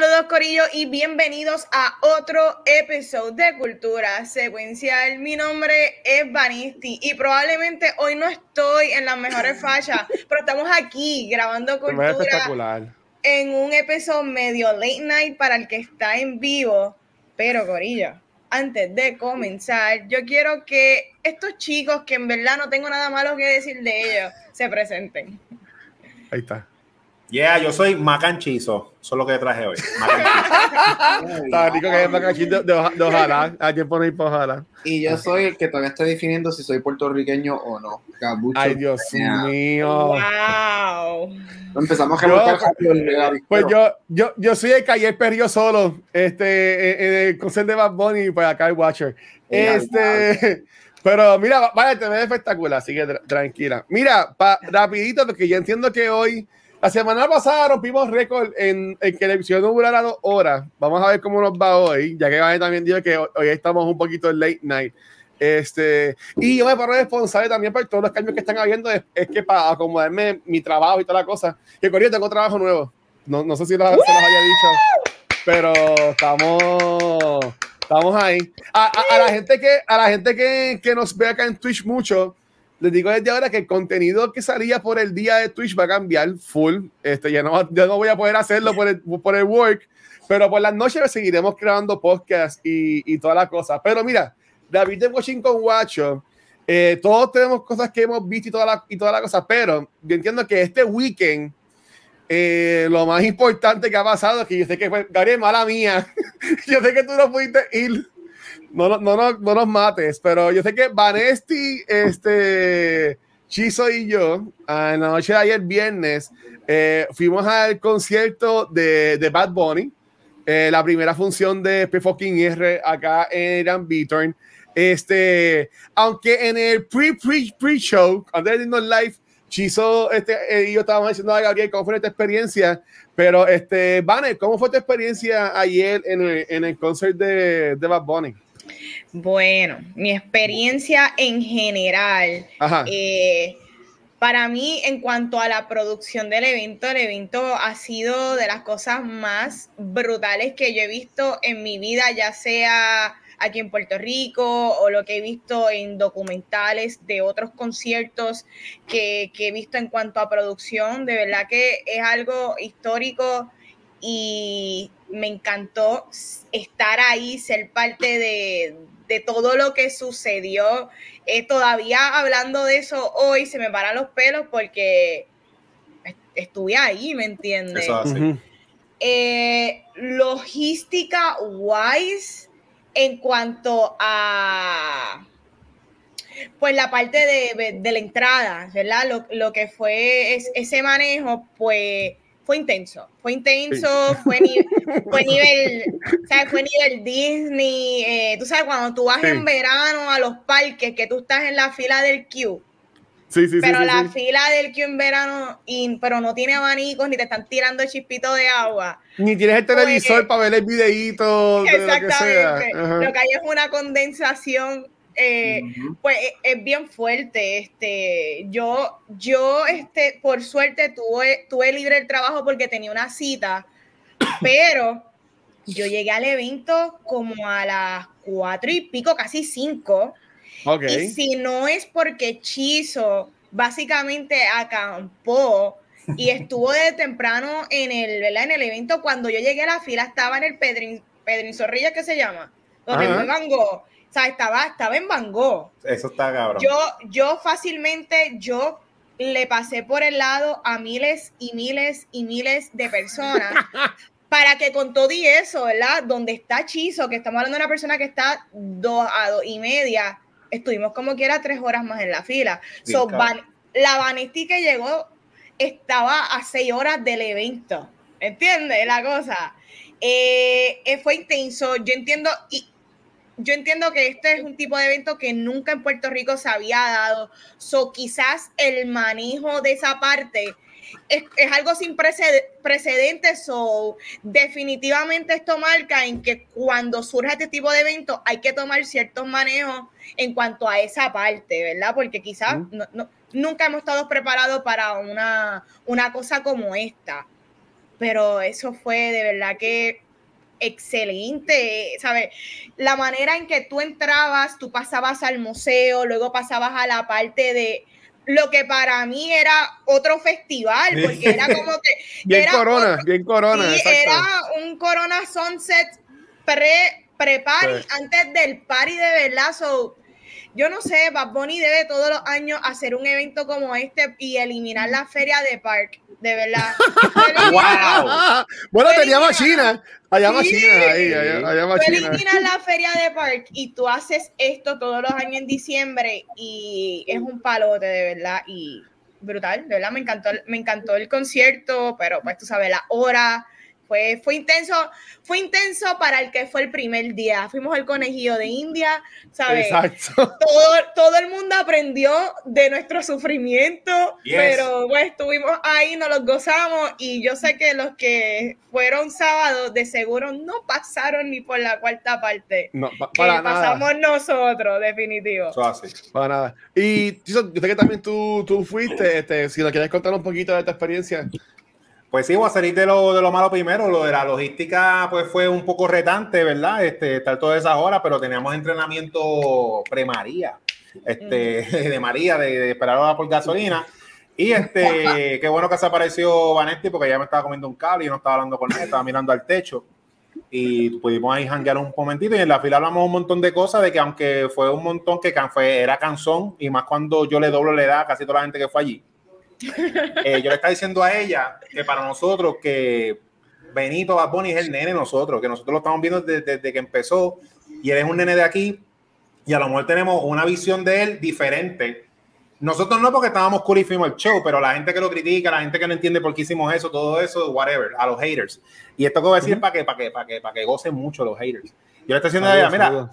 Saludos Corillo y bienvenidos a otro episodio de Cultura Secuencial. Mi nombre es Vanisti y probablemente hoy no estoy en las mejores fachas, pero estamos aquí grabando Cultura en un episodio medio late night para el que está en vivo. Pero Corillo, antes de comenzar, yo quiero que estos chicos que en verdad no tengo nada malo que decir de ellos, se presenten. Ahí está. Yeah, yo soy macanchizo. Eso es lo que traje hoy. Está rico que es macanchizo de, de, ojalá. ¿A quién pone por ojalá? Y yo soy el que todavía estoy definiendo si soy puertorriqueño o no. Cabucho. Ay, Dios mío. Wow. Empezamos a buscar Pues yo, yo, yo soy el que ayer perdió solo este, en el concierto de Bad Bunny, pues acá el Watcher. Este. Pero mira, vaya, te ves espectacular, así que tranquila. Mira, pa, rapidito, porque yo entiendo que hoy la semana pasada rompimos récord en, en, que la emisión no durara dos horas. Vamos a ver cómo nos va hoy, ya que Vane también dijo que hoy, estamos un poquito en late night. Este, y yo me paro responsable también por todos los cambios que están habiendo. Es, es que para acomodarme mi trabajo y toda la cosa, que con tengo trabajo nuevo. No, no sé si lo, se los haya dicho, pero estamos, estamos ahí. A, a, a, la gente que, a la gente que, que nos ve acá en Twitch mucho, les digo desde ahora que el contenido que salía por el día de Twitch va a cambiar full. Este, ya, no, ya no voy a poder hacerlo por el, por el work, pero por las noches seguiremos grabando podcasts y, y todas las cosas. Pero mira, David de Washington Guacho, eh, todos tenemos cosas que hemos visto y toda la, y toda la cosa, pero yo entiendo que este weekend eh, lo más importante que ha pasado es que yo sé que fue, Gabriel, mala mía, yo sé que tú no pudiste ir no, no, no, no nos mates, pero yo sé que Vanesti, este, Chizo y yo, ah, en la noche de ayer, viernes, eh, fuimos al concierto de, de Bad Bunny, eh, la primera función de P fucking R acá en Irán Beaturn. Este, aunque en el pre-pre-pre-show, antes de live, Chizo este, eh, y yo estábamos diciendo a Gabriel cómo fue esta experiencia, pero este, Vaner, ¿cómo fue tu experiencia ayer en el, en el concert de, de Bad Bunny? Bueno, mi experiencia en general, eh, para mí en cuanto a la producción del evento, el evento ha sido de las cosas más brutales que yo he visto en mi vida, ya sea aquí en Puerto Rico o lo que he visto en documentales de otros conciertos que, que he visto en cuanto a producción. De verdad que es algo histórico y me encantó estar ahí, ser parte de, de todo lo que sucedió. Eh, todavía hablando de eso hoy se me paran los pelos porque estuve ahí, ¿me entiendes? eh, logística wise en cuanto a pues la parte de, de la entrada, ¿verdad? Lo, lo que fue es, ese manejo, pues fue intenso, fue intenso, fue, fue nivel, ¿sabes? Fue nivel Disney, eh, tú sabes, cuando tú vas en verano a los parques, que tú estás en la fila del queue, Sí, sí, pero sí, la fila del queue en verano, y, pero no tiene abanicos ni te están tirando chispito de agua. Ni tienes el televisor Pues, para ver el videíto de lo que sea. Exactamente. Lo que hay es una condensación. Eh, Pues es, es bien fuerte. Este, yo, yo, este, por suerte tuve, tuve libre el trabajo porque tenía una cita, pero yo llegué al evento como a las cuatro y pico, casi cinco. Ok. Y si no es porque Chizo básicamente acampó y estuvo de temprano en el, ¿verdad? en el evento, cuando yo llegué a la fila estaba en el Pedrin, Pedrin Zorrilla, ¿qué se llama? Donde fue Van Gogh. O sea, estaba, estaba en Van Gogh. Eso está cabrón. Yo, yo fácilmente, yo le pasé por el lado a miles y miles y miles de personas para que con todo y eso, ¿verdad? Donde está Chizo, que estamos hablando de una persona que está dos a dos y media, estuvimos como quiera tres horas más en la fila. Sí, So. Van- la Vanity que llegó estaba a seis horas del evento. ¿Entiendes la cosa? Eh, eh, fue intenso. Yo entiendo, y yo entiendo que este es un tipo de evento que nunca en Puerto Rico se había dado. So, quizás el manejo de esa parte es, algo sin precedentes. So, definitivamente esto marca en que cuando surge este tipo de evento hay que tomar ciertos manejos en cuanto a esa parte, ¿verdad? Porque quizás nunca hemos estado preparados para una, una cosa como esta. Pero eso fue de verdad que excelente, ¿sabes? La manera en que tú entrabas, tú pasabas al museo, luego pasabas a la parte de lo que para mí era otro festival, porque era como que... bien corona, bien corona. era un Corona Sunset pre, pre party, antes del party de verdad, yo no sé, Bad Bunny debe todos los años hacer un evento como este y eliminar la feria de Park, de verdad. wow. bueno, teníamos China. Allá más China, ahí, allá, allá más China. eliminar la feria de Park y tú haces esto todos los años en diciembre y es un palote, de verdad, y brutal, de verdad, me encantó, me encantó el concierto, pero pues tú sabes, la hora fue, fue intenso, fue intenso para el que fue el primer día. Fuimos al conejillo de India, ¿sabes? Exacto. Todo, todo el mundo aprendió de nuestro sufrimiento, pero pues estuvimos ahí, nos los gozamos y yo sé que los que fueron sábados de seguro no pasaron ni por la cuarta parte. No, para nada. Pasamos nosotros, definitivo. Eso así. Para nada. Y yo sé que también tú, tú fuiste, este, si nos quieres contar un poquito de tu experiencia. Pues sí, voy a salir de lo, de lo malo primero. Lo de la logística, pues fue un poco retante, ¿verdad? Este, estar todas esas horas, pero teníamos entrenamiento pre-María, este, de María, de, esperar por gasolina. Y este, qué bueno que se apareció Vanetti porque ya me estaba comiendo un cable y no estaba hablando con él, estaba mirando al techo. Y pudimos ahí janguear un momentito. Y en la fila hablamos un montón de cosas, de que aunque fue un montón que fue, era canzón, y más cuando yo le doblo la edad a casi toda la gente que fue allí eh, yo le estaba diciendo a ella que para nosotros que Benito Bad es el nene nosotros, que nosotros lo estamos viendo desde, que empezó y él es un nene de aquí y a lo mejor tenemos una visión de él diferente. Nosotros no porque estábamos cool y fuimos el show, pero la gente que lo critica, la gente que no entiende por qué hicimos eso, todo eso, whatever, a los haters. Y esto que voy a decir para que, para que, para que, para que gocen mucho los haters. Yo le estoy diciendo a ella, mira,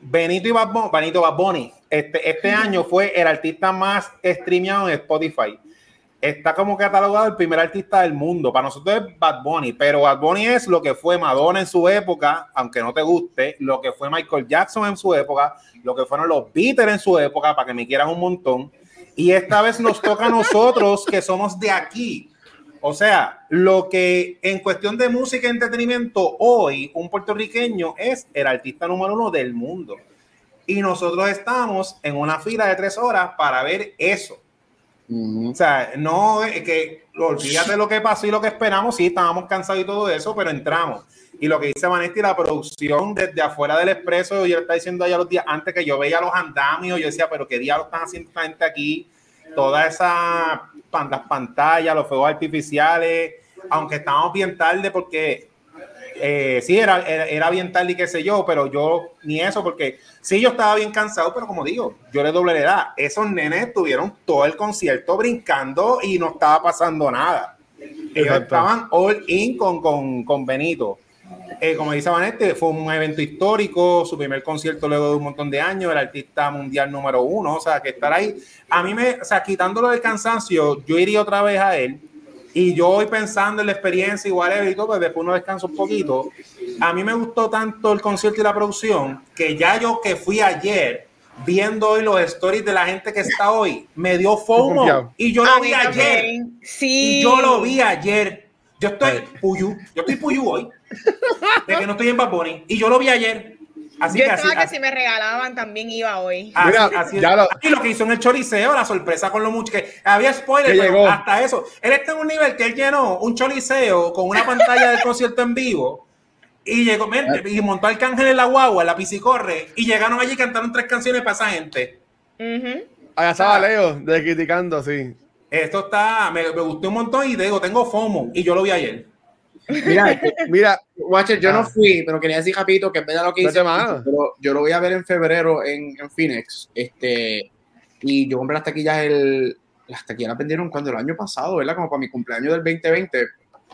Benito y Bad Bunny, Benito Bad Bunny, este, este año fue el artista más streameado en Spotify está como catalogado el primer artista del mundo. Para nosotros es Bad Bunny, pero Bad Bunny es lo que fue Madonna en su época, aunque no te guste, lo que fue Michael Jackson en su época, lo que fueron los Beatles en su época, para que me quieran un montón. Y esta vez nos toca a nosotros que somos de aquí. O sea, lo que en cuestión de música y entretenimiento hoy un puertorriqueño es el artista número uno del mundo. Y nosotros estamos en una fila de tres horas para ver eso. O sea, no es que olvídate lo que pasó y lo que esperamos. Sí, estábamos cansados y todo eso, pero entramos. Y lo que dice Vanetti, la producción desde afuera del expreso, yo le estaba diciendo allá los días antes que yo veía los andamios, yo decía, pero qué diablos están haciendo esta gente aquí. Toda esa las pantallas, los fuegos artificiales, aunque estábamos bien tarde porque eh, sí, era, era, bien tarde y qué sé yo, pero yo ni eso, porque sí, yo estaba bien cansado, pero como digo, yo le doble edad. Esos nenes estuvieron todo el concierto brincando y no estaba pasando nada. Ellos estaban all in con, con, con Benito. Eh, como dice Vanette, fue un evento histórico, su primer concierto luego de un montón de años, el artista mundial número uno, o sea, que estar ahí, a mí me, o sea, quitándolo del cansancio, yo iría otra vez a él, y yo voy pensando en la experiencia igual y todo, pues después uno descansa un poquito. A mí me gustó tanto el concierto y la producción que ya yo que fui ayer viendo hoy los stories de la gente que está hoy, me dio FOMO y yo lo vi ayer. Sí. Y yo lo vi ayer. Yo estoy puyu, yo estoy puyu hoy, de que no estoy en Bad y yo lo vi ayer. Así yo que, estaba que si me regalaban también iba hoy. Así, Mira, lo... Y lo que hizo en el choriceo, la sorpresa con lo mucho que había spoilers, pero hasta eso. Él está en un nivel que él llenó un choriceo con una pantalla del concierto en vivo y llegó y montó al cángel en la guagua, en la piscicorre, y llegaron allí y cantaron tres canciones para esa gente. Allá estaba Leo de criticando, sí. Esto está, me, me, gustó un montón y digo, tengo FOMO y yo lo vi ayer. Mira, mira, Watcher, yo no ah. fui, pero quería decir rapidito que es verdad lo que hice, pero yo lo voy a ver en febrero en, en Phoenix, este, y yo compré las taquillas el, las taquillas las vendieron cuando el año pasado, ¿verdad? Como para mi cumpleaños del 2020.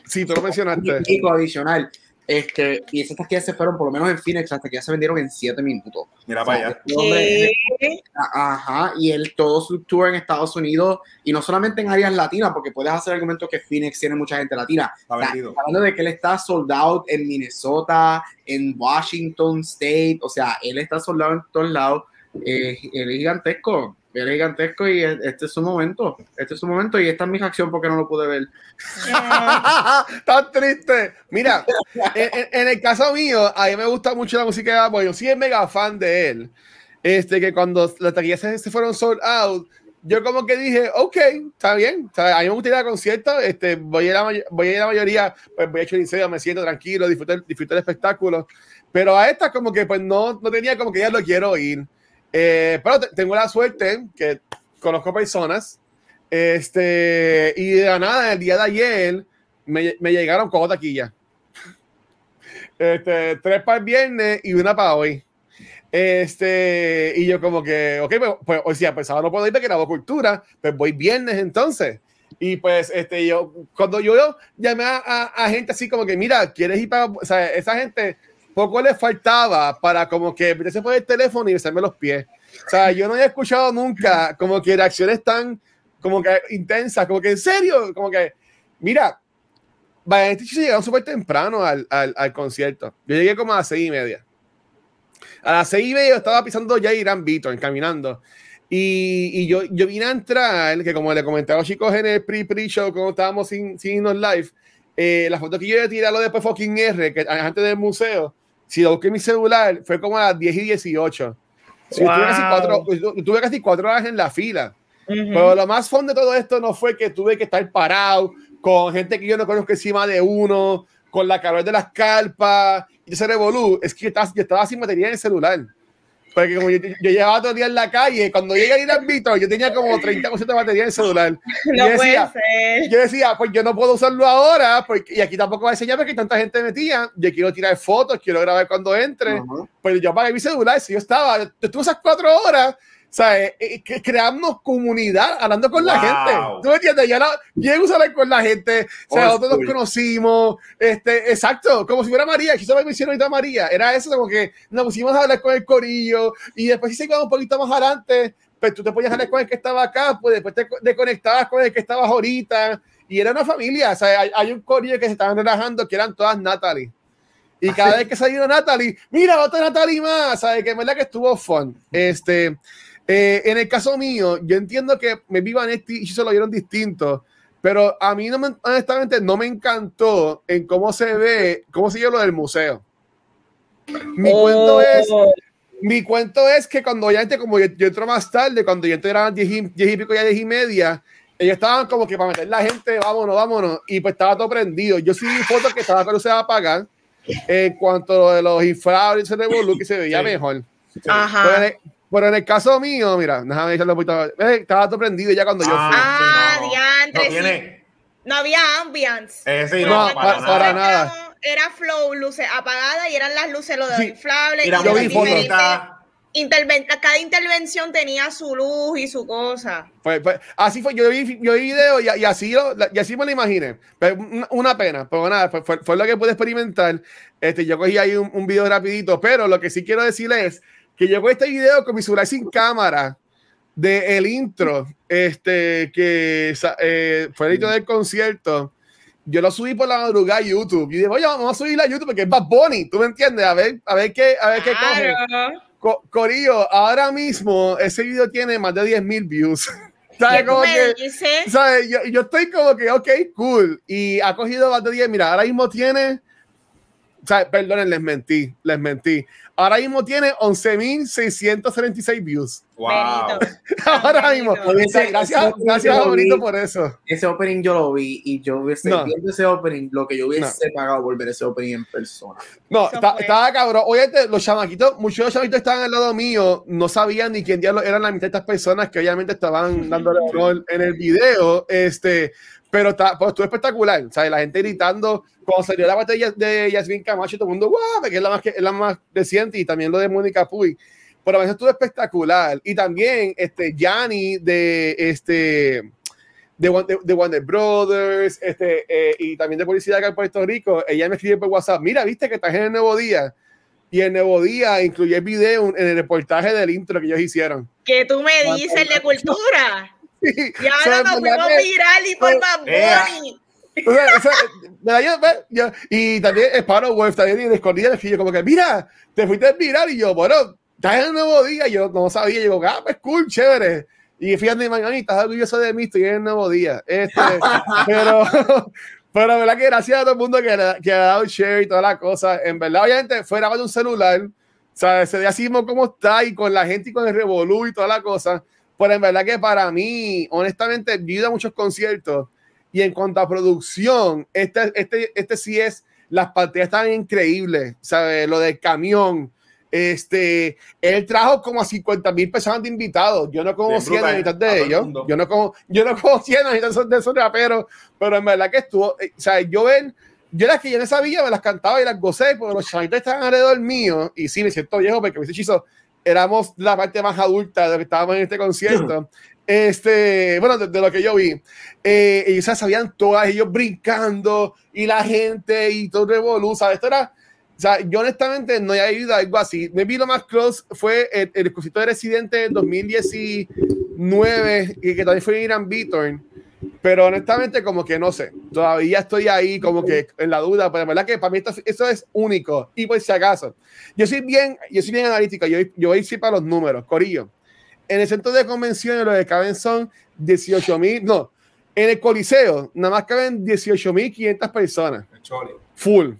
Sí, tú lo mencionaste. Un adicional. Este, y esas taquillas se fueron, por lo menos en Phoenix, las taquillas se vendieron en 7 minutos. Mira para allá. Este ajá, y él todo su tour en Estados Unidos, y no solamente en áreas latinas, porque puedes hacer argumentos que Phoenix tiene mucha gente latina. hablando de que él está sold out en Minnesota, en Washington State, o sea, él está soldado en todos lados. Eh, él es gigantesco era gigantesco y este es su momento. Este es su momento y esta es mi reacción porque no lo pude ver. Tan triste. Mira, en, el caso mío, a mí me gusta mucho la música de Yo soy mega fan de él. Este, que cuando las taquillas se, fueron sold out, yo como que dije, ok, está bien. a mí me gusta ir a conciertos. Este, voy, a voy a ir a la mayoría, pues voy a echar me siento tranquilo, disfruto, disfruto del espectáculo. Pero a esta como que pues no, no tenía como que ya lo quiero ir. Eh, pero tengo la suerte que conozco personas. Este, y de nada, el día de ayer me, me llegaron con taquillas. Este, tres para el viernes y una para hoy. Este, y yo como que, ok, pues, pues o sea, ahora no puedo ir porque era cultura, pues voy viernes entonces. Y pues, este, yo, cuando yo, llamé a, a, gente así como que, mira, ¿quieres ir para, o sea, esa gente poco le faltaba para como que meterse por el teléfono y besarme los pies. O sea, yo no había escuchado nunca como que reacciones tan como que intensas, como que en serio, como que, mira, este llegaron súper temprano al, al, al, concierto. Yo llegué como a las seis y media. A las seis y media estaba pisando ya Irán Beaton, caminando. Y, y, yo, yo vine a entrar, que como le comenté a los chicos en el pre-pre-show, cuando estábamos sin, sin irnos live, eh, la foto que yo iba a lo después fucking R, que antes del museo, si lo busqué en mi celular, fue como a las 10 y 18. tuve, casi cuatro, tuve casi cuatro horas en la fila. Pero lo más fun de todo esto no fue que tuve que estar parado con gente que yo no conozco encima de uno, con la calor de las carpas y ese revolú. Es que yo estaba, yo estaba sin batería en el celular. Porque como yo, yo, llevaba todo el día en la calle, cuando llegué a ir al Vito, yo tenía como 30% de batería en el celular. No yo decía, puede ser. Yo decía, pues yo no puedo usarlo ahora, porque, y aquí tampoco va a enseñar porque tanta gente metía. Yo quiero tirar fotos, quiero grabar cuando entre. Pues yo apagué mi celular, si yo estaba, estuve esas cuatro horas sea, eh, eh, creamos comunidad hablando con la gente. ¿Tú me entiendes? Ya no, llego a hablar con la gente. O sea, nosotros nos conocimos. Este, exacto, como si fuera María. Quizás me hicieron ahorita María. Era eso, como que nos pusimos a hablar con el corillo. Y después, si se un poquito más adelante, pues tú te podías hablar con el que estaba acá, pues después te, te conectabas con el que estabas ahorita. Y era una familia. O sea, hay, hay un corillo que se estaban relajando que eran todas Natalie. Y cada vez que salió Natalie, mira, otra Natalie más, ¿sabes? Que es verdad que estuvo fun. Este, eh, en el caso mío, yo entiendo que me vivan este y se lo vieron distinto, pero a mí no me, honestamente no me encantó en cómo se ve, cómo se ve lo del museo. Mi cuento oh. es, mi cuento es que cuando ya como yo, entro más tarde, cuando yo entré eran 10 y, pico, ya 10 y media, ellos estaban como que para meter la gente, vámonos, vámonos, y pues estaba todo prendido. Yo sí vi fotos que estaba que se va a apagar en cuanto a lo de los inflables, que se veía mejor. Ajá. Pero en el caso mío, mira, déjame echarle un poquito. Eh, estaba todo prendido ya cuando yo fui. Ah, diantre, no, sí. no había ambiance. Eh, sí, no, no, para, para, nada. Era flow, luces apagadas y eran las luces, lo de sí. inflables. Mira, yo vi Interven cada intervención tenía su luz y su cosa. Pues, pues, así fue, yo vi, yo vi video y, y, así, y así me lo imaginé. Pero una pena, pero nada, fue, fue, lo que pude experimentar. Este, yo cogí ahí un, un video rapidito, pero lo que sí quiero decirles es que llegó este video con mi celular sin cámara de el intro, este, que eh, fue el intro del concierto. Yo lo subí por la madrugada a YouTube. Y dije, oye, vamos a subirla a YouTube porque es Bad Bunny, ¿tú me entiendes? A ver, a ver qué, a ver qué coge. Corillo, ahora mismo ese video tiene más de 10 mil views. ¿Sabes? Como que, ¿sabes? Yo, yo, estoy como que, ok, cool. Y ha cogido más de 10. Mira, ahora mismo tiene. ¿Sabes? Perdonen, les mentí, les mentí. Ahora mismo tiene 11.636 views. Wow. Ahora mismo. gracias, gracias a Bonito por eso. Ese opening yo lo vi y yo hubiese viendo ese opening, lo que yo hubiese pagado volver ese opening en persona. No, estaba cabrón. Oye, los chamaquitos, muchos de los chamaquitos estaban al lado mío, no sabían ni quién diablos eran la mitad de estas personas que obviamente estaban dándole rol en el video. Este, pero está, pues, estuvo espectacular. ¿sabes? La gente gritando. Cuando salió la batalla de Yasmin Camacho, todo el mundo, guau, que es la más, que, es la más reciente, y también lo de Mónica Puy. Pero a veces estuvo espectacular. Y también, este, Yanni de, este, de, Warner Brothers este, eh, y también de Policía acá en Puerto Rico, ella me escribió por WhatsApp, mira, viste que estás en el Nuevo Día. Y el Nuevo Día incluye el video en el reportaje del intro que ellos hicieron. Que tú me dices de cultura. Sí. Y ahora nos fuimos viral y por más y también Sparrow Wolf también y escondida le como que mira, te fuiste viral y yo, bueno, estás en el nuevo día, yo no sabía, yo, ah, pues cool, chévere. Y fíjate, mañana estás orgulloso de mí, estoy en el nuevo día. Este, pero, pero verdad que gracias a todo el mundo que, que ha dado share y toda la cosa. En verdad, obviamente, fuera de un celular, o sea, ese día así como está y con la gente y con el revolú y toda la cosa. Pero en verdad que para mí, honestamente, he ido a muchos conciertos y en cuanto a producción, este, este, este sí es, las pantallas están increíbles, ¿sabes? Lo del camión, este, él trajo como a 50 mil personas de invitados. Yo no conocía a mitad de ellos. Yo no, como, yo no conocía a mitad de esos raperos, pero en verdad que estuvo, eh, o sea, yo ven, yo las que yo no sabía, me las cantaba y las gocé, porque los chavitos estaban alrededor mío, y sí, me siento viejo porque mis hechizos éramos la parte más adulta de lo que estábamos en este concierto. Este, bueno, de, lo que yo vi, eh, ellos sabían todas, ellos brincando y la gente y todo el ¿sabes? Esto era, o sea, yo honestamente no he ido a algo así. Me vi lo más close fue el, el de Residente en 2019 y que también fue Irán Beaton. Pero honestamente, como que no sé, todavía estoy ahí como que en la duda, pero la verdad que para mí esto, eso es único. Y pues si acaso, yo soy bien, yo soy bien analítico, yo, yo voy a ir para los números, Corillo en el centro de convenciones lo que caben son 18 mil, no, en el Coliseo nada más caben 18 mil 500 personas. Full.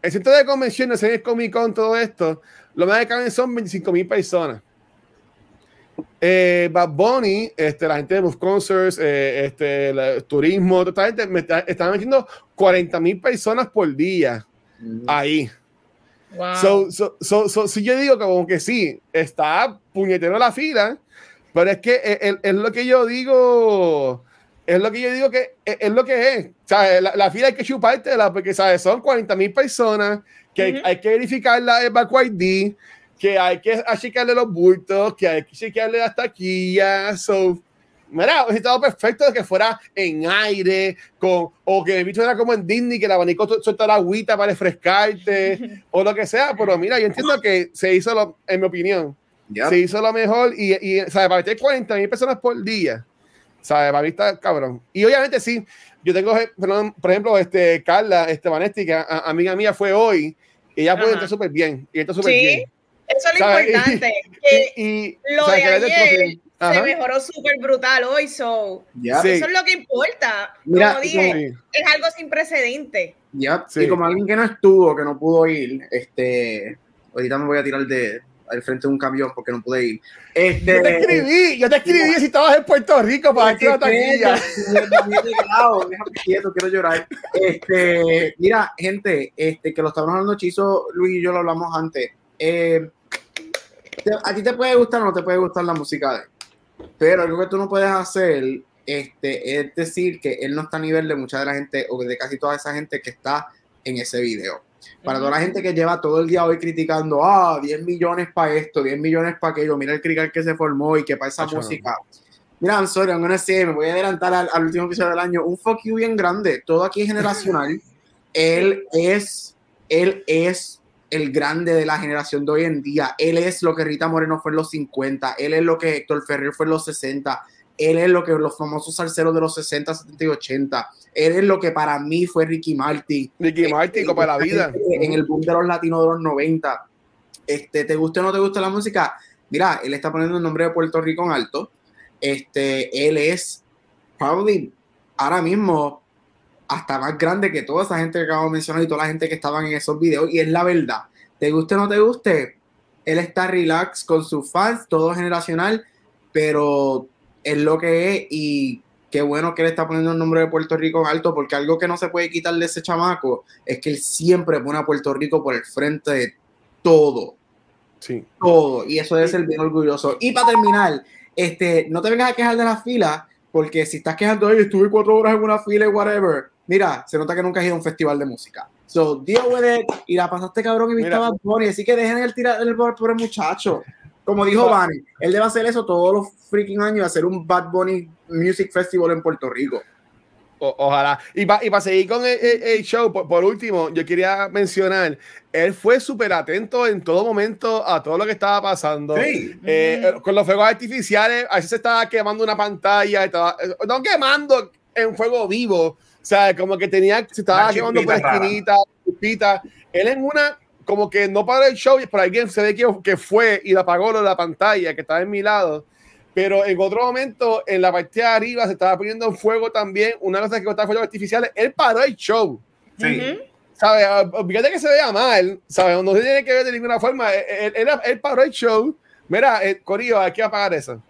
El centro de convenciones, en el Comic Con, todo esto, lo más que caben son 25 mil personas. Eh, Bad Bunny, este, la gente de Move Concerts, eh, este, el turismo, toda gente me están metiendo 40 mil personas por día ahí. So, so, so, si yo digo que como que sí, está puñetero la fila, pero es que es, lo que yo digo, es lo que yo digo que es, lo que es. La, la, fila hay que chupártela porque ¿sabes? son 40 mil personas que hay, que verificar la ID, que hay que achicarle los bultos, que hay que chequearle las taquillas. So, Mira, hubiese estado perfecto de que fuera en aire, con, o que el bicho era como en Disney, que el abanico la agüita para refrescarte, o lo que sea, pero mira, yo entiendo que se hizo, lo, en mi opinión, se hizo lo mejor y, y ¿sabes? Para meter 40 mil personas por día, ¿sabes? Para mí está cabrón. Y obviamente sí, yo tengo, por ejemplo, este, Carla este, Vanesti, que amiga mía fue hoy, y ella puede entrar súper bien, y está súper ¿Sí? bien. Eso es lo importante. Y, lo de ayer, se mejoró súper brutal hoy, so. Eso es lo que importa. Mira, dije, es algo sin precedente. Ya, y como alguien que no estuvo, que no pudo ir, este, ahorita me voy a tirar de al frente de un camión porque no pude ir. Este, yo te escribí, yo te escribí si estabas en Puerto Rico para aquí la taquilla. quiero llorar. Este, mira, gente, este, que lo estamos hablando hechizo, Luis y yo lo hablamos antes. Eh, a ti te puede gustar o no te puede gustar la música de él pero algo que tú no puedes hacer este, es decir que él no está a nivel de mucha de la gente o de casi toda esa gente que está en ese video. Para toda la gente que lleva todo el día hoy criticando, ah, 10 millones para esto, 10 millones para aquello, mira el crical que se formó y que para esa música. Mira, I'm sorry, I'm gonna say, me voy a adelantar al, al, último episodio del año. Un fuck you bien grande. Todo aquí es generacional. él es, él es el grande de la generación de hoy en día. Él es lo que Rita Moreno fue en los 50, él es lo que Héctor Ferrer fue en los 60, él es lo que los famosos salseros de los 60, 70 y 80, él es lo que para mí fue Ricky Martin. Ricky Martin, como la vida. En el boom de los latinos de los 90. Este, ¿Te gusta o no te gusta la música? Mira, él está poniendo el nombre de Puerto Rico en alto. Este, él es, probably, ahora mismo, hasta más grande que toda esa gente que acabo de mencionar y toda la gente que estaban en esos videos. Y es la verdad. Te guste o no te guste, él está relax con sus fans, todo generacional, pero es lo que es y qué bueno que él está poniendo el nombre de Puerto Rico en alto, porque algo que no se puede quitar de ese chamaco es que él siempre pone a Puerto Rico por el frente de todo. Sí. Todo. Y eso debe ser bien orgulloso. Y para terminar, este, no te vengas a quejar de la fila, porque si estás quejando, hoy estuve cuatro horas en una fila y whatever, mira, se nota que nunca has ido a un festival de música. So, deal with it, y la pasaste cabrón y viste a Bad Bunny, así que dejen el tirar el por el muchacho. como dijo Vani, él debe hacer eso todos los freaking años, hacer un Bad Bunny Music Festival en Puerto Rico. ojalá. Y para y seguir con el, show, por, último, yo quería mencionar, él fue súper atento en todo momento a todo lo que estaba pasando. Sí. Eh, con los fuegos artificiales, a veces se estaba quemando una pantalla, estaba, eh, no quemando en fuego vivo, o sea, como que tenía, se estaba quemando por esquinita, Él en una como que no para el show, pero alguien se ve que, que fue y la apagó de la pantalla que estaba en mi lado. Pero en otro momento, en la parte de arriba se estaba poniendo en fuego también una cosa que estaba fuegos artificiales. Él paró el show. Sí. ¿Sabes? Fíjate que se vea mal, ¿sabes? No se tiene que ver de ninguna forma. Él, él, paró el show. Mira, el eh, Corillo, hay que apagar eso.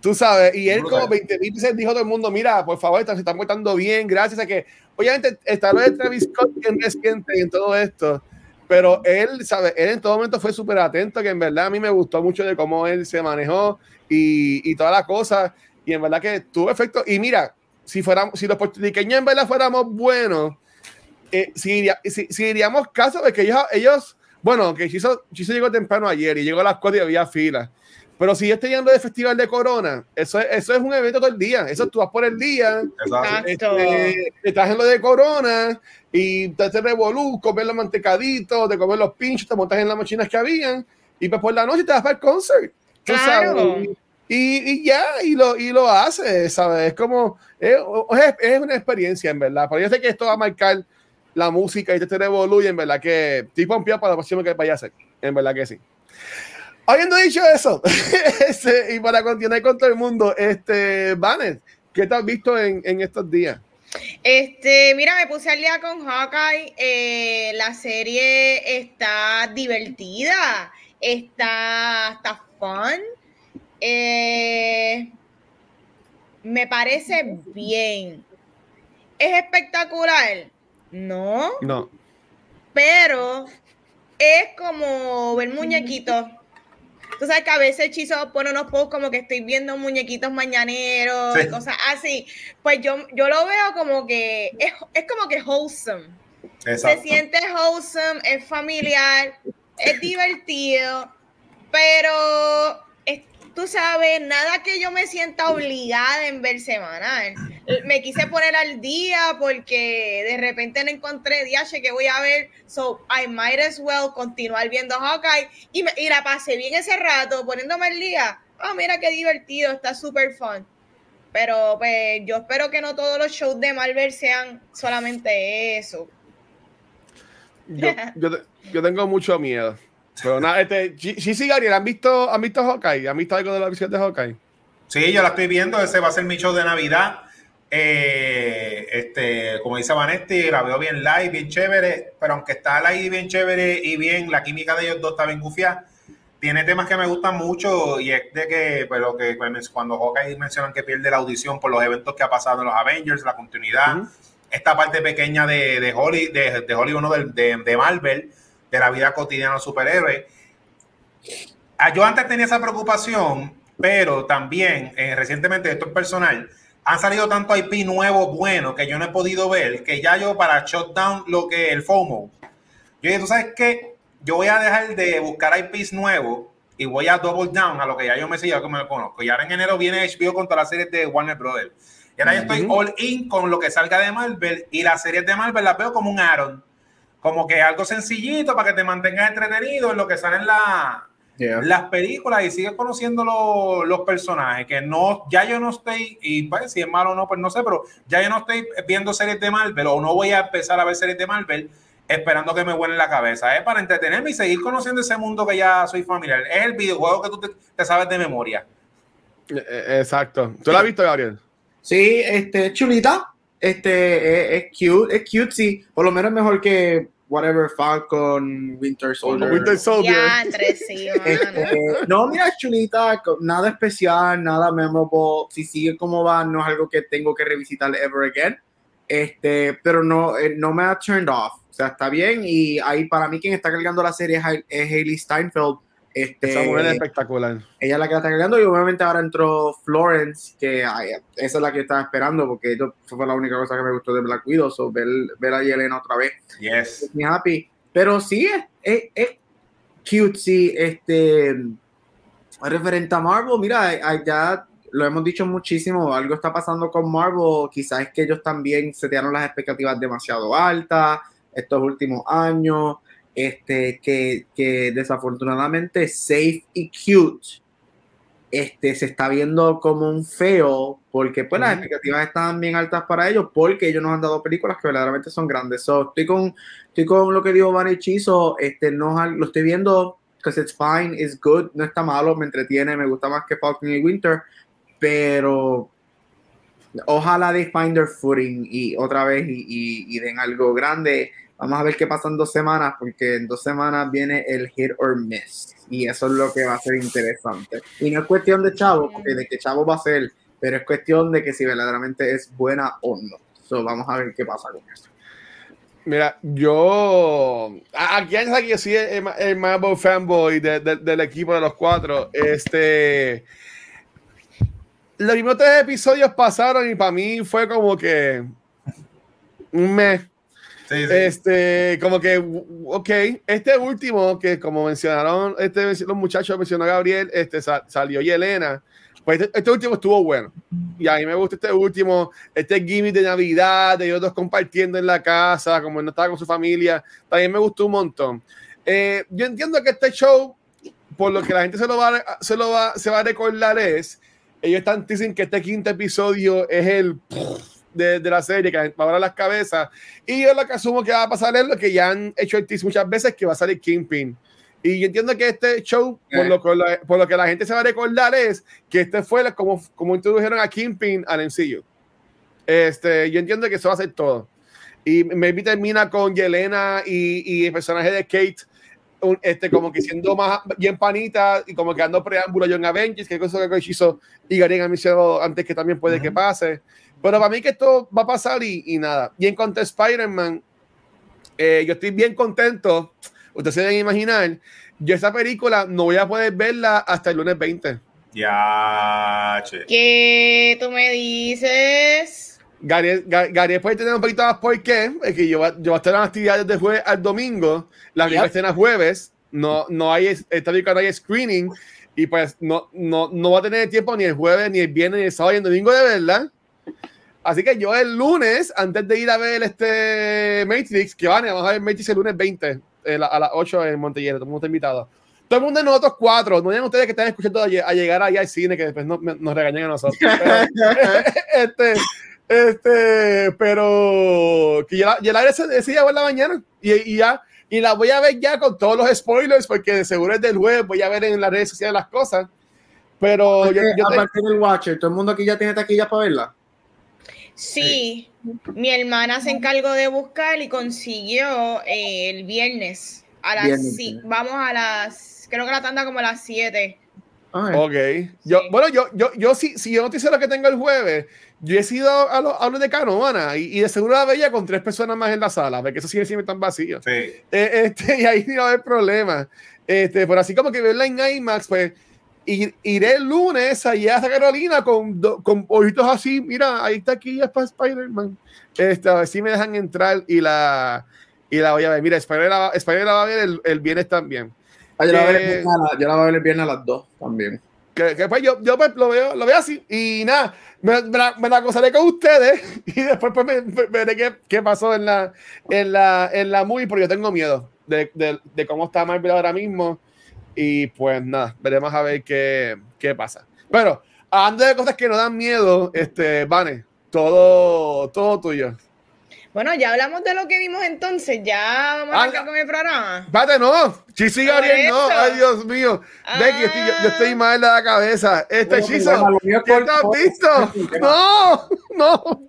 Tú sabes, y él como 20 mil veces dijo a todo el mundo, mira, por favor, se están portando bien, gracias a que, obviamente, está lo de Travis Scott en reciente en todo esto, pero él, ¿sabes? Él en todo momento fue súper atento, que en verdad a mí me gustó mucho de cómo él se manejó y, y todas las cosas. Y en verdad que tuvo efecto. Y mira, si, fuéramos, si los puertorriqueños en verdad fuéramos buenos, eh, si, si, si, diríamos caso de que ellos, ellos bueno, que Chiso, Chiso llegó temprano ayer y llegó a las 4 y había fila. Pero si yo estoy yendo de festival de Corona, eso es, eso es un evento todo el día. Eso tú vas por el día, este, estás en lo de Corona y te haces revolú, comer los mantecaditos, de comer los pinchos, te montas en las machinas que habían y pues por la noche te vas para el concert. Claro. Y, y, ya, y lo, y lo haces, ¿sabes? Es como, es, es, una experiencia, en verdad. Pero yo sé que esto va a marcar la música y te revolú y en verdad que estoy pompeado para la próxima que vaya a hacer. En verdad que sí. Habiendo dicho eso, este, y para continuar con todo el mundo, este, Vanet, ¿qué te has visto en, en, estos días? Este, mira, me puse al día con Hawkeye. Eh, la serie está divertida, está, está fun. Eh, me parece bien. ¿Es espectacular? No. No. Pero es como ver muñequitos Tú sabes que a veces Chizo pone unos posts como que estoy viendo muñequitos mañaneros y cosas así. Pues yo, yo lo veo como que es, es como que wholesome. Se siente wholesome, es familiar, es divertido, pero tú sabes, nada que yo me sienta obligada en ver semanal. Me quise poner al día porque de repente no encontré días que voy a ver, so I might as well continuar viendo Hawkeye y, me, y la pasé bien ese rato poniéndome al día. Oh, mira qué divertido, está súper fun. Pero pues yo espero que no todos los shows de Marvel sean solamente eso. Yo, yo tengo mucho miedo. Pero nada, este, Gigi Gabriel, ¿han visto, ¿han visto Hawkeye? ¿Han visto algo de la visión de Hawkeye? Sí, yo la estoy viendo. Ese va a ser mi show de Navidad. Eh, este, como dice Vanetti, la veo bien live, bien chévere. Pero aunque está live bien chévere y bien, la química de ellos dos está bien gufiada. Tiene temas que me gustan mucho y es de que, pues, que cuando Hawkeye mencionan que pierde la audición por los eventos que ha pasado en los Avengers, la continuidad, esta parte pequeña de, de, Holly, de, de Hollywood, de, de Marvel, de la vida cotidiana de superhéroes. Ah, yo antes tenía esa preocupación, pero también eh, recientemente, esto es personal, han salido tanto IP nuevos buenos que yo no he podido ver, que ya yo para shutdown lo que el FOMO, yo dije, tú sabes qué, yo voy a dejar de buscar IPs nuevos y voy a double down a lo que ya yo me sé, ya que me lo conozco. Y ahora en enero viene HBO con todas las series de Warner Brothers. Y ahora yo estoy all in con lo que salga de Marvel y las series de Marvel las veo como un Aaron como que algo sencillito para que te mantengas entretenido en lo que salen las películas y sigues conociendo los personajes. Que no, ya yo no estoy, y pues si es malo o no, pues no sé, pero ya yo no estoy viendo series de Marvel o no voy a empezar a ver series de Marvel esperando que me vuelen la cabeza. Es para entretenerme y seguir conociendo ese mundo que ya soy familiar. Es el videojuego que tú te, sabes de memoria. Eh, eh, exacto. ¿Tú lo has visto, Gabriel? Sí, este, chulita. Este es, cute, es cute, sí. Por lo menos mejor que whatever Falcon, Winter Soldier. Winter Soldier. Este, no, mira, es chulita, nada especial, nada memorable. Si sigue como va, no es algo que tengo que revisitar ever again. Este, pero no, eh, no me ha turned off. O sea, está bien. Y ahí para mí quien está cargando la serie es, es Hailey Steinfeld este, Esa mujer es espectacular. Ella es la que la está cargando y obviamente ahora entró Florence, que esa es la que estaba esperando porque eso fue la única cosa que me gustó de Black Widow, so ver, ver a Yelena otra vez. Yes. happy. Pero sí, es, es, cute, sí. Este, Referente a Marvel, mira, ya lo hemos dicho muchísimo, algo está pasando con Marvel, quizás es que ellos también se dieron las expectativas demasiado altas estos últimos años, este, que, que desafortunadamente Safe y Cute este, se está viendo como un feo, porque pues las expectativas están bien altas para ellos, porque ellos nos han dado películas que verdaderamente son grandes. So, estoy, con, estoy con lo que dijo Van Hechizo, este, no, lo estoy viendo, because it's fine, it's good, no está malo, me entretiene, me gusta más que Falcon y Winter, pero ojalá de Finder footing y otra vez y, y, den algo grande. Vamos a ver qué pasa en dos semanas, porque en dos semanas viene el hit or miss. Y eso es lo que va a ser interesante. Y no es cuestión de Chavo, porque de que Chavo va a ser, pero es cuestión de que si verdaderamente es buena o no. So, vamos a ver qué pasa con eso. Mira, yo. Aquí hay que yo soy el, el Marvel fanboy del equipo de los cuatro. Este los primeros tres episodios pasaron y para mí fue como que un mes. Este, como que, ok, este último, que como mencionaron, este, los muchachos, mencionó Gabriel, este, salió Yelena. Pues este, este, último estuvo bueno. Y a mí me gusta este último, este gimmick de Navidad, de ellos dos compartiendo en la casa, como no estaba con su familia. También me gustó un montón. Eh, yo entiendo que este show, por lo que la gente se lo va, se lo va, se va a recordar es ellos están dicen que este quinto episodio es el de, de, la serie que va a las cabezas. Y yo lo que asumo que va a pasar es lo que ya han hecho el tease muchas veces, que va a salir Kingpin. Y yo entiendo que este show, por lo, que la, por lo que la gente se va a recordar, es que este fue como, como introdujeron a Kingpin al MCU. Este, yo entiendo que eso va a ser todo. Y maybe termina con Yelena y, y el personaje de Kate este, como que siendo más bien panita y como que dando preámbulo a John Avengers, que cosa que hizo y Garen ha mencionado antes que también puede que pase. Pero para mí que esto va a pasar y, y nada. Y en cuanto a Spider-Man, eh, yo estoy bien contento. Ustedes se deben imaginar, yo esa película no voy a poder verla hasta el lunes 20. Ya, che. ¿Qué tú me dices? Gary, Gary puede tener un poquito más por qué, es que yo, yo voy a estar en actividades de jueves al domingo, la primera escena jueves, no, no hay, esta no hay screening, y pues no, no, no va a tener tiempo ni el jueves, ni el viernes, ni el sábado, ni el domingo de verdad. Así que yo el lunes, antes de ir a ver este Matrix, que van, vamos a ver Matrix el lunes 20, eh, a las 8 en Montellero, todo el mundo está invitado. Todo el mundo de nosotros cuatro, no digan ustedes que están escuchando a llegar allá al cine, que después no, nos regañen a nosotros. este, este, pero que ya, ya la veré ese, día por la mañana y, y, ya, y la voy a ver ya con todos los spoilers, porque de seguro es del web, voy a ver en las redes sociales las cosas. Pero yo, yo aparte del Watcher, ¿todo el mundo aquí ya tiene taquillas para verla? Sí, mi hermana se encargó de buscar y consiguió eh, el viernes. A las vamos a las, creo que la tanda como a las 7. Ok. Yo, Bueno, yo, yo, yo si, si yo no te hice lo que tengo el jueves, yo he sido a los, a de Canovana y, y, de seguro la veía con tres personas más en la sala, porque eso sigue siempre tan vacío. Sí. Eh, este, y ahí no va a haber problema. Este, pero así como que verla en IMAX, pues iré el lunes allá a Carolina con, con ojitos así. Mira, ahí está aquí ya para Spider-Man. Este, a ver si me dejan entrar y la, y la voy a ver. Mira, Spider-Man la, Spider la va a ver el, el viernes también. Ah, yo, la voy a ver, yo la voy a ver el viernes a las dos también. Que, que pues yo, yo pues, lo, veo, lo veo así y nada, me, me, la, me la gozaré con ustedes y después pues me, veré qué, qué, pasó en la, en la, en la movie porque yo tengo miedo de, de, de cómo está Marvel ahora mismo y pues nada, veremos a ver qué, qué pasa. Bueno, hablando de cosas que nos dan miedo, este, Vane, todo, todo tuyo. Bueno, ya hablamos de lo que vimos entonces, ya vamos a arrancar con el programa. Espérate, no, Chisi Gabriel, no, ay Dios mío. Becky, estoy, yo, estoy ah. mal de la cabeza. Este Chiso, ¿qué te has visto? No, no.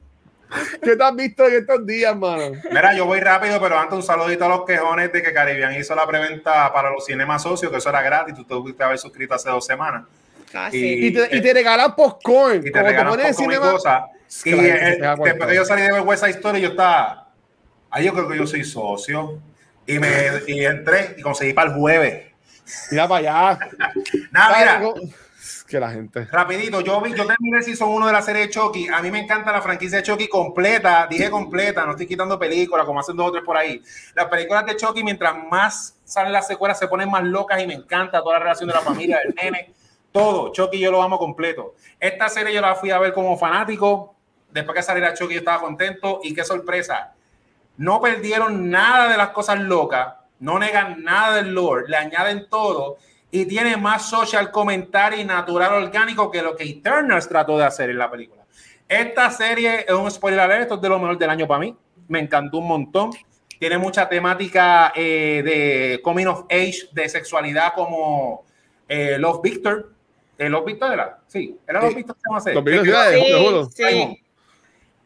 ¿Qué te has visto en estos días, mano? Mira, yo voy rápido, pero antes un saludito a los quejones de que Caribbean hizo la preventa para los cinemas socios, que eso era gratis, tú tuviste haber suscrito hace dos semanas. Ah, y, y, te, y, te, regalan popcorn. Y te regalan popcorn y cosas. Y después que yo salí de ver esa historia, yo estaba, ay, yo creo que yo soy socio. Y me y entré y conseguí para el jueves. Mira para allá. Nada, mira. Que la gente. Rapidito, yo vi, yo terminé si son uno de la serie de Chucky. A mí me encanta la franquicia de Chucky completa. Dije completa, no estoy quitando películas como hacen dos o por ahí. Las películas de Chucky, mientras más salen las secuelas, se ponen más locas y me encanta toda la relación de la familia, del nene todo. Chucky yo lo amo completo. Esta serie yo la fui a ver como fanático. Después que saliera Chucky yo estaba contento y qué sorpresa. No perdieron nada de las cosas locas, no negan nada del lore, le añaden todo y tiene más social commentary natural orgánico que lo que Eternals trató de hacer en la película. Esta serie es un spoiler alert, esto es de lo mejor del año para mí. Me encantó un montón. Tiene mucha temática eh, de coming of age, de sexualidad como eh, Love Victor. Eh, Love Victor era, sí, era Love Victor se llama sí, sí.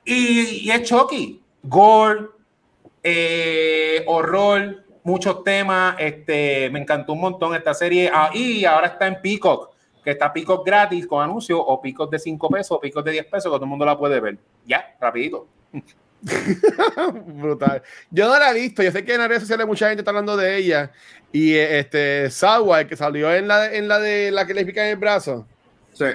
Y, y, es Chucky, gore, horror, muchos temas. Este, me encantó un montón esta serie. Ah, y ahora está en Peacock, que está Peacock gratis con anuncios, o Peacock de 5 pesos, o Peacock de 10 pesos, que todo el mundo la puede ver. Ya, rapidito. Brutal. Yo no la he visto. Yo sé que en las redes sociales mucha gente está hablando de ella. Y este Sawa, que salió en la, en la de la que le pica en el brazo. Sí.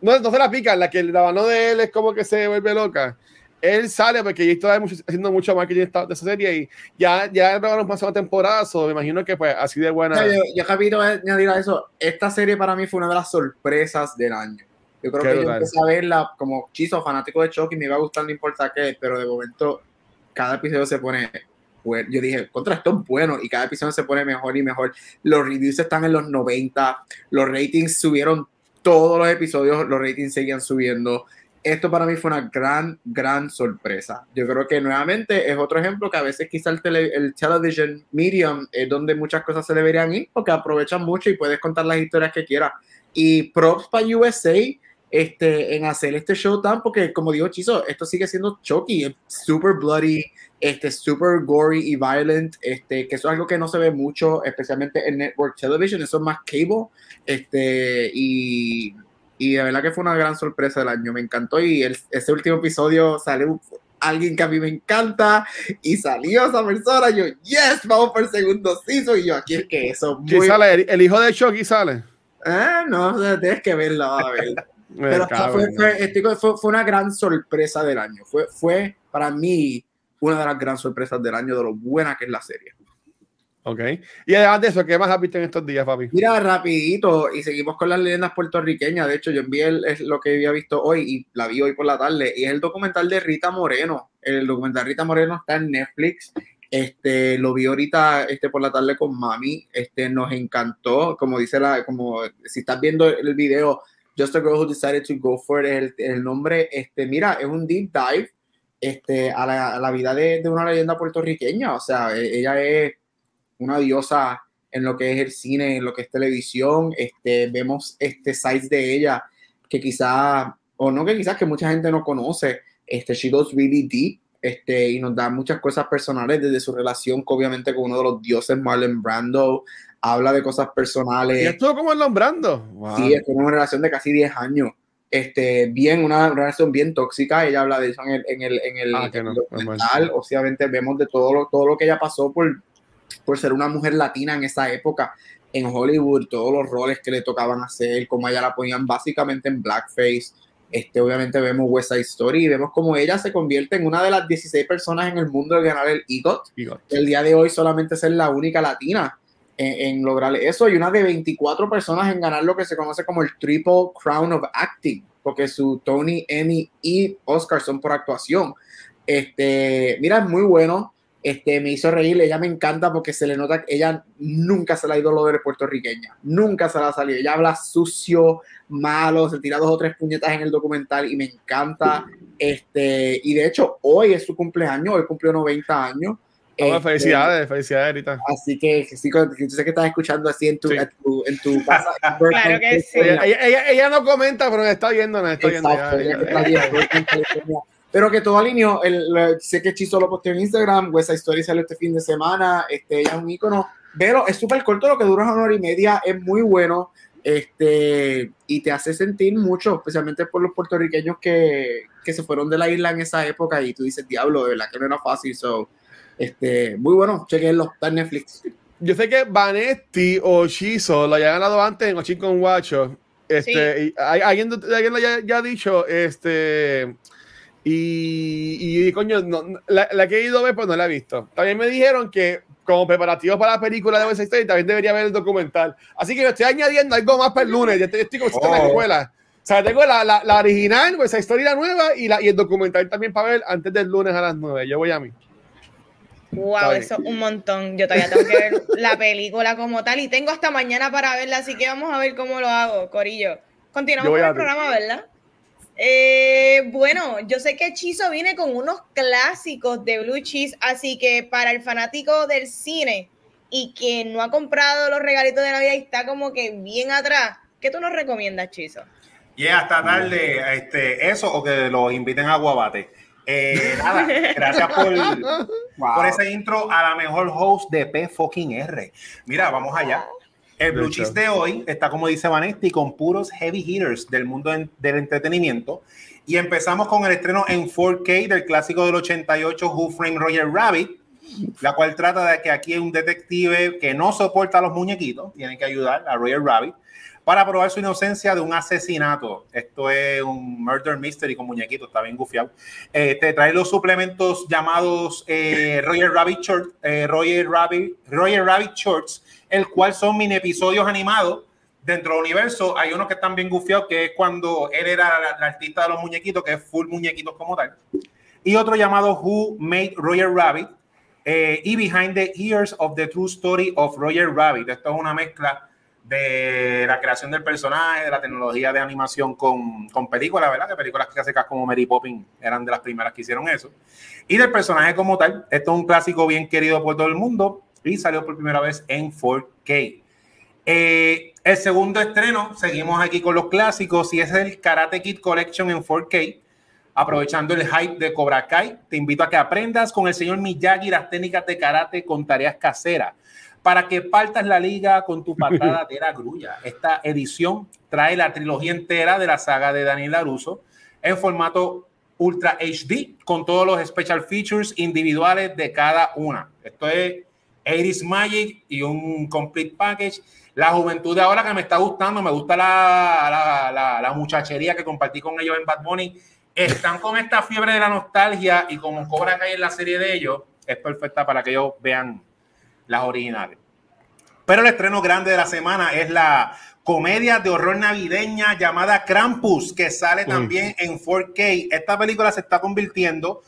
No, no se la pica, la que la mano de él es como que se vuelve loca él sale porque ya está haciendo mucho marketing de esa serie y ya, ya grabaron más una temporada, so me imagino que pues así de buena. yo, yo rápido añadir a eso, esta serie para mí fue una de las sorpresas del año. Yo creo que yo empecé a verla como chiso fanático de Chucky, me iba a gustar, no importa qué, pero de momento cada episodio se pone bueno. Yo dije, contra esto es bueno y cada episodio se pone mejor y mejor. Los reviews están en los 90, los ratings subieron todos los episodios, los ratings seguían subiendo esto para mí fue una gran, gran sorpresa. Yo creo que nuevamente es otro ejemplo que a veces quizá el, el television medium es donde muchas cosas se deberían ir porque aprovechan mucho y puedes contar las historias que quieras. Y props para USA este, en hacer este show tan, porque como digo Chizo, esto sigue siendo choky, super bloody, este, super gory y violent, este, que eso es algo que no se ve mucho, especialmente en network television, eso es más cable, este, y y de verdad que fue una gran sorpresa del año, me encantó y el, ese último episodio sale alguien que a mí me encanta y salió esa persona, yo, yes, vamos por el segundo season y yo, aquí es que eso. Muy... sale? ¿El, hijo de Chucky sale? Ah, no, tienes que verlo, a ver. Pero fue, fue, fue, fue, una gran sorpresa del año. Fue, fue para mí una de las grandes sorpresas del año, de lo buena que es la serie. Ok. Y además de eso, ¿qué más has visto en estos días, papi? Mira, rapidito, y seguimos con las leyendas puertorriqueñas. De hecho, yo envié lo que había visto hoy y la vi hoy por la tarde. Y es el documental de Rita Moreno. El documental de Rita Moreno está en Netflix. Este, lo vi ahorita este, por la tarde con mami. Este, nos encantó. Como dice la, como si estás viendo el video, Just a Girl Who Decided to Go For It, el, el nombre. Este, mira, es un deep dive este, a, la, a la vida de, de una leyenda puertorriqueña. O sea, e, ella es una diosa en lo que es el cine, en lo que es televisión. Este, vemos este sites de ella que quizá, o no que quizás que mucha gente no conoce. Este, she goes really deep este, y nos da muchas cosas personales desde su relación, obviamente, con uno de los dioses, Marlon Brando. Habla de cosas personales. ¿Y esto cómo es Brando? Sí, es una relación de casi 10 años. Este, bien, una relación bien tóxica. Ella habla de eso en el, en el, en el, ah, documental. Obviamente, vemos de todo lo, todo lo que ella pasó por por ser una mujer latina en esa época en Hollywood, todos los roles que le tocaban hacer, como ella la ponían básicamente en blackface. Este, obviamente vemos West Side Story y vemos como ella se convierte en una de las 16 personas en el mundo de ganar el EGOT. El día de hoy solamente ser la única latina en, en, lograr eso y una de 24 personas en ganar lo que se conoce como el Triple Crown of Acting, porque su Tony, Emmy y Oscar son por actuación. Este, mira, es muy bueno este, me hizo reír, ella me encanta porque se le nota que ella nunca se la ha ido lo de puertorriqueña, nunca se la ha salido, ella habla sucio, malo, se tira dos o tres puñetas en el documental y me encanta, este, y de hecho hoy es su cumpleaños, hoy cumplió 90 años. Este, felicidades, felicidades, Rita. Así que sí, yo sé que estás escuchando así en tu, en tu, casa. claro que sí. Ella, ella, no comenta, pero me está viendo, me está viendo. Pero que todo alineó. El, sé que Chizo lo posteó en Instagram. West Story salió este fin de semana. Este, ella es un icono. Pero es súper corto, lo que dura una hora y media. Es muy bueno. Este, y te hace sentir mucho, especialmente por los puertorriqueños que, que se fueron de la isla en esa época. Y tú dices, diablo, de verdad que no era fácil. So, este, muy bueno. Chequenlo. Está en Netflix. Yo sé que Vanetti o Chizo lo había ganado antes en Ochin con Guacho. Este, y alguien, alguien lo ya ha dicho, este y, y coño, no, la, que he ido a ver, pues no la he visto. También me dijeron que como preparativo para la película de West Side Story, también debería ver el documental. Así que me estoy añadiendo algo más para el lunes. Ya estoy, estoy como en la oh. escuela. O sea, tengo la, la, la original, Story, la nueva, y, la, y el documental también para ver antes del lunes a las 9. Yo voy a mí. Wow, eso es un montón. Yo todavía tengo que ver la película como tal y tengo hasta mañana para verla, así que vamos a ver cómo lo hago, Corillo. Continuamos con el programa, ¿verdad? Eh, bueno, yo sé que Chizo viene con unos clásicos de Blue Cheese, así que para el fanático del cine y que no ha comprado los regalitos de Navidad y está como que bien atrás, ¿qué tú nos recomiendas, Chizo? Y hasta tarde, este, eso o que los inviten a Guabate. Eh, nada, gracias por, por ese intro a la mejor host de P fucking R. Mira, vamos allá. El Blue Cheese de hoy está, como dice Vanetti, con puros heavy hitters del mundo del entretenimiento. Y empezamos con el estreno en 4K del clásico del 88, Who Framed Roger Rabbit, la cual trata de que aquí hay un detective que no soporta a los muñequitos, tiene que ayudar a Roger Rabbit para probar su inocencia de un asesinato. Esto es un murder mystery con muñequitos, está bien gufiado. Eh, te trae los suplementos llamados eh, Roger Rabbit Shorts, eh, Roger Rabbit, Roger Rabbit Shorts, el cual son mini episodios animados dentro del universo. Hay unos que están bien gufiados, que es cuando él era la, artista de los muñequitos, que es full muñequitos como tal. Y otro llamado Who Made Roger Rabbit. y Behind the Ears of the True Story of Roger Rabbit. Esto es una mezcla de la creación del personaje, de la tecnología de animación con, con películas, ¿verdad? Que películas clásicas como Mary Poppins eran de las primeras que hicieron eso. Y del personaje como tal, esto es un clásico bien querido por todo el mundo y salió por primera vez en 4K. Eh, el segundo estreno, seguimos aquí con los clásicos y es el Karate Kid Collection en 4K. Aprovechando el hype de Cobra Kai, te invito a que aprendas con el señor Miyagi las técnicas de karate con tareas caseras para que partas la liga con tu patada de la grulla. Esta edición trae la trilogía entera de la saga de Daniel LaRusso en formato Ultra HD con todos los special features individuales de cada una. Esto es Iris Magic y un complete package. La juventud de ahora que me está gustando, me gusta la, la, la, muchachería que compartí con ellos en Bad Bunny. Están con esta fiebre de la nostalgia y como Cobra Kai en la serie de ellos, es perfecta para que ellos vean las originales. Pero el estreno grande de la semana es la comedia de horror navideña llamada Krampus, que sale también en 4K. Esta película se está convirtiendo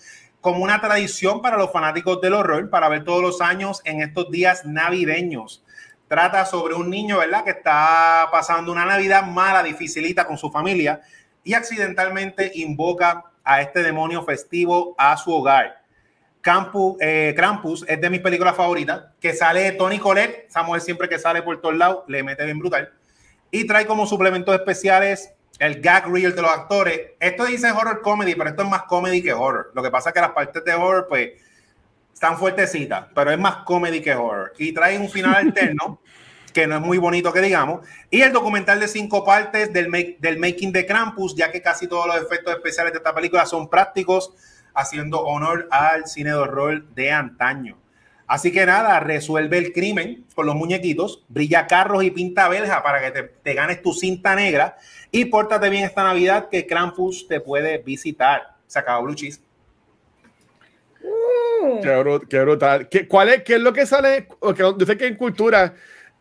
como una tradición para los fanáticos del horror para ver todos los años en estos días navideños. Trata sobre un niño, ¿verdad?, que está pasando una Navidad mala, dificilita con su familia y accidentalmente invoca a este demonio festivo a su hogar. Campus, eh, Krampus es de mis películas favoritas, que sale Tony Colette, Samuel siempre que sale por todos lados, le mete bien brutal. Y trae como suplementos especiales el gag reel de los actores. Esto dice horror comedy, pero esto es más comedy que horror. Lo que pasa es que las partes de horror, pues, están fuertecitas, pero es más comedy que horror. Y trae un final alterno, que no es muy bonito que digamos. Y el documental de cinco partes del, del making de Krampus, ya que casi todos los efectos especiales de esta película son prácticos haciendo honor al cine de horror de antaño. Así que nada, resuelve el crimen con los muñequitos, brilla carros y pinta verja para que te, ganes tu cinta negra y pórtate bien esta Navidad que Krampus te puede visitar. Se acabó Blue Cheese. Uh. Qué, brutal. ¿Qué, cuál es, ¿Qué es lo que sale? yo sé que en cultura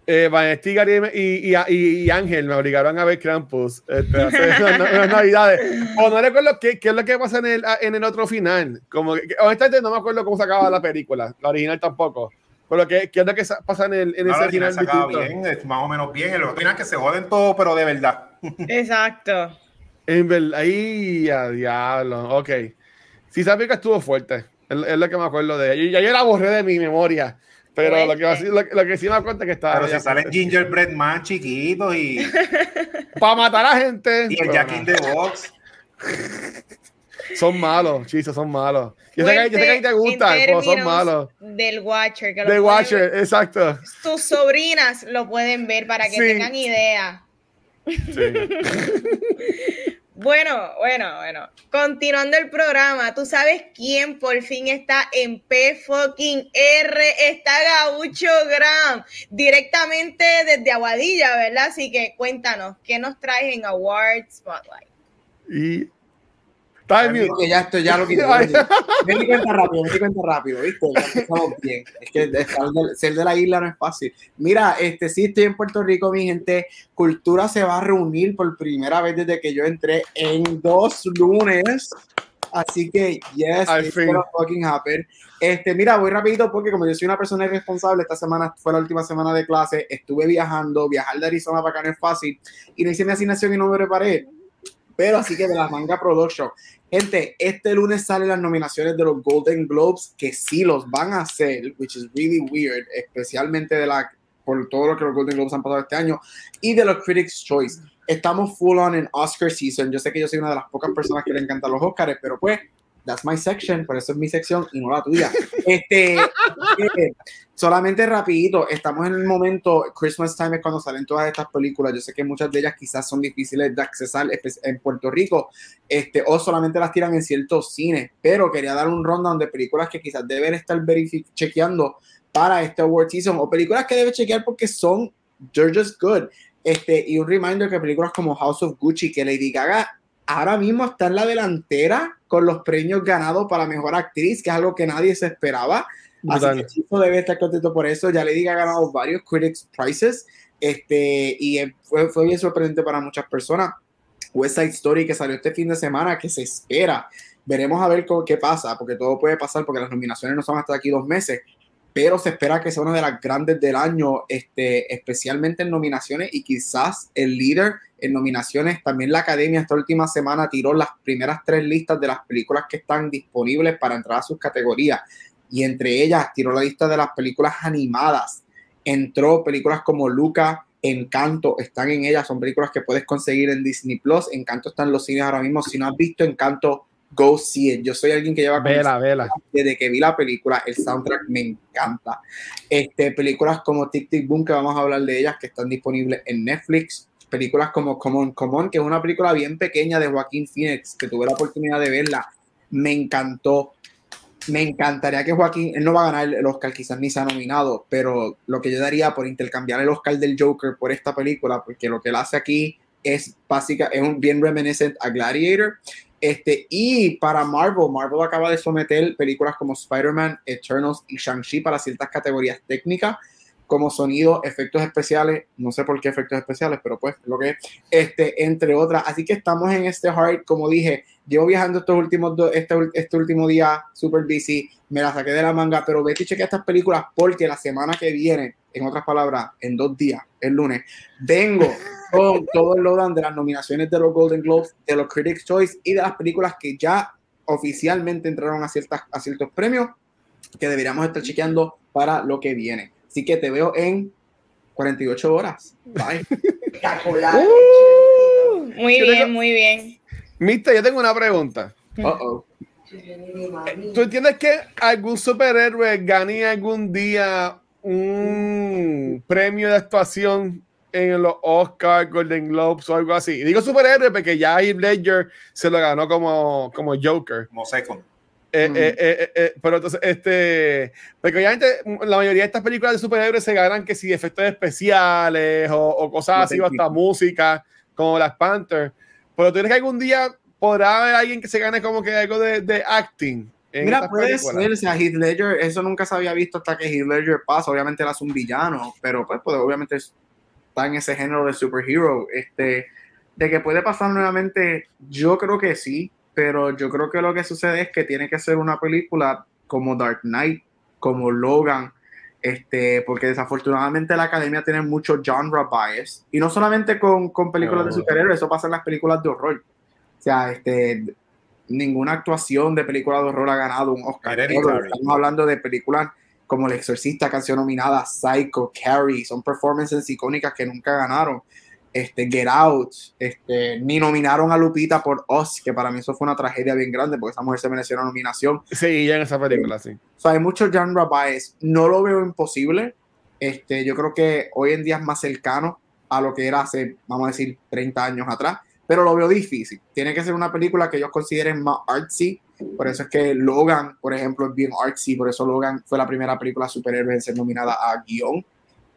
eh, Vanesti y, y, y, Ángel me obligaron a ver Krampus este, hace unas, navidades. O no recuerdo qué, qué, es lo que pasa en el, en el otro final. Como que, honestamente no me acuerdo cómo se acaba la película, la original tampoco. Pero ¿qué, qué es lo que pasa en, el, en ese final? Se acaba bien, es más o menos bien. El otro final que se joden todo, pero de verdad. Exacto. En verdad, ahí a diablo. Ok. Sí, sabía que estuvo fuerte. Es, lo que me acuerdo de ella. Ya yo la borré de mi memoria. Pero lo que, lo, lo, que sí me cuenta es que está. Pero si salen gingerbread más chiquitos y. Para matar a gente. Y el Jack in the Box. son malos, chistes, son malos. Yo sé, que, yo sé que a ti te gusta, pero son malos. Del Watcher. del Watcher, exacto. Tus sobrinas lo pueden ver para que tengan idea. Sí. Bueno, bueno, bueno. Continuando el programa, ¿tú sabes quién por fin está en P fucking R? Está Gaucho Gram, directamente desde Aguadilla, ¿verdad? Así que cuéntanos, ¿qué nos traes en Award Spotlight? Y Que ya esto ya lo quité. me di cuenta rápido, me di cuenta rápido, ¿viste? estamos bien. Es que ser de la isla no es fácil. Mira, este sí estoy en Puerto Rico, mi gente. Cultura se va a reunir por primera vez desde que yo entré en dos lunes. Así que, yes, it's gonna fucking happen. Este, mira, voy rapidito porque como yo soy una persona irresponsable, esta semana fue la última semana de clase, estuve viajando, viajar de Arizona para acá no es fácil, y no hice mi asignación y no me preparé. Pero así que de la manga production. Gente, este lunes salen las nominaciones de los Golden Globes, que sí los van a hacer, which is really weird, especialmente de la, por todo lo que los Golden Globes han pasado este año, y de los Critics' Choice estamos full on en Oscar season. Yo sé que yo soy una de las pocas personas que le encantan los Oscars, pero pues, that's my section, por eso es mi sección y no la tuya. Este, eh, solamente rapidito, estamos en el momento, Christmas time es cuando salen todas estas películas. Yo sé que muchas de ellas quizás son difíciles de accesar en Puerto Rico, este, o solamente las tiran en ciertos cines, pero quería dar un rundown de películas que quizás deben estar chequeando para este award season, o películas que deben chequear porque son, they're just good. Este, y un reminder que películas como House of Gucci, que Lady Gaga ahora mismo está en la delantera con los premios ganados para mejor actriz, que es algo que nadie se esperaba. Así que Chico debe estar contento por eso. Ya Lady Gaga ha ganado varios Critics Prizes este, y fue, fue bien sorprendente para muchas personas. West Side Story que salió este fin de semana, que se espera. Veremos a ver qué pasa, porque todo puede pasar, porque las nominaciones no son hasta aquí dos meses pero se espera que sea una de las grandes del año, este, especialmente en nominaciones y quizás el líder en nominaciones. También la Academia esta última semana tiró las primeras tres listas de las películas que están disponibles para entrar a sus categorías y entre ellas tiró la lista de las películas animadas. Entró películas como Luca, Encanto, están en ellas, son películas que puedes conseguir en Disney Plus. Encanto está en los cines ahora mismo. Si no has visto Encanto, go see it. Yo soy alguien que lleva vela, vela. desde que vi la película, el soundtrack me encanta. Este, películas como Tic Tic Boom, que vamos a hablar de ellas, que están disponibles en Netflix. Películas como Common Common, que es una película bien pequeña de Joaquín Phoenix, que tuve la oportunidad de verla. Me encantó. Me encantaría que Joaquín, él no va a ganar el Oscar, quizás ni se ha nominado, pero lo que yo daría por intercambiar el Oscar del Joker por esta película, porque lo que él hace aquí es básica, es un bien reminiscent a Gladiator este, y para Marvel, Marvel acaba de someter películas como Spider-Man, Eternals y Shang-Chi para ciertas categorías técnicas, como sonido, efectos especiales, no sé por qué efectos especiales, pero pues lo que es, este, entre otras. Así que estamos en este hard, como dije, llevo viajando estos últimos este, este último día super busy, me la saqué de la manga, pero vete y chequea estas películas porque la semana que viene, en otras palabras, en dos días, el lunes, vengo con todo el lowdown de las nominaciones de los Golden Globes, de los Critics' Choice y de las películas que ya oficialmente entraron a, ciertas, a ciertos premios que deberíamos estar chequeando para lo que viene. Así que te veo en 48 horas. Bye. Uh, muy bien, muy bien. Mista, yo tengo una pregunta. ¿Tú entiendes que algún superhéroe gane algún día un premio de actuación en los Oscars, Golden Globes o algo así. digo superhéroe porque ya Heath Ledger se lo ganó como, como Joker. Como second. Eh, eh, eh, pero entonces, este, porque obviamente la mayoría de estas películas de superhéroes se ganan que si efectos especiales o, cosas así, o hasta música, como Black Panther. Pero tú crees que algún día podrá haber alguien que se gane como que algo de, de acting. Mira, puede ser, o sea, Heath Ledger, eso nunca se había visto hasta que Heath Ledger pasa. Obviamente él es un villano, pero pues, pues obviamente está en ese género de superhero. Este, de que puede pasar nuevamente, yo creo que sí, pero yo creo que lo que sucede es que tiene que ser una película como Dark Knight, como Logan, este, porque desafortunadamente la academia tiene mucho genre bias, y no solamente con, con películas de superhéroes, eso pasa en las películas de horror. O sea, este, ninguna actuación de película de horror ha ganado un Oscar. Estamos hablando de películas como El Exorcista, canción nominada, Psycho, Carrie, son performances icónicas que nunca ganaron. Este, Get Out, este, ni nominaron a Lupita por Us, que para mí eso fue una tragedia bien grande porque esa mujer se mereció una nominación. Sí, ya en esa película, sí. O sea, hay mucho genre bias. No lo veo imposible. Este, yo creo que hoy en día es más cercano a lo que era hace, vamos a decir, 30 años atrás, pero lo veo difícil. Tiene que ser una película que ellos consideren más artsy, por eso es que Logan, por ejemplo, es bien artsy, por eso Logan fue la primera película superhéroe en ser nominada a guion.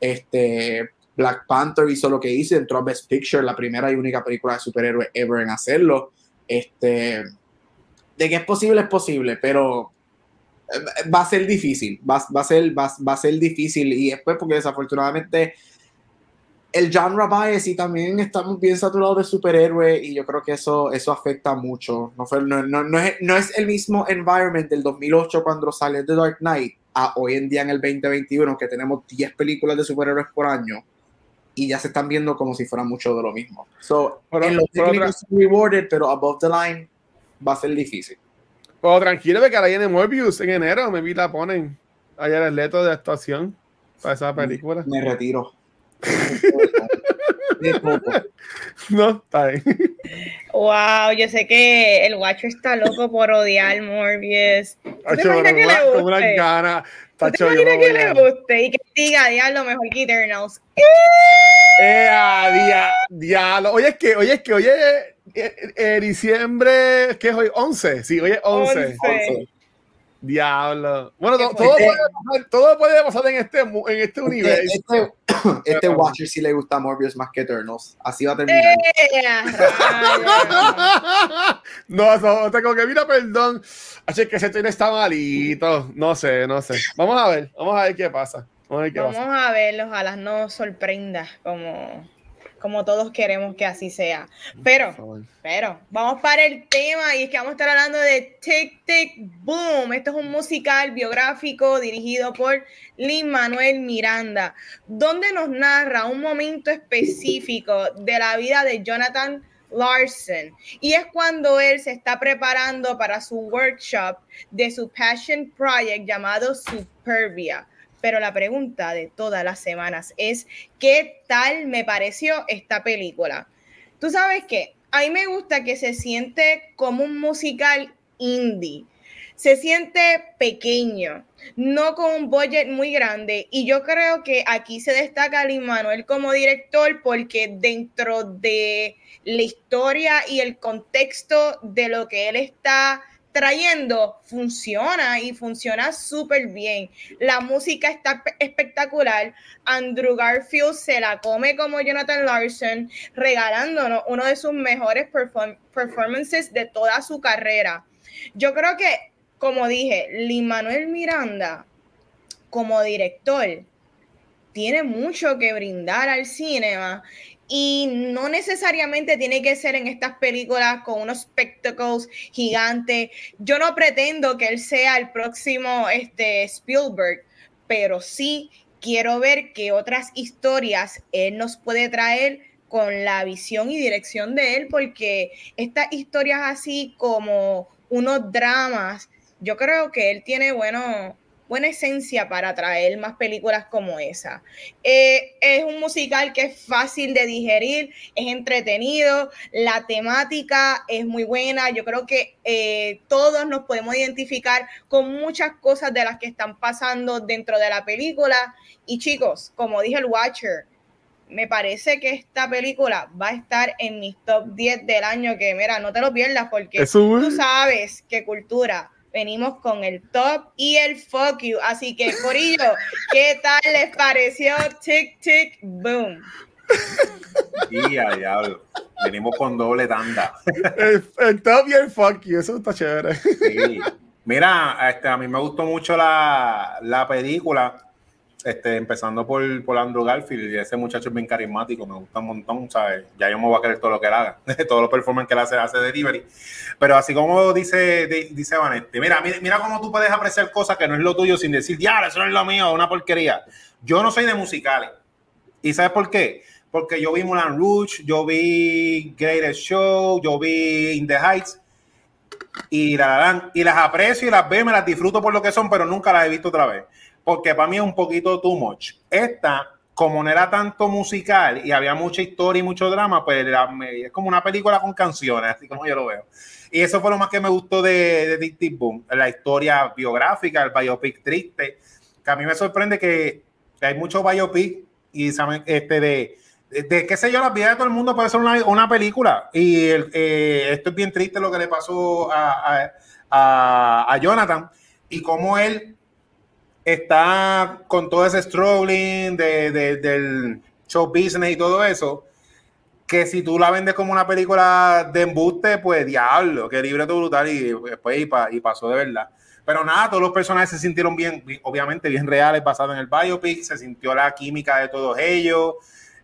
Este, Black Panther hizo lo que hizo, entró a Best Picture, la primera y única película de superhéroe ever en hacerlo. Este, de que es posible, es posible, pero eh, va a ser difícil, va, va a, ser, va, va, a ser difícil y después porque desafortunadamente el genre bias y también estamos bien saturados de superhéroes y yo creo que eso, eso afecta mucho. No, fue, no, no, no, es, no es el mismo environment del 2008 cuando sale The Dark Knight a hoy en día en el 2021 que tenemos 10 películas de superhéroes por año y ya se están viendo como si fuera mucho de lo mismo. So, pero, en los técnicos rewarded, pero above the line va a ser difícil. Pero tranquilo, que ahora viene Morbius en enero, me vi la ponen ayer el leto de actuación para esa película. Me retiro. No, está bien. Wow, yo sé que el Watcher está loco por odiar Morbius. ¿Tú te imaginas que le guste? Una gana. ¿Tú te imaginas que le guste y que diga, diablo, mejor que Eternals? Eh, diablo. Oye, es que, oye, es que, oye, eh, eh, diciembre, ¿qué es hoy? 11. Sí, hoy es 11. 11. Diablo. Bueno, todo, puede pasar, todo, puede pasar, en este, en este, universo. Este, este Watcher sí le gusta Morbius más que Eternals. Así va a terminar. no, eso, tengo que mira, perdón. Así que ese tiene está malito. No sé, no sé. Vamos a ver, vamos a ver qué pasa. Vamos a ver, qué vamos a ver ojalá no sorprenda como como todos queremos que así sea. Pero, pero, vamos para el tema y es que vamos a estar hablando de Tic Tic Boom. Esto es un musical biográfico dirigido por Lin Manuel Miranda, donde nos narra un momento específico de la vida de Jonathan Larson. Y es cuando él se está preparando para su workshop de su passion project llamado Superbia pero la pregunta de todas las semanas es, ¿qué tal me pareció esta película? Tú sabes que a mí me gusta que se siente como un musical indie. Se siente pequeño, no con un budget muy grande. Y yo creo que aquí se destaca Lin Manuel como director porque dentro de la historia y el contexto de lo que él está trayendo funciona y funciona súper bien. La música está espectacular. Andrew Garfield se la come como Jonathan Larson, regalándonos uno de sus mejores performances de toda su carrera. Yo creo que, como dije, Lin Manuel Miranda, como director, tiene mucho que brindar al cinema y no necesariamente tiene que ser en estas películas con unos spectacles gigantes. Yo no pretendo que él sea el próximo este, Spielberg, pero sí quiero ver qué otras historias él nos puede traer con la visión y dirección de él, porque estas historias así como unos dramas, yo creo que él tiene bueno buena esencia para traer más películas como esa. Eh, es un musical que es fácil de digerir, es entretenido, la temática es muy buena, yo creo que eh, todos nos podemos identificar con muchas cosas de las que están pasando dentro de la película. Y chicos, como dije el Watcher, me parece que esta película va a estar en mis top 10 del año, que mira, no te lo pierdas porque tú sabes que cultura venimos con el top y el fuck you. Así que, Corillo, ¿qué tal les pareció Tic Tic Boom? Y a diablo. Venimos con doble tanda. El, top y el fuck you, eso está chévere. Sí. Mira, este, a mí me gustó mucho la, la película. Este, empezando por, por Andrew Garfield, y ese muchacho es bien carismático, me gusta un montón, ¿sabes? Ya yo me voy a querer todo lo que él haga, todos los performances que él hace, hace delivery. Pero así como dice, dice Vanetti, mira, mira, mira cómo tú puedes apreciar cosas que no es lo tuyo sin decir, ya, eso no es lo mío, una porquería. Yo no soy de musicales. ¿Y sabes por qué? Porque yo vi Mulan Rouge, yo vi Greatest Show, yo vi In the Heights, y, la, y las aprecio y las veo, me las disfruto por lo que son, pero nunca las he visto otra vez porque para mí es un poquito too much. Esta, como no era tanto musical y había mucha historia y mucho drama, pues es como una película con canciones, así como yo lo veo. Y eso fue lo más que me gustó de, de Tic Boom, la historia biográfica, el biopic triste, que a mí me sorprende que, hay muchos biopic y saben, este de, de, qué sé yo, la vida de todo el mundo puede ser una, una película. Y eh, esto es bien triste lo que le pasó a, a, a Jonathan y cómo él está con todo ese struggling de, del show business y todo eso. que si tú la vendes como una película de embuste, pues diablo, qué libreto brutal y después y, pasó de verdad. Pero nada, todos los personajes se sintieron bien, obviamente bien reales, basados en el biopic, se sintió la química de todos ellos,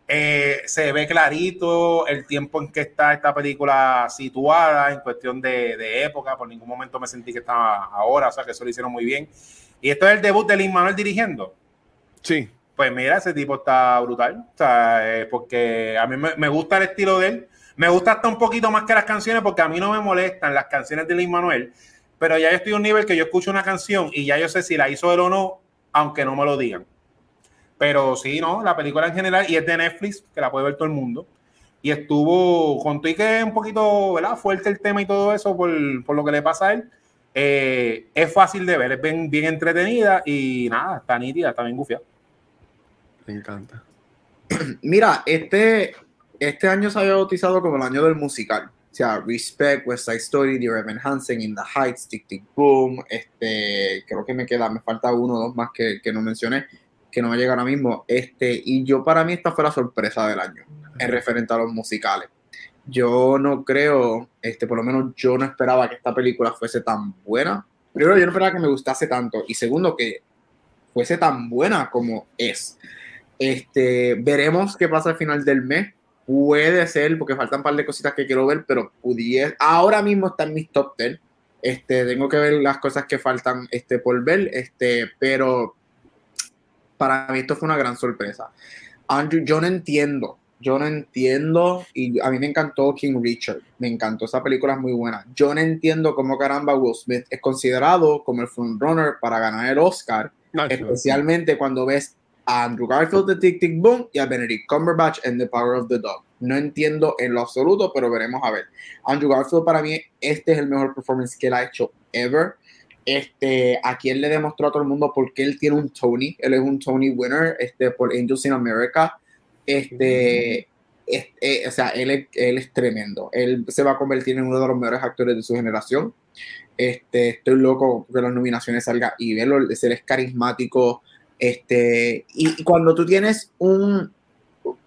eh, se ve clarito el tiempo en que está esta película situada en cuestión de, de, época, por ningún momento me sentí que estaba ahora, o sea que eso lo hicieron muy bien. Y esto es el debut de Lin Manuel dirigiendo. Sí. Pues mira, ese tipo está brutal. O sea, eh, porque a mí me, gusta el estilo de él. Me gusta hasta un poquito más que las canciones porque a mí no me molestan las canciones de Lin Manuel. Pero ya yo estoy a un nivel que yo escucho una canción y ya yo sé si la hizo él o no, aunque no me lo digan. Pero sí, ¿no? La película en general, y es de Netflix, que la puede ver todo el mundo. Y estuvo, con y que un poquito, ¿verdad? Fuerte el tema y todo eso por, por lo que le pasa a él. Eh, es fácil de ver, es bien, bien entretenida y nada, está nítida, está bien gufiada. Me encanta. Mira, este, este año se había bautizado como el año del musical. O sea, Respect, West Side Story, The Evan Hansen, In the Heights, Tick Tick Boom. Este, creo que me queda, me falta uno o dos más que, que no mencioné, que no me llega ahora mismo. Este, y yo, para mí, esta fue la sorpresa del año en referente a los musicales. Yo no creo, este, por lo menos yo no esperaba que esta película fuese tan buena. Primero, yo no esperaba que me gustase tanto. Y segundo, que fuese tan buena como es. Este, veremos qué pasa al final del mes. Puede ser, porque faltan un par de cositas que quiero ver, pero pudiera. Ahora mismo está en mis top 10. Este, tengo que ver las cosas que faltan este, por ver, este, pero para mí esto fue una gran sorpresa. Andrew, yo no entiendo, yo no entiendo, y a mí me encantó King Richard, me encantó, esa película es muy buena. Yo no entiendo cómo caramba Will Smith es considerado como el frontrunner para ganar el Oscar, especialmente cuando ves a Andrew Garfield de Tic Tic Boom y a Benedict Cumberbatch en The Power of the Dog. No entiendo en lo absoluto, pero veremos a ver. Andrew Garfield para mí este es el mejor performance que él ha hecho ever. Este, aquí él le demostró a todo el mundo por qué él tiene un Tony. Él es un Tony winner este, por Angels in America. Este, este o sea, él es, él es tremendo. Él se va a convertir en uno de los mejores actores de su generación. Este, estoy loco que las nominaciones salgan y verlo. Él es carismático, este, y, cuando tú tienes un,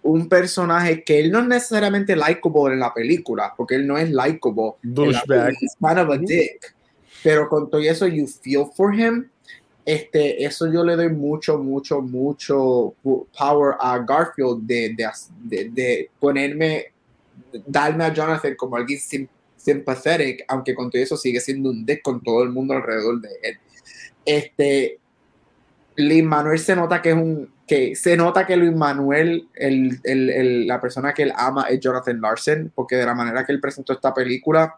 un personaje que él no es necesariamente likable en la película, porque él no es likable. Kind of a dick. Pero con todo eso, you feel for him. Este, eso yo le doy mucho, mucho, mucho power a Garfield de, de, de, ponerme, darme a Jonathan como alguien sympathetic, aunque con todo eso sigue siendo un dick con todo el mundo alrededor de él. Este, Luis Manuel se nota que es un que se nota que Luis Manuel, el, el, el, la persona que él ama es Jonathan Larson, porque de la manera que él presentó esta película,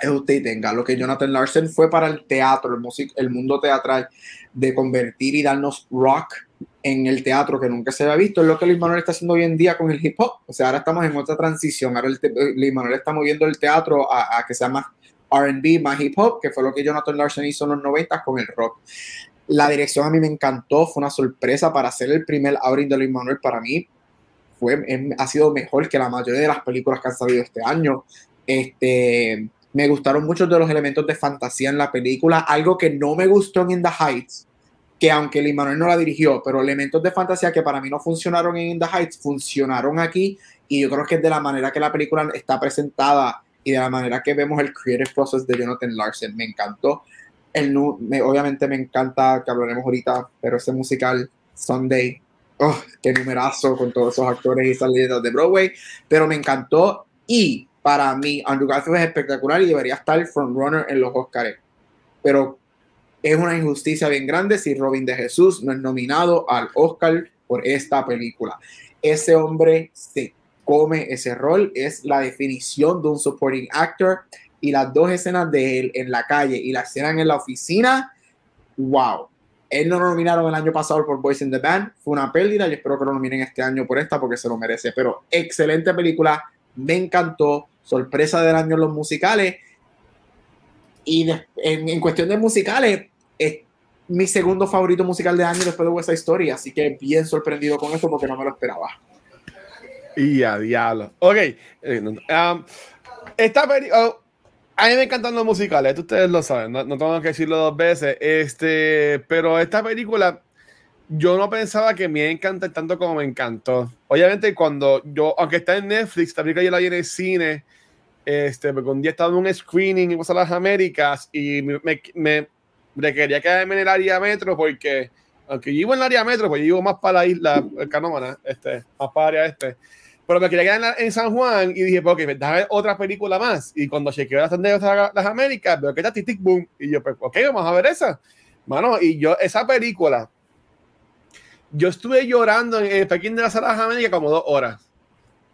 es usted y tenga. Lo que Jonathan Larson fue para el teatro, el, music, el mundo teatral, de convertir y darnos rock en el teatro que nunca se había visto, es lo que Luis Manuel está haciendo hoy en día con el hip hop. O sea, ahora estamos en otra transición. Ahora Luis Manuel está moviendo el teatro a, a que sea más RB, más hip hop, que fue lo que Jonathan Larson hizo en los 90 con el rock. La dirección a mí me encantó, fue una sorpresa para hacer el primer outing de Luis Manuel para mí. Fue, ha sido mejor que la mayoría de las películas que han salido este año. Este, me gustaron muchos de los elementos de fantasía en la película. Algo que no me gustó en In the Heights, que aunque Luis Manuel no la dirigió, pero elementos de fantasía que para mí no funcionaron en In the Heights, funcionaron aquí. Y yo creo que es de la manera que la película está presentada y de la manera que vemos el creative process de Jonathan Larson. Me encantó obviamente me encanta, que hablaremos ahorita, pero ese musical Sunday, oh, qué numerazo con todos esos actores y salidas de Broadway, pero me encantó y para mí Andrew Garfield es espectacular y debería estar frontrunner en los Oscars, pero es una injusticia bien grande si Robin de Jesús no es nominado al Oscar por esta película. Ese hombre se come ese rol, es la definición de un supporting actor y las dos escenas de él en la calle y la escena en la oficina, wow. Él no lo nominaron el año pasado por Boys in the Band, fue una pérdida, y espero que lo nominen este año por esta porque se lo merece, pero excelente película, me encantó, sorpresa del año en los musicales, y en, cuestión de musicales, es mi segundo favorito musical de año después de Side Story, así que bien sorprendido con esto porque no me lo esperaba. Y a diablo. Ok. Eh, um, esta. Oh, a mí me encantan los musicales, esto ustedes lo saben, no, tengo que decirlo dos veces. Este, pero esta película yo no pensaba que me encanta tanto como me encantó. Obviamente, cuando yo, aunque está en Netflix, también que yo la vi en el cine, este, porque un día estaba en un screening en las Américas y me, me, me, quería quedarme en el área metro porque, aunque yo vivo en el área metro, pues yo vivo más para la isla, Canómana, este, más para el área este. Pero me quería quedar en, San Juan y dije, pues, ok, déjame ver otra película más. Y cuando chequeé las de las Américas, veo que está Titic Boom. Y yo, pues, ok, vamos a ver esa. Mano, y yo, esa película, yo estuve llorando en el Pekín de las Américas como dos horas.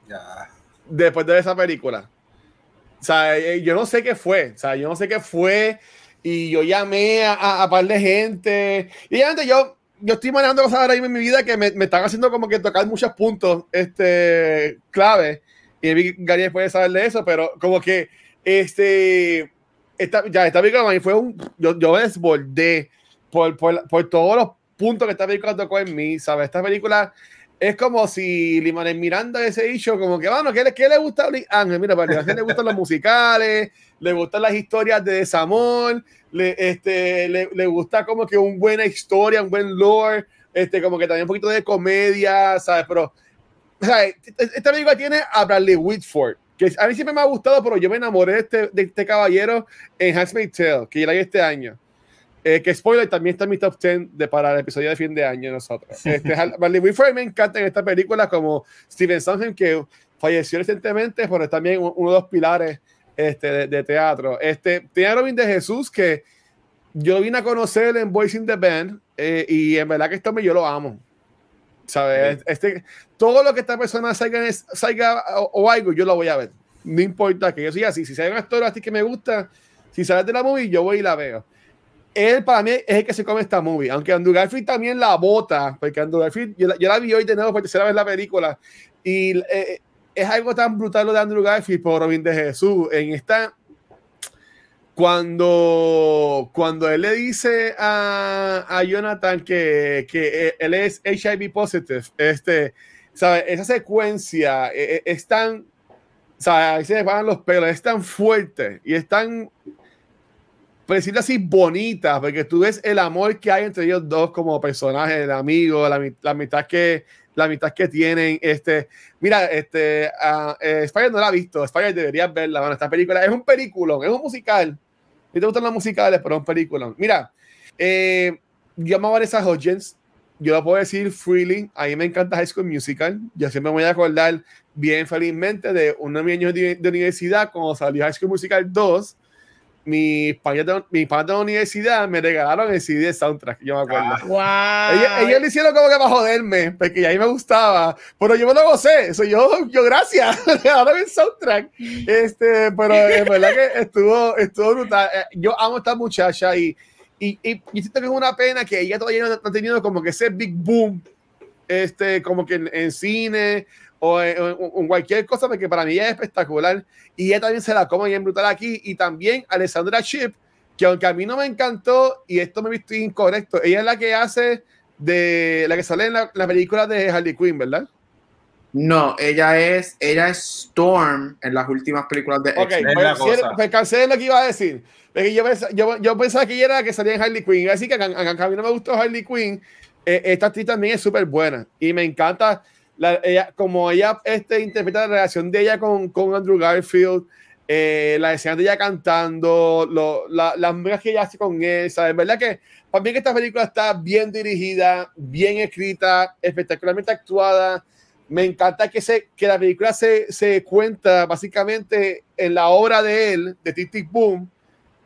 Ya. Después de esa película. O sea, eh, yo no sé qué fue. O sea, yo no sé qué fue. Y yo llamé a, a, par de gente. Y obviamente yo, yo estoy manejando cosas ahora mismo en mi vida que me, me, están haciendo como que tocar muchos puntos este, clave. Y Gary puede saber de eso, pero como que este, esta, ya esta película fue un. Yo, yo desbordé por, por, por todos los puntos que esta película tocó en mí, ¿sabes? Esta película es como si Limanes Miranda ese dicho, como que, bueno, ¿qué, qué le gusta a Ángel? Mira, para le gustan los musicales, le gustan las historias de desamor, le, este, le, le, gusta como que una buena historia, un buen lore, este, como que también un poquito de comedia, ¿sabes? Pero, ¿sabes? Esta película tiene a Bradley Whitford, que a mí siempre me ha gustado, pero yo me enamoré de este, de este caballero en Handmaid's Tale, que la este año. Eh, que spoiler también está en mi top 10 de para el episodio de fin de año nosotros. Este, Bradley Whitford me encanta en esta película como Steven Sondheim que falleció recientemente, pero es también uno de los pilares este, de, teatro. Este, tiene a Robin de Jesús que yo vine a conocer en Voice in the Band eh, y en verdad que esto me yo lo amo. ¿Sabes? Este, todo lo que esta persona salga, salga o, o, algo, yo lo voy a ver. No importa que yo sea así. Si sale un actor así que me gusta, si sale de la movie, yo voy y la veo él para mí es el que se come esta movie. Aunque Andrew Garfield también la bota, porque Andrew Garfield, yo, la vi hoy de nuevo por tercera vez la película. Y eh, es algo tan brutal lo de Andrew Garfield por Robin de Jesús. En esta, cuando, cuando él le dice a, a Jonathan que, que, él es HIV positive, este, ¿sabe? esa secuencia es, eh, es tan, ahí se le van los pelos, es tan fuerte y es tan por decirlo así, bonita, porque tú ves el amor que hay entre ellos dos como personajes, el amigo, la, la mitad que la mitad que tienen. Este, mira, este, uh, Spider no la ha visto, Spider deberías verla, bueno, esta película es un película, es un musical. A te gustan los musicales, pero es un película. Mira, eh, yo amo a Vanessa Hudgens, yo lo puedo decir freely, a mí me encanta High School Musical, yo siempre me voy a acordar bien felizmente de uno de mis años de, de universidad cuando salió High School Musical 2, mis padres de, mi de la universidad me regalaron el CD de soundtrack, yo me acuerdo. wow. Ellos, lo hicieron como que para joderme, porque a mí me gustaba, pero yo me lo gocé, eso yo, yo gracias, regalaron el soundtrack. Este, pero es verdad que estuvo, estuvo brutal. Eh, yo amo a esta muchacha y, y, y, y siento que es una pena que ella todavía no ha tenido como que ese big boom, este, como que en, en cine o en, cualquier cosa, porque para mí es espectacular. Y ella también se la come bien brutal aquí. Y también Alessandra Chip, que aunque a mí no me encantó, y esto me visto incorrecto, ella es la que hace de la que sale en la, película de Harley Quinn, ¿verdad? No, ella es, ella es Storm en las últimas películas de Ok, pues, pues cansé lo que iba a decir. Yo, yo, yo, pensaba que ella era la que salía en Harley Quinn. Así que a, a, mí no me gustó Harley Quinn. Eh, esta actriz también es súper buena. Y me encanta ella, como ella este, interpreta la relación de ella con, con Andrew Garfield, eh, la escena de ella cantando, lo, la, las músicas que ella hace con él, ¿sabes? ¿Verdad que para mí que esta película está bien dirigida, bien escrita, espectacularmente actuada? Me encanta que, se, que la película se, se cuenta básicamente en la obra de él, de Tic Tic Boom,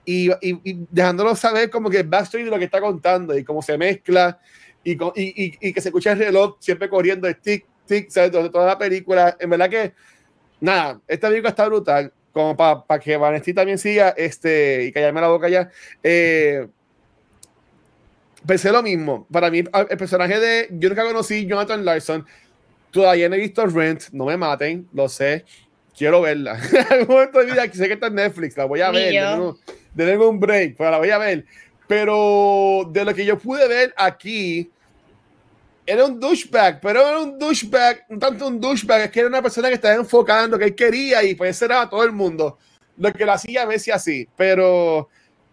y, y, dejándolo saber como que el backstory de lo que está contando y cómo se mezcla y, y, y que se escucha el reloj siempre corriendo el tic, ¿sabes? De toda la película. En verdad que, nada, esta película está brutal. Como para pa que Vanesti también siga este, y callarme la boca ya. Eh, pensé lo mismo. Para mí, el personaje de. Yo nunca conocí Jonathan Larson. Todavía no he visto Rent. No me maten, lo sé. Quiero verla. en algún momento de vida, sé que está en Netflix. La voy a ver. De un break, pero la voy a ver. Pero de lo que yo pude ver aquí, era un douchebag, pero era un douchebag, no tanto un douchebag, es que era una persona que estaba enfocada en lo que él quería y pues era a todo el mundo. Lo que lo hacía a veces así, pero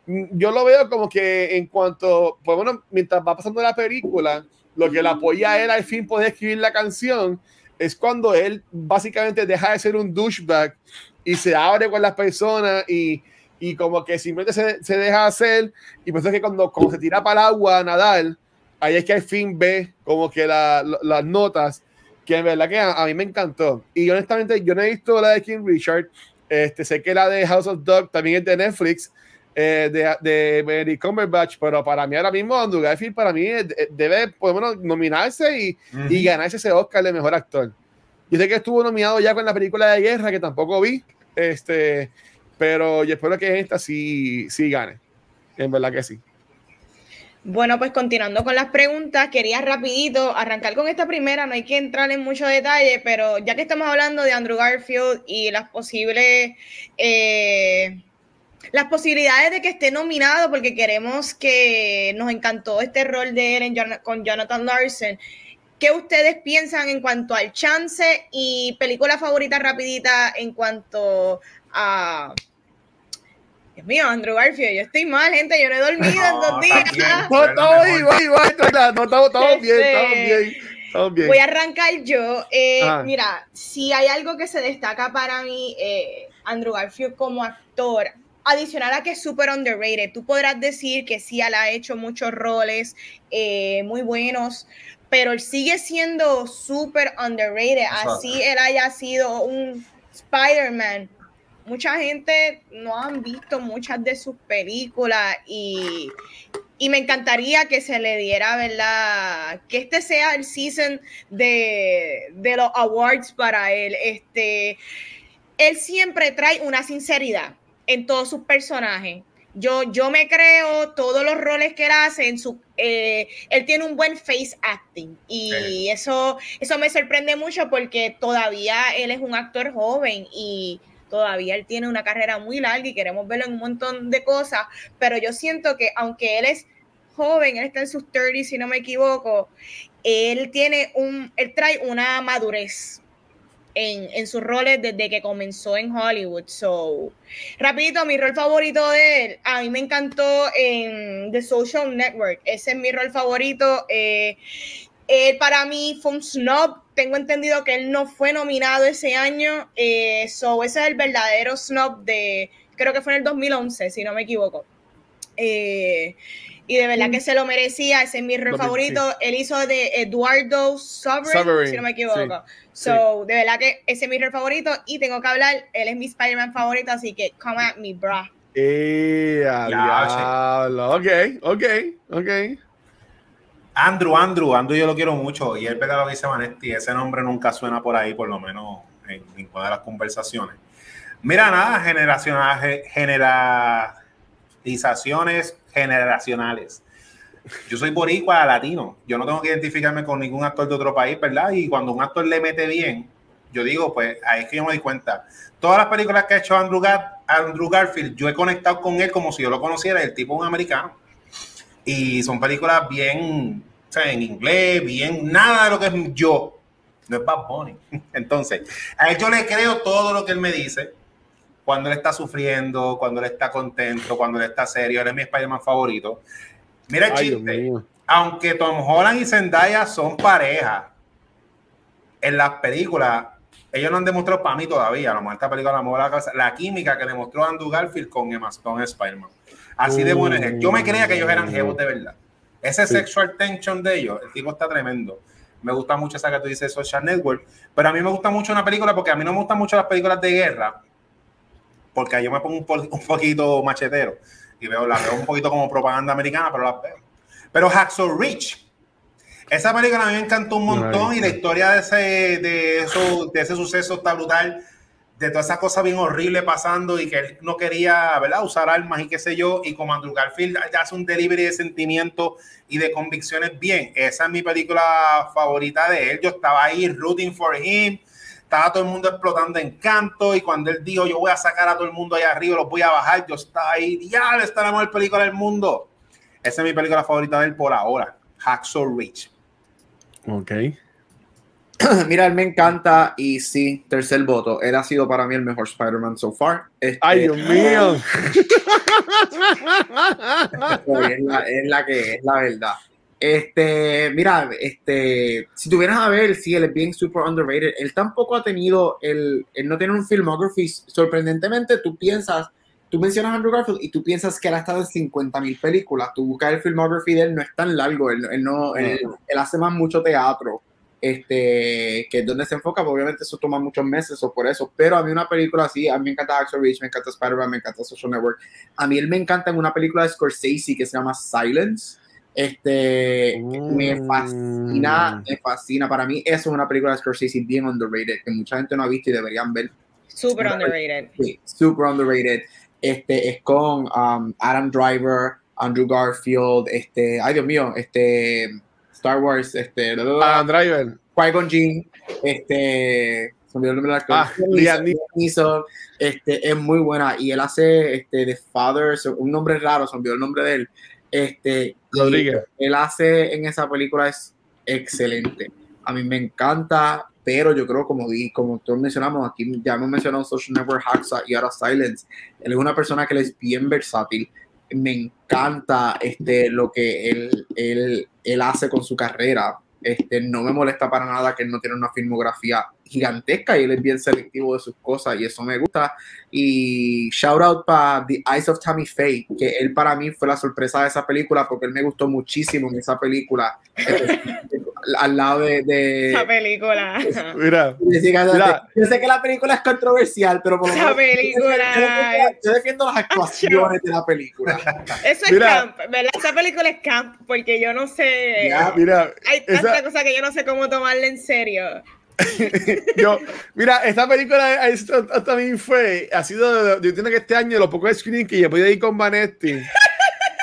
mm, yo lo veo como que en cuanto, pues bueno, mientras va pasando la película, lo que le apoya a él al fin poder escribir la canción es cuando él básicamente deja de ser un douchebag y se abre con las personas y, y como que simplemente se, se, deja hacer. Y por eso es que cuando, cuando se tira para el agua a nadar, ahí es que al fin ve como que la, las notas que en verdad que a, mí me encantó y honestamente yo no he visto la de King Richard este, sé que la de House of Dog también es de Netflix eh, de, de Benedict Cumberbatch, pero para mí ahora mismo Andrew Garfield para mí debe por lo menos nominarse y, y, ganarse ese Oscar de mejor actor. Yo sé que estuvo nominado ya con la película de guerra que tampoco vi, este, pero yo espero que esta sí, sí gane. En verdad que sí. Bueno, pues continuando con las preguntas, quería rapidito arrancar con esta primera, no hay que entrar en mucho detalle, pero ya que estamos hablando de Andrew Garfield y las posibles eh, las posibilidades de que esté nominado, porque queremos que nos encantó este rol de él con Jonathan Larson. ¿Qué ustedes piensan en cuanto al chance y película favorita rapidita en cuanto a... Dios mío, Andrew Garfield, yo estoy mal, gente, yo no he dormido en dos días. No, estamos igual, no, estamos, bien, estamos bien. Voy a arrancar yo. Eh, mira, si hay algo que se destaca para mí, eh, Andrew Garfield como actor, adicional a que es súper underrated, tú podrás decir que sí, él ha hecho muchos roles eh, muy buenos, pero él sigue siendo súper underrated, así él haya sido un Spider-Man. Mucha gente no han visto muchas de sus películas y, y me encantaría que se le diera, ¿verdad? Que este sea el season de, de los awards para él. Este, él siempre trae una sinceridad en todos sus personajes. Yo, yo me creo todos los roles que él hace en su eh, él tiene un buen face acting y eso eso me sorprende mucho porque todavía él es un actor joven y todavía él tiene una carrera muy larga y queremos verlo en un montón de cosas, pero yo siento que aunque él es joven, él está en sus 30 si no me equivoco, él tiene un él trae una madurez en, en, sus roles desde que comenzó en Hollywood. So, rapidito, mi rol favorito de él, a mí me encantó en The Social Network. Ese es mi rol favorito. Eh, él para mí fue un snob. Tengo entendido que él no fue nominado ese año. Eh, so, ese es el verdadero snob de, creo que fue en el 2011, si no me equivoco. Eh, y de verdad que mm. se lo merecía, ese es mi rol favorito. Él hizo de Eduardo Sovereign, si no me equivoco. so, de verdad que ese es mi rol favorito y tengo que hablar, él es mi Spider-Man favorito, así que come at me, bro. Eh, ok, ok, ok. Andrew, Andrew, Andrew yo lo quiero mucho y él pega lo que dice Vanetti, ese nombre nunca suena por ahí, por lo menos en ninguna de las conversaciones. Mira, nada, generacionales, generalizaciones generacionales. Yo soy boricua latino, yo no tengo que identificarme con ningún actor de otro país, ¿verdad? Y cuando un actor le mete bien, yo digo, pues ahí es que yo me doy cuenta. Todas las películas que ha hecho Andrew, Andrew Garfield, yo he conectado con él como si yo lo conociera, el tipo un americano. Y son películas bien, o sea, en inglés, bien, nada de lo que es yo. No es Bad Bunny. Entonces, a él yo le creo todo lo que él me dice cuando él está sufriendo, cuando él está contento, cuando él está serio. Él es mi Spider-Man favorito. Mira el chiste. Aunque Tom Holland y Zendaya son pareja, en las películas, ellos no han demostrado para mí todavía, a lo mejor esta película la, la, la química que demostró Andrew Garfield con Emma Stone Spider-Man. Así de bueno es. Yo me creía que ellos eran jevos de verdad. Ese sexual tension de ellos, el tipo está tremendo. Me gusta mucho esa que tú dices, Social Network. Pero a mí me gusta mucho una película porque a mí no me gustan mucho las películas de guerra porque yo me pongo un, un, poquito machetero y veo, la veo un poquito como propaganda americana, pero las veo. Pero Hacksaw Rich, esa película a mí me encantó un montón y la historia de ese, de, eso, de ese suceso está brutal, de todas esas cosas bien horribles pasando y que él no quería, ¿verdad?, usar armas y qué sé yo, y como Andrew Garfield hace un delivery de sentimientos y de convicciones bien. Esa es mi película favorita de él. Yo estaba ahí rooting for him estaba todo el mundo explotando en canto y cuando él dijo yo voy a sacar a todo el mundo allá arriba, los voy a bajar, yo estaba ahí, ya está la mejor película del mundo. Esa es mi película favorita de él por ahora, Hacksaw Ridge. Ok. Mira, él me encanta y sí, tercer voto. Él ha sido para mí el mejor Spider-Man so far. Este, ¡Ay, Dios mío! es, la, es la que es la verdad. Este, mira, este, si tuvieras a ver, sí, él es bien super underrated. Él tampoco ha tenido, el, él no tiene un filmography. Sorprendentemente, tú piensas, tú mencionas a Andrew Garfield y tú piensas que él ha estado en 50 mil películas. Tú buscas el filmography de él, no es tan largo. Él, no, él, hace más mucho teatro, este, que es donde se enfoca. Obviamente, eso toma muchos meses o por eso. Pero a mí, una película así, a mí me encanta Axel Reach, me encanta Spider-Man, me encanta Social Network. A mí, él me encanta en una película de Scorsese que se llama Silence este, me mm. fascina, me fascina. Para mí, eso es una película de Scorsese bien underrated, que mucha gente no ha visto y deberían ver. Super underrated. Sí, super underrated. Este, es con um, Adam Driver, Andrew Garfield, este, ay Dios mío, este, Star Wars, este, Adam Driver. Qui-Gon Jinn, este, se el nombre de ah, este, es muy buena y él hace, este, The Father, un nombre raro, se olvidó el nombre de él, este, Rodríguez. Él hace en esa película es excelente. A mí me encanta, pero yo creo, como di, como todos mencionamos, aquí ya hemos mencionado Social Network Haxa y ahora Silence. Él es una persona que es bien versátil. Me encanta este, lo que él, él, él hace con su carrera. Este, no me molesta para nada que él no tiene una filmografía gigantesca y él es bien selectivo de sus cosas y eso me gusta. Y shout out para The Eyes of Tammy Faye, que él para mí fue la sorpresa de esa película porque él me gustó muchísimo en esa película. al lado de, esa película. Mira, Yo sé que la película es controversial, pero por lo esa película. Yo defiendo las actuaciones de la película. Eso es camp, ¿verdad? Esa película es camp porque yo no sé. mira, hay tanta cosa que yo no sé cómo tomarla en serio. yo, mira, esta película también fue, ha sido, yo entiendo que este año los pocos screenings que yo podía ir con Vanetti.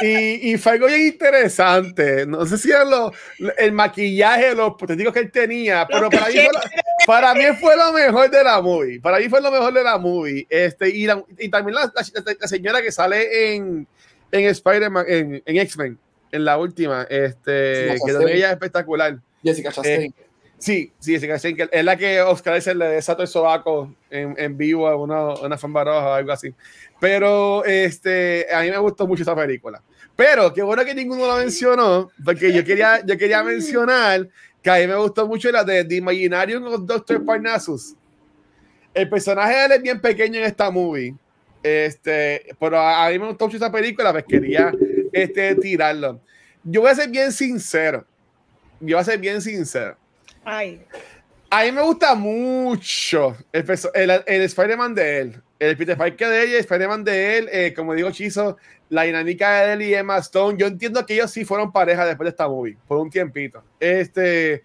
Y, y, fue algo bien interesante. No sé si era lo, el maquillaje, los protéticos que él tenía, pero para mí, fue lo, para mí, fue lo, mejor de la movie. Para mí fue lo mejor de la movie. Este, y, y también la, la, señora que sale en, en Spider-Man, en, en X-Men, en la última, este, que también ella es espectacular. Jessica Chastain. Eh, Sí, sí, es la que Oscar dice le desató el sobaco en, en vivo a una, una roja o algo así. Pero este, a mí me gustó mucho esa película. Pero qué bueno que ninguno la mencionó, porque yo quería, yo quería mencionar que a mí me gustó mucho la de The Imaginarium of Dr. Parnassus. El personaje de él es bien pequeño en esta movie. Este, pero a, mí me gustó mucho esa película, pues quería este, tirarlo. Yo voy a ser bien sincero. Yo voy a ser bien sincero a mí me gusta mucho el, el, Spider-Man de él. El Peter Parker de ella, el Spider-Man de él, eh, como digo, Chizo, la dinámica de él y Emma Stone. Yo entiendo que ellos sí fueron pareja después de esta movie, por un tiempito. Este,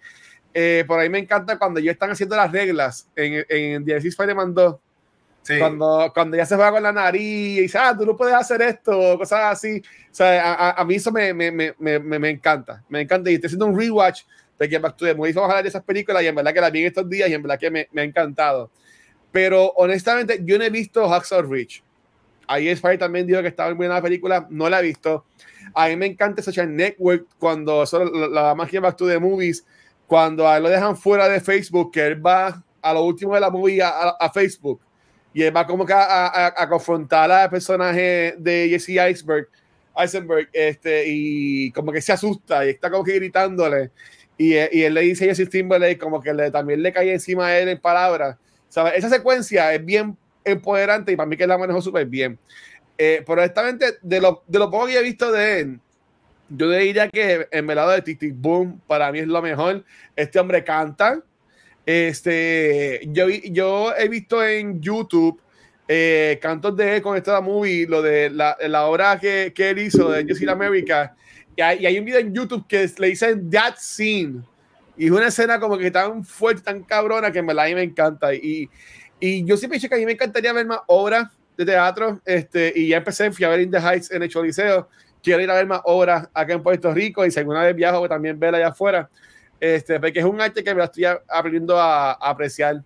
eh, por ahí me encanta cuando ellos están haciendo las reglas en, en DC Spider-Man 2. Cuando, cuando ya se va con la nariz y dice, ah, tú no puedes hacer esto, cosas así. O sea, a, a mí eso me, me, me, me, encanta. Me encanta. Y estoy haciendo un rewatch de que Back to the Movies vamos a hablar de esas películas y en verdad que las vi en estos días y en verdad que me, me ha encantado. Pero honestamente, yo no he visto Hacksaw Ridge. Ahí Spy también dijo que estaba en buena película, no la he visto. A mí me encanta Social Network cuando solo la, la magia Back to the Movies, cuando a él lo dejan fuera de Facebook, que él va a lo último de la movie a, a, Facebook y él va como que a, a, confrontar al personaje de Jesse Iceberg, Eisenberg, este, y como que se asusta y está como que gritándole. Y, y, él le dice a Jesse Timberlake como que le, también le cae encima a él en palabras. ¿sabes? Esa secuencia es bien empoderante y para mí que la manejó súper bien. Eh, pero honestamente, de lo, de lo poco que he visto de él, yo diría que en velado de Tic Boom para mí es lo mejor. Este hombre canta. Este, yo, yo he visto en YouTube eh, cantos de él con esta movie, lo de la, obra que, que él hizo de Just in America y hay, un video en YouTube que le dicen That Scene. Y es una escena como que tan fuerte, tan cabrona, que en verdad a mí me encanta. Y, y yo siempre he dicho que a mí me encantaría ver más obras de teatro. Este, y ya empecé, fui a ver In the Heights en el Choliseo. Quiero ir a ver más obras acá en Puerto Rico. Y si alguna vez viajo, pues también verla allá afuera. Este, porque es un arte que me estoy aprendiendo a, apreciar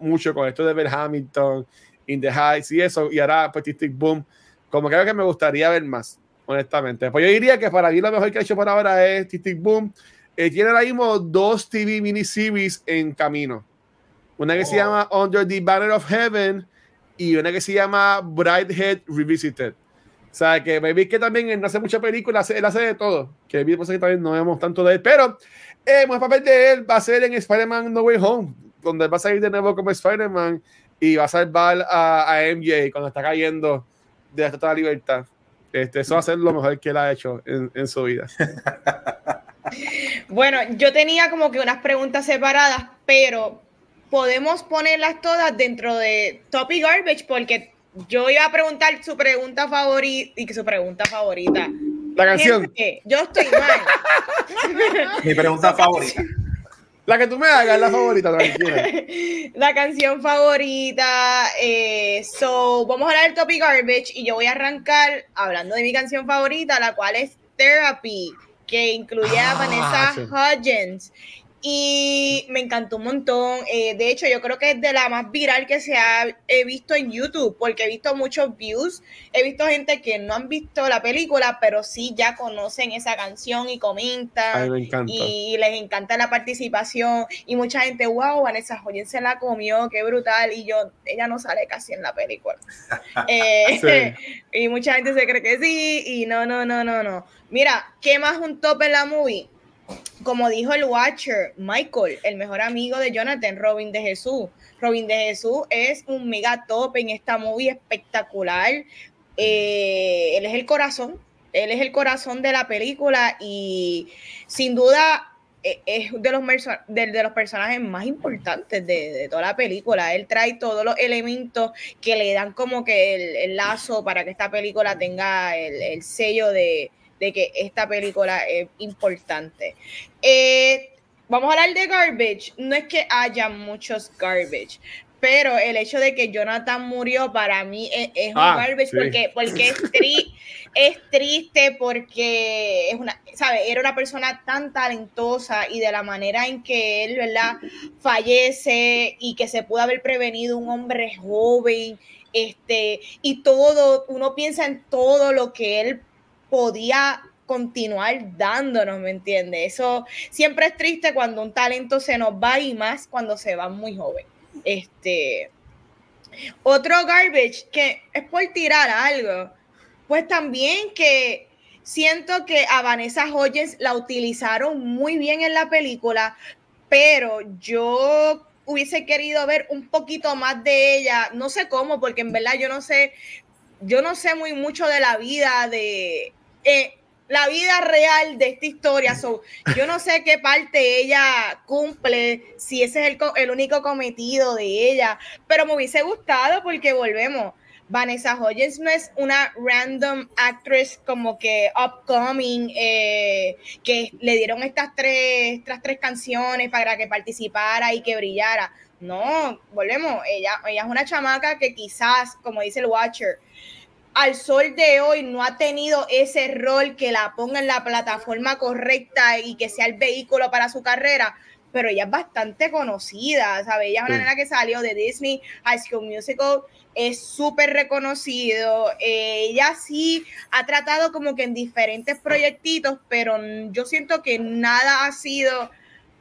mucho con esto de ver Hamilton, In the Heights y eso. Y ahora, pues, Boom. Como creo que me gustaría ver más honestamente. Pues yo diría que para mí lo mejor que ha hecho por ahora es Tic Boom. Eh, tiene ahora mismo dos TV miniseries en camino. Una que se oh. llama Under the Banner of Heaven y una que se llama Brighthead Revisited. O sea, que me vi que también él no hace mucha película, él hace de todo. Que vi que también no vemos tanto de él. Pero eh, el papel de él va a ser en Spider-Man No Way Home, donde va a salir de nuevo como Spider-Man y va a salvar a, a MJ cuando está cayendo de la toda libertad. Este, eso va a ser lo mejor que él ha hecho en, en su vida. bueno, yo tenía como que unas preguntas separadas, pero podemos ponerlas todas dentro de Topic Garbage porque yo iba a preguntar su pregunta favorita y que su pregunta favorita. La canción. yo estoy mal. Mi pregunta favorita. La que tú me hagas, la favorita, La canción favorita. Eh, so, vamos a hablar del Topic Garbage y yo voy a arrancar hablando de mi canción favorita, la cual es Therapy, que incluye a ah, Vanessa Hudgens. Y me encantó un montón. Eh, de hecho, yo creo que es de la más viral que se ha visto en YouTube, porque he visto muchos views. He visto gente que no han visto la película, pero sí ya conocen esa canción y comentan. Y les encanta la participación. Y mucha gente, wow, Vanessa Joyen se la comió, qué brutal. Y yo, ella no sale casi en la película. Eh, y mucha gente se cree que sí. Y no, no, no, no, no. Mira, ¿qué más un top en la movie? Como dijo el Watcher, Michael, el mejor amigo de Jonathan, Robin de Jesús. Robin de Jesús es un mega top en esta movie espectacular. Eh, él es el corazón, él es el corazón de la película y sin duda eh, es de, los personajes más importantes de, toda la película. Él trae todos los elementos que le dan como que el, lazo para que esta película tenga el sello de, de que esta película es importante. Eh, vamos a hablar de garbage. No es que haya muchos garbage, pero el hecho de que Jonathan murió para mí es, un ah, garbage porque, porque es, es, triste porque es una, ¿sabe? Era una persona tan talentosa y de la manera en que él, ¿verdad? Fallece y que se pudo haber prevenido un hombre joven, este, y todo, uno piensa en todo lo que él podía continuar dándonos, ¿me entiendes? Eso siempre es triste cuando un talento se nos va y más cuando se va muy joven. Este, otro garbage que es por tirar algo, pues también que siento que a Vanessa Hodges la utilizaron muy bien en la película, pero yo hubiese querido ver un poquito más de ella, no sé cómo, porque en verdad yo no sé, yo no sé muy mucho de la vida de eh, la vida real de esta historia. yo no sé qué parte ella cumple, si ese es el, el, único cometido de ella, pero me hubiese gustado porque volvemos. Vanessa Hodges no es una random actress como que upcoming, eh, que le dieron estas tres, estas tres canciones para que participara y que brillara. No, volvemos, ella, ella es una chamaca que quizás, como dice el Watcher, al sol de hoy no ha tenido ese rol que la ponga en la plataforma correcta y que sea el vehículo para su carrera, pero ella es bastante conocida, ¿sabes? Ella es una nena que salió de Disney High School Musical, es súper reconocido, eh, ella sí ha tratado como que en diferentes proyectitos, pero yo siento que nada ha sido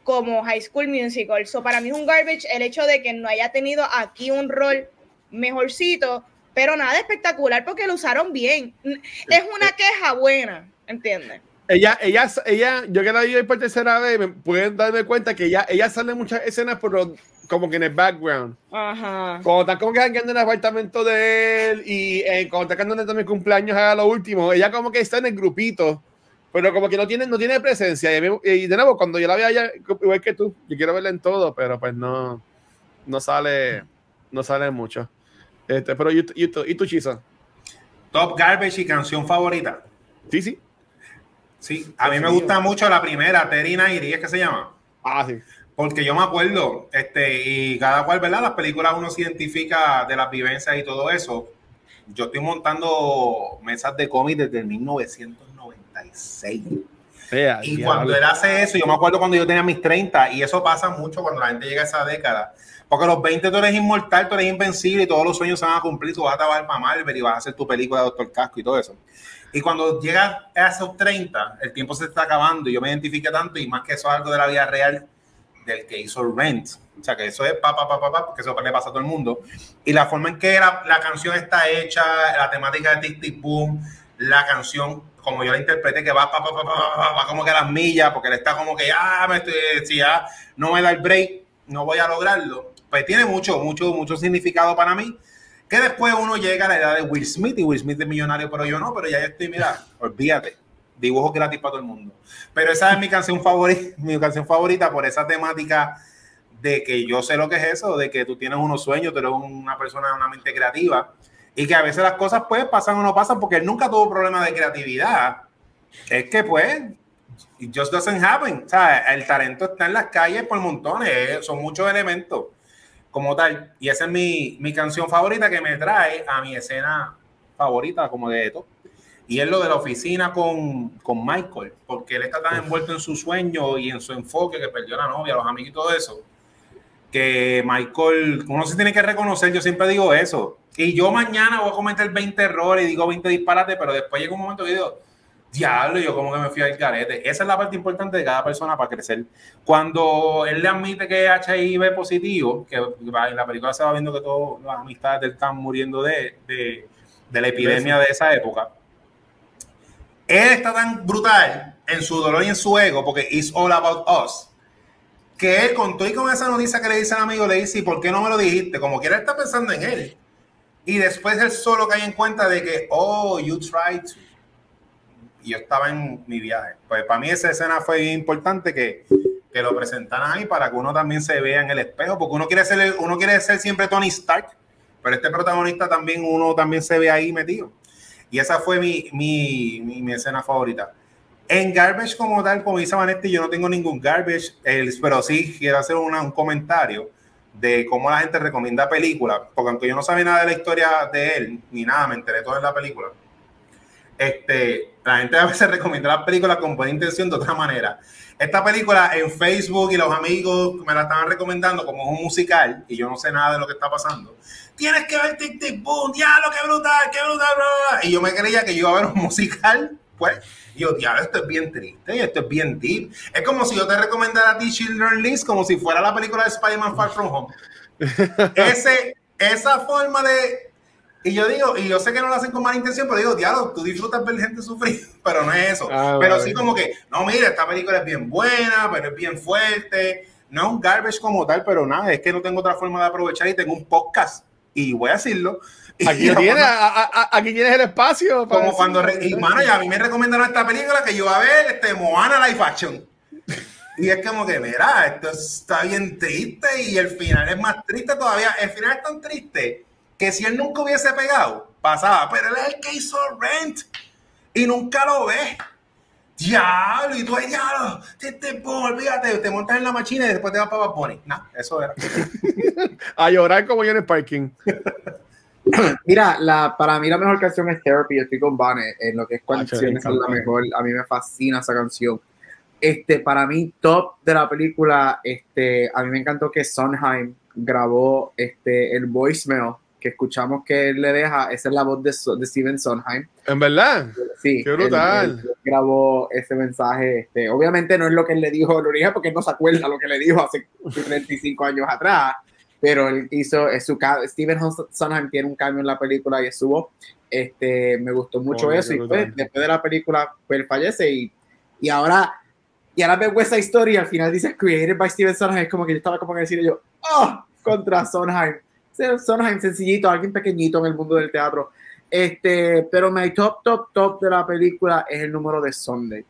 como High School Musical. So, para mí es un garbage el hecho de que no haya tenido aquí un rol mejorcito, pero nada espectacular porque lo usaron bien. Es una queja buena, ¿entiendes? Ella, ella, ella, yo que la vi por tercera vez, me pueden darme cuenta que ella, ella sale en muchas escenas, pero como que en el background. Ajá. Cuando está como que en el apartamento de él y eh, cuando está cantando también cumpleaños a lo último, ella como que está en el grupito, pero como que no tiene, no tiene presencia. Y, de nuevo, cuando yo la veo allá, igual que tú, yo quiero verla en todo, pero pues no, no sale, no sale mucho. Este, pero ¿y, y, y tu chisa? Top Garbage y canción favorita. Sí, sí. Sí, a mí me gusta mucho la primera, Terry Nairi, ¿es que se llama? Ah, sí. Porque yo me acuerdo, este, y cada cual, ¿verdad? Las películas uno se identifica de las vivencias y todo eso. Yo estoy montando mesas de cómic desde el 1996. y cuando él hace eso, yo me acuerdo cuando yo tenía mis 30, y eso pasa mucho cuando la gente llega a esa década porque los 20 tú eres inmortal, tú eres invencible y todos los sueños se van a cumplir. Tú vas a trabajar para Marvel y vas a hacer tu película de Doctor Casco y todo eso. Y cuando llegas a esos 30, el tiempo se está acabando y yo me identifique tanto y más que eso es algo de la vida real del que hizo Rent. O sea, que eso es pa, pa, pa, pa, pa porque eso le pasa a todo el mundo. Y la forma en que la, canción está hecha, la temática de Tic Tic Boom, la canción como yo la interpreté, que va, pa, pa, pa, va como que a las millas, porque él está como que, ah, me estoy, si ya no me da el break, no voy a lograrlo. Pues tiene mucho, mucho, mucho significado para mí. Que después uno llega a la edad de Will Smith y Will Smith es millonario, pero yo no, pero ya estoy, mira, olvídate, dibujo gratis para todo el mundo. Pero esa es mi canción favorita, mi canción favorita por esa temática de que yo sé lo que es eso, de que tú tienes unos sueños, tú eres una persona, una mente creativa y que a veces las cosas pues pasan o no pasan porque él nunca tuvo problema de creatividad. Es que pues, it just doesn't happen. O sea, el talento está en las calles por montones, eh, son muchos elementos como tal. Y esa es mi, mi canción favorita que me trae a mi escena favorita como de esto. Y es lo de la oficina con, con Michael, porque él está tan envuelto en su sueño y en su enfoque que perdió la novia, los amigos y todo eso, que Michael, uno se tiene que reconocer, yo siempre digo eso, y yo mañana voy a cometer 20 errores y digo 20 disparates, pero después llega un momento que digo, diablo, yo como que me fui al carete. Esa es la parte importante de cada persona para crecer. Cuando él le admite que es HIV positivo, que en la película se va viendo que todas las amistades de él están muriendo de, de, de la epidemia de esa época, él está tan brutal en su dolor y en su ego, porque it's all about us, que él con y con esa noticia que le dice al amigo, le dice, ¿y por qué no me lo dijiste? Como quiera está pensando en él. Y después él solo cae en cuenta de que, oh, you tried to. Y yo estaba en mi viaje. Pues para mí esa escena fue importante que, que lo presentaran ahí para que uno también se vea en el espejo, porque uno quiere ser, uno quiere ser siempre Tony Stark, pero este protagonista también, uno también se ve ahí metido. Y esa fue mi, mi, mi, escena favorita. En Garbage como tal, como dice Vanetti, yo no tengo ningún Garbage, pero sí quiero hacer un comentario de cómo la gente recomienda películas, porque aunque yo no sabía nada de la historia de él, ni nada, me enteré todo en la película. Este, la gente a veces recomienda las películas con buena intención de otra manera. Esta película en Facebook y los amigos me la estaban recomendando como un musical y yo no sé nada de lo que está pasando tienes que ver Tic Tic Boom, diablo, qué brutal, qué brutal, bla, Y yo me creía que yo iba a ver un musical, pues. Y yo, diablo, esto es bien triste y esto es bien deep. Es como si yo te recomendara a ti Children List como si fuera la película de Spider-Man Far From Home. Ese, esa forma de. Y yo digo, y yo sé que no lo hacen con mala intención, pero digo, diablo, tú disfrutas ver gente sufrir, pero no es eso. Ah, pero sí, como que, no, mira, esta película es bien buena, pero es bien fuerte. No es un garbage como tal, pero nada, es que no tengo otra forma de aprovechar y tengo un podcast y voy a decirlo. Aquí, tienes, aquí tienes el espacio. Como cuando, y mano, ya a mí me recomendaron esta película que yo iba a ver, este, Moana Life Action. Y es como que, mira, esto está bien triste y el final es más triste todavía. El final es tan triste que si él nunca hubiese pegado, pasaba, pero él es el que hizo Rent y nunca lo ve. Diablo, y tú ahí, diablo, te, te, olvídate, te montas en la máquina y después te vas para Bad No, eso era. a llorar como yo en el parking. Mira, la, para mí la mejor canción es Therapy, yo estoy con Vane, en lo que es canciones es la mejor, a mí me fascina esa canción. Este, para mí, top de la película, este, a mí me encantó que Sondheim grabó este, el voicemail que escuchamos que él le deja, esa es la voz de, de Steven Sondheim. ¿En verdad? Sí. Qué brutal. grabó ese mensaje. Este, obviamente no es lo que él le dijo lo origen, porque él no se acuerda lo que le dijo hace 35 años atrás, pero él hizo, es su, Steven Sondheim tiene un cambio en la película y es su voz. Este, me gustó mucho eso. Y pues, después de la película, pues, él fallece y, y ahora y ahora veo esa historia y al final dice created by Steven Sondheim. Es como que yo estaba como que decir yo, oh, contra Sondheim Sondheim sencillito, alguien pequeñito en el mundo del teatro. Este, pero mi top, top, top de la película es el número de Sunday.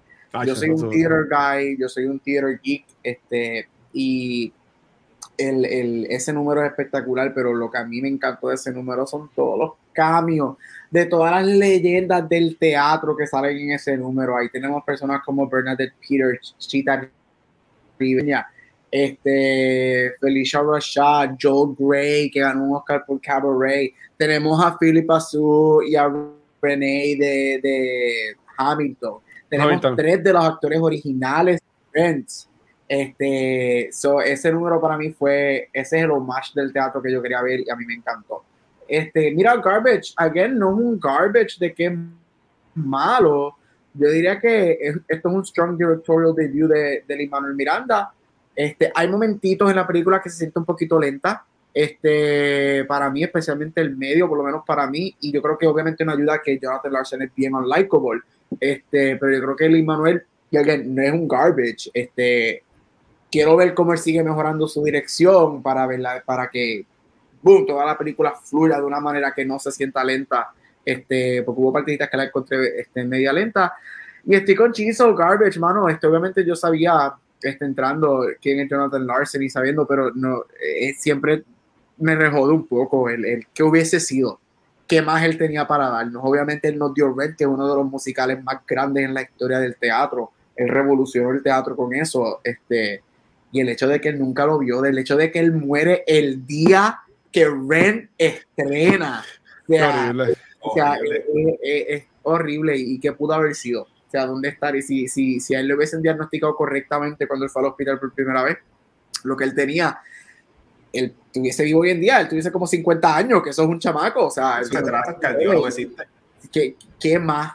yo soy un theater guy, yo soy un theater geek, este, y el, el, ese número es espectacular, pero lo que a mí me encantó de ese número son todos los cambios de todas las leyendas del teatro que salen en ese número. Ahí tenemos personas como Bernadette Peters, Chita Rivera, este, Felicia Rashad, Joe Gray, que ganó un Oscar por Cabaret. Tenemos a Philip Azul y a Renee de, de Hamilton. Tenemos tres de los actores originales Este, so, ese número para mí fue, ese es el homage del teatro que yo quería ver y a mí me encantó. Este, mira, Garbage, again, no es un garbage de que es malo. Yo diría que esto es un strong directorial debut de, de Lin Manuel Miranda este, hay momentitos en la película que se siente un poquito lenta, Este, para mí, especialmente el medio, por lo menos para mí, y yo creo que obviamente no ayuda que Jonathan Larson es bien unlikable. Este, pero yo creo que Luis Manuel, no es un garbage. Este, quiero ver cómo él sigue mejorando su dirección para verla, para que boom, toda la película fluya de una manera que no se sienta lenta. Este, porque hubo partiditas que la encontré este, media lenta. Y estoy con Chiso Garbage, mano. Este, obviamente yo sabía este, entrando quién es Jonathan Larson y sabiendo, pero no, eh, siempre me rejode un poco el, el que hubiese sido, qué más él tenía para darnos. Obviamente él nos dio Rent, que es uno de los musicales más grandes en la historia del teatro. Él revolucionó el teatro con eso. Este, y el hecho de que él nunca lo vio, del hecho de que él muere el día que Rent estrena. O sea, Es, horrible y que pudo haber sido. O sea, ¿dónde estar? Y si, si, si a él le hubiesen diagnosticado correctamente cuando él fue al hospital por primera vez, lo que él tenía, él tuviese vivo hoy en día, él tuviese como 50 años, que eso es un chamaco. O sea, ¿qué, ¿qué más?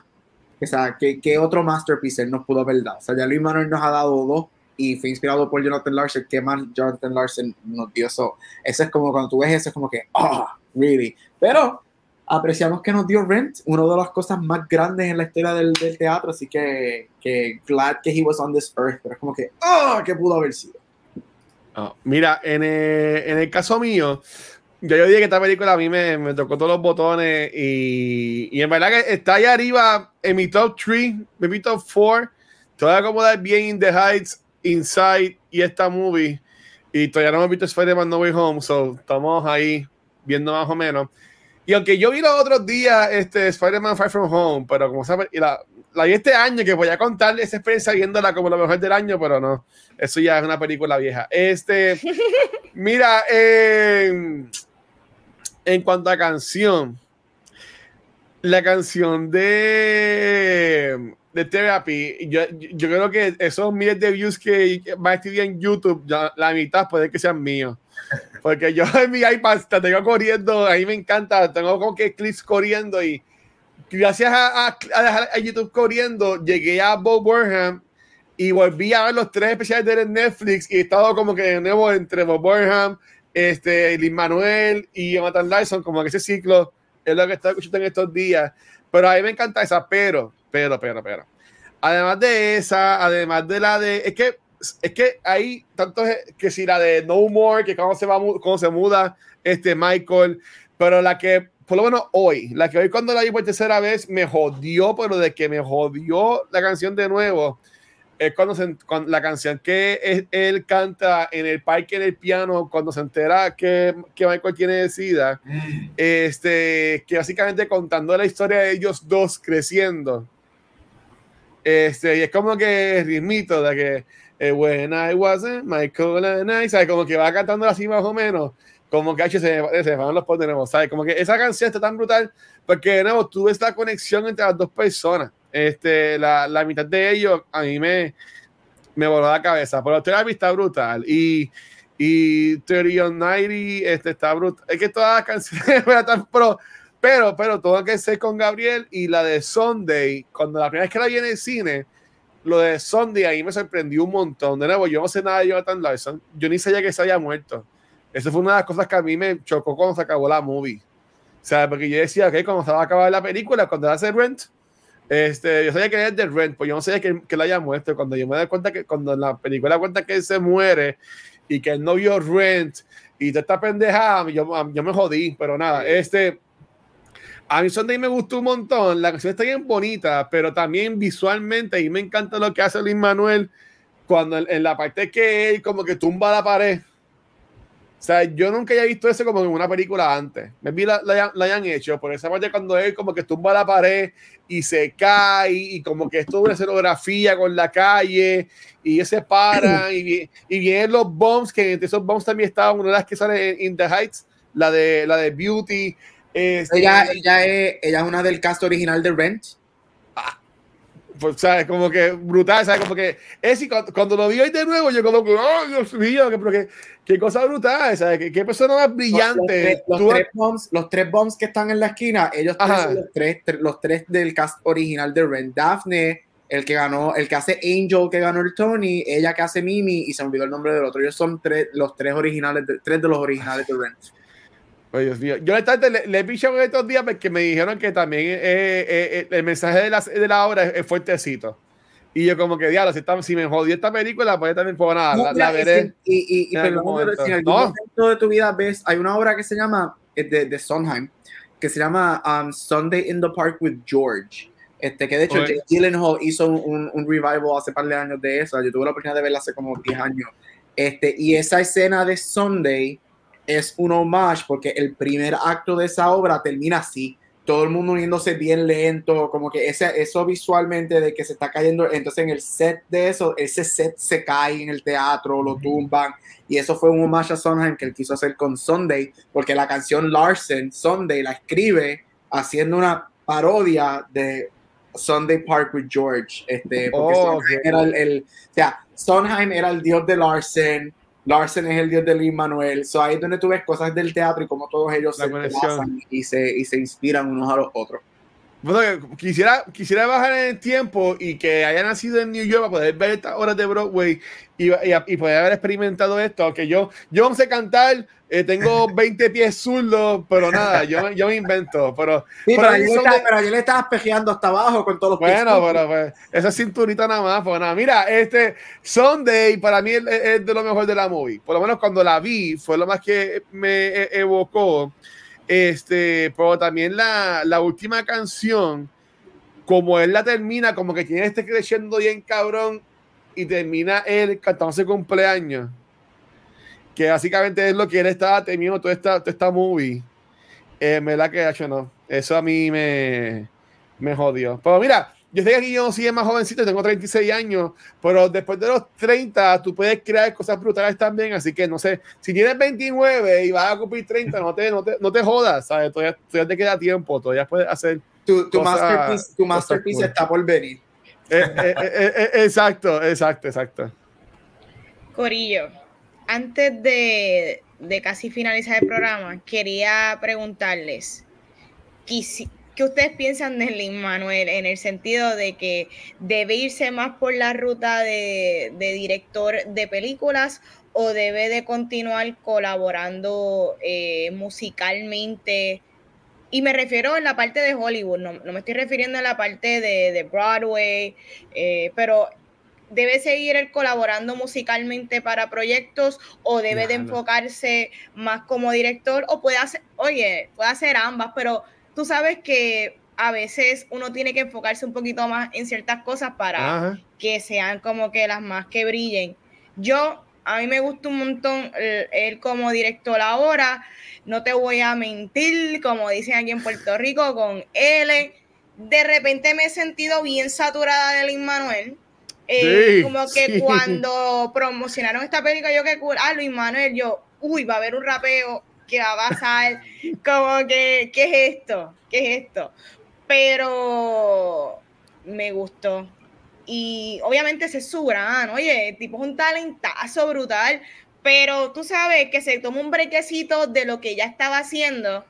O sea, ¿qué, ¿qué, otro masterpiece él nos pudo haber dado? O sea, ya Luis Manuel nos ha dado dos y fue inspirado por Jonathan Larson. ¿Qué más Jonathan Larson nos dio? Eso, eso es como cuando tú ves eso, es como que, ah, oh, really. Pero apreciamos que nos dio Rent, una de las cosas más grandes en la historia del, del teatro, así que, que, glad que he was on this earth, pero es como que. Oh, que pudo haber sido. Oh, mira, en el, en el, caso mío, yo, yo dije que esta película a mí me, me tocó todos los botones y, y, en verdad que está ahí arriba en mi top 3, mi top 4. Te voy a acomodar bien In the Heights, Inside y esta movie. Y todavía no hemos visto Spider-Man No Way Home, so estamos ahí viendo más o menos. Y aunque yo vi los otros días este, Spider-Man Far From Home, pero como sabes, y la, la vi este año, que voy a contar esa experiencia viéndola como lo mejor del año, pero no, eso ya es una película vieja. Este, mira, en cuanto a canción, la canción de, de Therapy, yo, yo creo que esos miles de views que va a estar en YouTube, la mitad puede que sean míos. Porque yo en mi iPad te tengo corriendo, a mí me encanta, tengo como que clips corriendo y gracias a, a, YouTube corriendo, llegué a Bob Burnham y volví a ver los tres especiales de Netflix y he estado como que de nuevo entre Bob Burnham, este, Lin Manuel y Jonathan Lyson, como que ese ciclo es lo que estoy escuchando en estos días. Pero a mí me encanta esa, pero, pero, pero, pero. Además de esa, además de la de, es que es que hay tantos que si la de No More, que cuando se va, cuando se muda este Michael, pero la que por lo menos hoy, la que hoy cuando la vi por tercera vez me jodió, pero de que me jodió la canción de nuevo, es cuando, se, la canción que él canta en el parque en el piano, cuando se entera que, que Michael tiene decida, mm. este, que básicamente contando la historia de ellos dos creciendo. Este, y es como que ritmito de que when I wasn't Michael and I, ¿sabes? Como que va cantando así más o menos, como que se, se van los poderes, ¿sabes? Como que esa canción está tan brutal porque, de nuevo, tú ves la conexión entre las dos personas. Este, la, la mitad de ellos a mí me, me voló la cabeza, pero Therapy está brutal y y 30 on 90 este, está brutal. Es que todas las canciones pero, pero, pero todo que ser con Gabriel y la de Sunday, cuando la primera vez que la vi en el cine, lo de Sunday ahí me sorprendió un montón. De nuevo, yo no sé nada de Jonathan Larson. Yo ni sabía que se había muerto. Eso fue una de las cosas que a mí me chocó cuando se acabó la movie. O sea, porque yo decía, ok, cuando se va a acabar la película, cuando hace Rent, este, yo sabía que era de Rent, pues yo no sabía que, que él haya muerto. Cuando yo me doy cuenta que, cuando en la película cuenta que él se muere y que él no vio Rent y toda esta pendejada, yo, yo me jodí, pero nada, este a mí Sunday me gustó un montón. La canción está bien bonita, pero también visualmente, y me encanta lo que hace Luis Manuel cuando en, la parte que él como que tumba la pared. O sea, yo nunca había visto eso como en una película antes. Me vi la, la, hayan hecho, por esa parte cuando él como que tumba la pared y se cae y como que es toda una escenografía con la calle y ellos se paran y, y vienen los bombs, que entre esos bombs también estaba una de las que sale en In the Heights, la de, la de Beauty este, ella, ella, es, ella es una del cast original de Rent. Ah, pues, ¿sabes? Como que brutal, ¿sabes? Como que es cuando, lo vi hoy de nuevo, yo como que, oh, Dios mío, que, pero que, qué cosa brutal, ¿sabes? Qué, qué persona más brillante. Los, tres, bombs, los tres bombs que están en la esquina, ellos son los tres, los tres del cast original de Rent. Daphne, el que ganó, el que hace Angel, que ganó el Tony, ella que hace Mimi, y se me olvidó el nombre del otro. Ellos son tres, los tres originales, de, tres de los originales de Rent. Dios mío. Yo le, le, he pichado estos días porque me dijeron que también eh, eh, eh, el mensaje de la, de la obra es, fuertecito. Y yo como que, diablo, si, si me jodió esta película, pues también puedo nada, la, veré. Y, y, y pero si en algún momento de tu vida ves, hay una obra que se llama, de, de Sondheim, que se llama um, Sunday in the Park with George este, que de hecho Jake Gyllenhaal hizo un, un, revival hace par de años de eso. Yo tuve la oportunidad de verla hace como 10 años. Este, y esa escena de Sunday es un homage porque el primer acto de esa obra termina así. Todo el mundo uniéndose bien lento, como que ese, eso visualmente de que se está cayendo. Entonces, en el set de eso, ese set se cae en el teatro, lo tumban. Y eso fue un homage a Sondheim que él quiso hacer con Sunday, porque la canción Larsen, Sunday, la escribe haciendo una parodia de Sunday Park with George, este, porque oh, era el, o sea, Sondheim era el dios de Larsen, Larsen es el dios de Lin Manuel, so ahí es donde tú ves cosas del teatro y cómo todos ellos se y se, y se inspiran unos a los otros. Bueno, quisiera, quisiera bajar en el tiempo y que haya nacido en New York para poder ver estas horas de Broadway y, y, poder haber experimentado esto. Que yo, yo no sé cantar, eh, tengo 20 pies zurdos, pero nada, yo, yo me invento. Pero, sí, pero, ayer, de... le estabas pejeando hasta abajo con todos los pies. Bueno, pero pues, esa cinturita nada más, pues nada. Mira, este Sunday para mí es, es, de lo mejor de la movie. Por lo menos cuando la vi, fue lo más que me e, evocó este, pero también la, la última canción, como él la termina, como que tiene este creciendo bien cabrón y termina él cantándose cumpleaños. Que básicamente es lo que él estaba temiendo toda esta, toda esta movie. Eh, me la que hecho no. Eso a mí me, me jodió. Pero mira, yo sé que aquí yo soy más jovencito, tengo 36 años, pero después de los 30 tú puedes crear cosas brutales también, así que no sé, si tienes 29 y vas a cumplir 30, no te, no te, no te jodas, ¿sabes? Todavía, todavía, te queda tiempo, todavía puedes hacer... Tu, tu masterpiece, tu masterpiece está por venir. Eh, eh, eh, exacto, exacto, exacto. Corillo, antes de, de casi finalizar el programa, quería preguntarles, ¿Qué ustedes piensan de Lin Manuel en el sentido de que debe irse más por la ruta de, director de películas o debe de continuar colaborando eh, musicalmente? Y me refiero en la parte de Hollywood, no, me estoy refiriendo a la parte de, Broadway, eh, pero debe seguir colaborando musicalmente para proyectos o debe de enfocarse más como director o puede hacer, oye, puede hacer ambas, pero tú sabes que a veces uno tiene que enfocarse un poquito más en ciertas cosas para que sean como que las más que brillen. Yo, a mí me gusta un montón él como director ahora, no te voy a mentir, como dicen aquí en Puerto Rico, con L. De repente me he sentido bien saturada de Luis Manuel. Eh, como que cuando promocionaron esta película, yo que ah, Luis Manuel, yo, uy, va a haber un rapeo ¿qué va a pasar? Como que, ¿qué es esto? ¿Qué es esto? Pero me gustó. Y obviamente se suban, oye, el tipo es un talentazo brutal, pero tú sabes que se toma un brequecito de lo que ya estaba haciendo,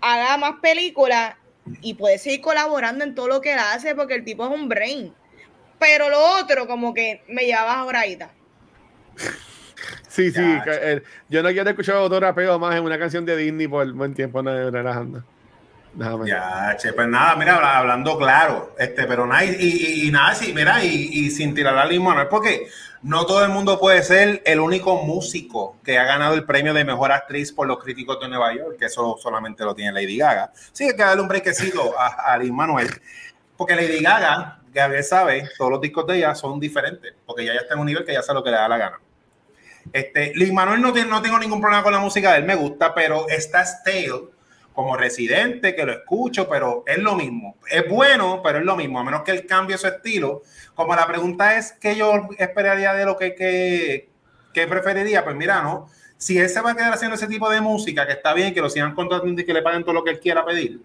haga más películas y puede seguir colaborando en todo lo que él hace porque el tipo es un brain. Pero lo otro, como que me llevaba ahora Sí, sí, eh, yo no quiero escuchar otro rapeo más en una canción de Disney por buen tiempo, no, relajando. Déjame. Ya, che, pues nada, mira, hablando claro, este, pero nada, y, nada, sí, mira, y, sin tirar la limón, es porque no todo el mundo puede ser el único músico que ha ganado el premio de mejor actriz por los críticos de Nueva York, que eso solamente lo tiene Lady Gaga. Sí, hay que darle un brequecito a, a Lin Manuel, porque Lady Gaga, Gabriel sabe, todos los discos de ella son diferentes, porque ya está en un nivel que ya sabe lo que le da la gana. Este, Luis Manuel no, no tengo ningún problema con la música de él, me gusta, pero está stale como residente, que lo escucho, pero es lo mismo. Es bueno, pero es lo mismo, a menos que él cambie su estilo. Como la pregunta es qué yo esperaría de lo que, que, que preferiría, pues mira, no. Si él se va a quedar haciendo ese tipo de música, que está bien, que lo sigan contratando y que le paguen todo lo que él quiera pedir,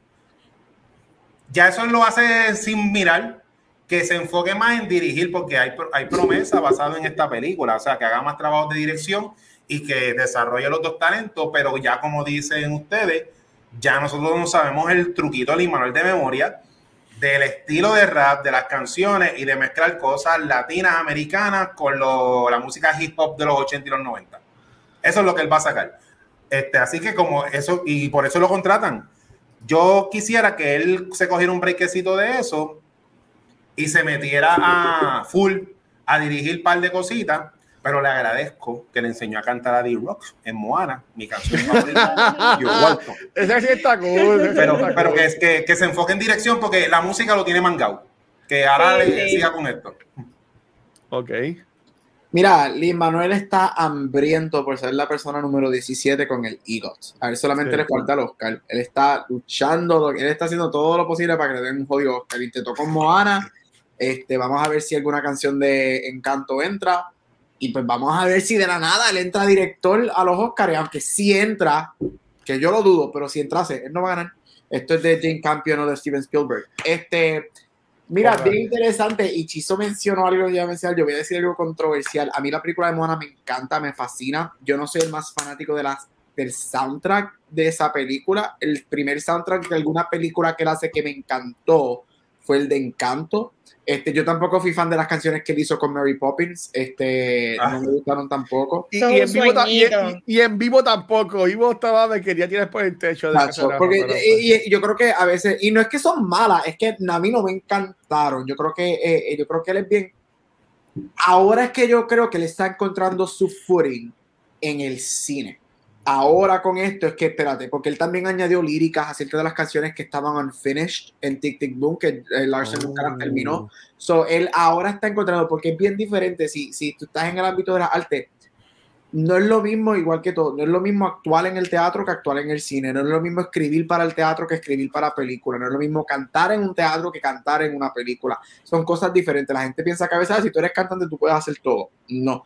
ya eso lo hace sin mirar que se enfoque más en dirigir, porque hay, hay promesa basada en esta película, o sea, que haga más trabajo de dirección y que desarrolle los dos talentos, pero ya como dicen ustedes, ya nosotros no sabemos el truquito del manual de memoria, del estilo de rap, de las canciones y de mezclar cosas latinas, americanas con la música hip hop de los 80 y los 90. Eso es lo que él va a sacar. Este, así que como eso, y por eso lo contratan. Yo quisiera que él se cogiera un breakcito de eso y se metiera a full a dirigir un par de cositas pero le agradezco que le enseñó a cantar a D-Rock en Moana, mi canción favorita. Ese sí está cool. Pero, pero que, que, que, se enfoque en dirección porque la música lo tiene mangado. Que ahora le siga con esto. Ok. Mira, Lin Manuel está hambriento por ser la persona número 17 con el EGOT. A él solamente le falta el Oscar. Él está luchando, él está haciendo todo lo posible para que le den un jodido Oscar. Intentó con Moana. Este, vamos a ver si alguna canción de Encanto entra. Y pues vamos a ver si de la nada él entra director a los Oscars, aunque si entra, que yo lo dudo, pero si entrase, él no va a ganar. Esto es de Jane Campion o de Steven Spielberg. Este, mira, bien interesante. Y Chizo mencionó algo que yo yo voy a decir algo controversial. A mí la película de Moana me encanta, me fascina. Yo no soy el más fanático de las, del soundtrack de esa película. El primer soundtrack de alguna película que él hace que me encantó fue el de Encanto este, yo tampoco fui fan de las canciones que él hizo con Mary Poppins. Este, no ah. me gustaron tampoco. Y, en vivo, tampoco. Vivo estaba, me quería tirar por el techo. De porque, y, yo creo que a veces, y no es que son malas, es que a mí no me encantaron. Yo creo que, eh, eh, yo creo que él es bien. Ahora es que yo creo que él está encontrando su footing en el cine ahora con esto es que, espérate, porque él también añadió líricas acerca de las canciones que estaban unfinished en Tic Tic Boom, que eh, Larsen nunca terminó. So, él ahora está encontrando, porque es bien diferente, si, si tú estás en el ámbito de la arte, no es lo mismo, igual que todo, no es lo mismo actuar en el teatro que actuar en el cine, no es lo mismo escribir para el teatro que escribir para película, no es lo mismo cantar en un teatro que cantar en una película, son cosas diferentes, la gente piensa que a veces ah, si tú eres cantante tú puedes hacer todo, no,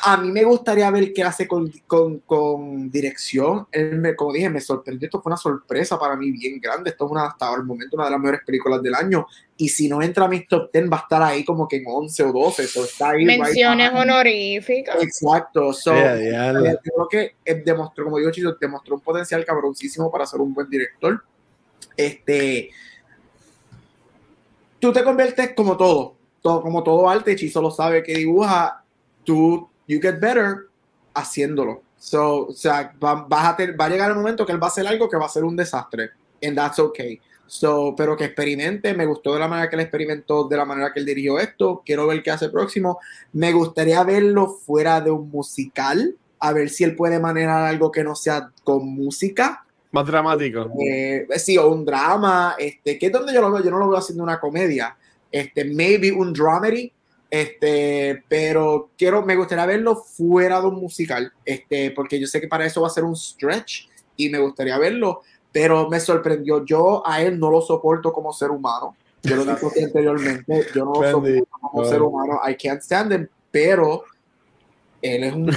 a mí me gustaría ver qué hace con, con, con dirección. Él me, como dije, me sorprendió. Esto fue una sorpresa para mí bien grande. Esto es una, hasta el momento una de las mejores películas del año. Y si no entra a mis top 10, va a estar ahí como que en 11 o 12. está ahí Menciones honoríficas. Exacto. So, yo creo que demostró, como digo, Chico, demostró un potencial cabroncísimo para ser un buen director. Este. Tú te conviertes como todo, todo como todo arte, Chizo lo sabe que dibuja, tú you get better haciéndolo. So, o sea, va, a va a llegar el momento que él va a hacer algo que va a ser un desastre. And that's okay. So, pero que experimente, me gustó de la manera que él experimentó, de la manera que él dirigió esto. Quiero ver qué hace próximo. Me gustaría verlo fuera de un musical, a ver si él puede manejar algo que no sea con música. Más dramático. Eh, sí, o un drama. Este, que es donde yo lo veo, yo no lo veo haciendo una comedia. Este, maybe un dramedy, este, pero quiero, me gustaría verlo fuera de un musical, este, porque yo sé que para eso va a ser un stretch y me gustaría verlo, pero me sorprendió. Yo a él no lo soporto como ser humano. Yo lo dije anteriormente, yo no lo soporto como ser humano. I can't stand him, pero él es un,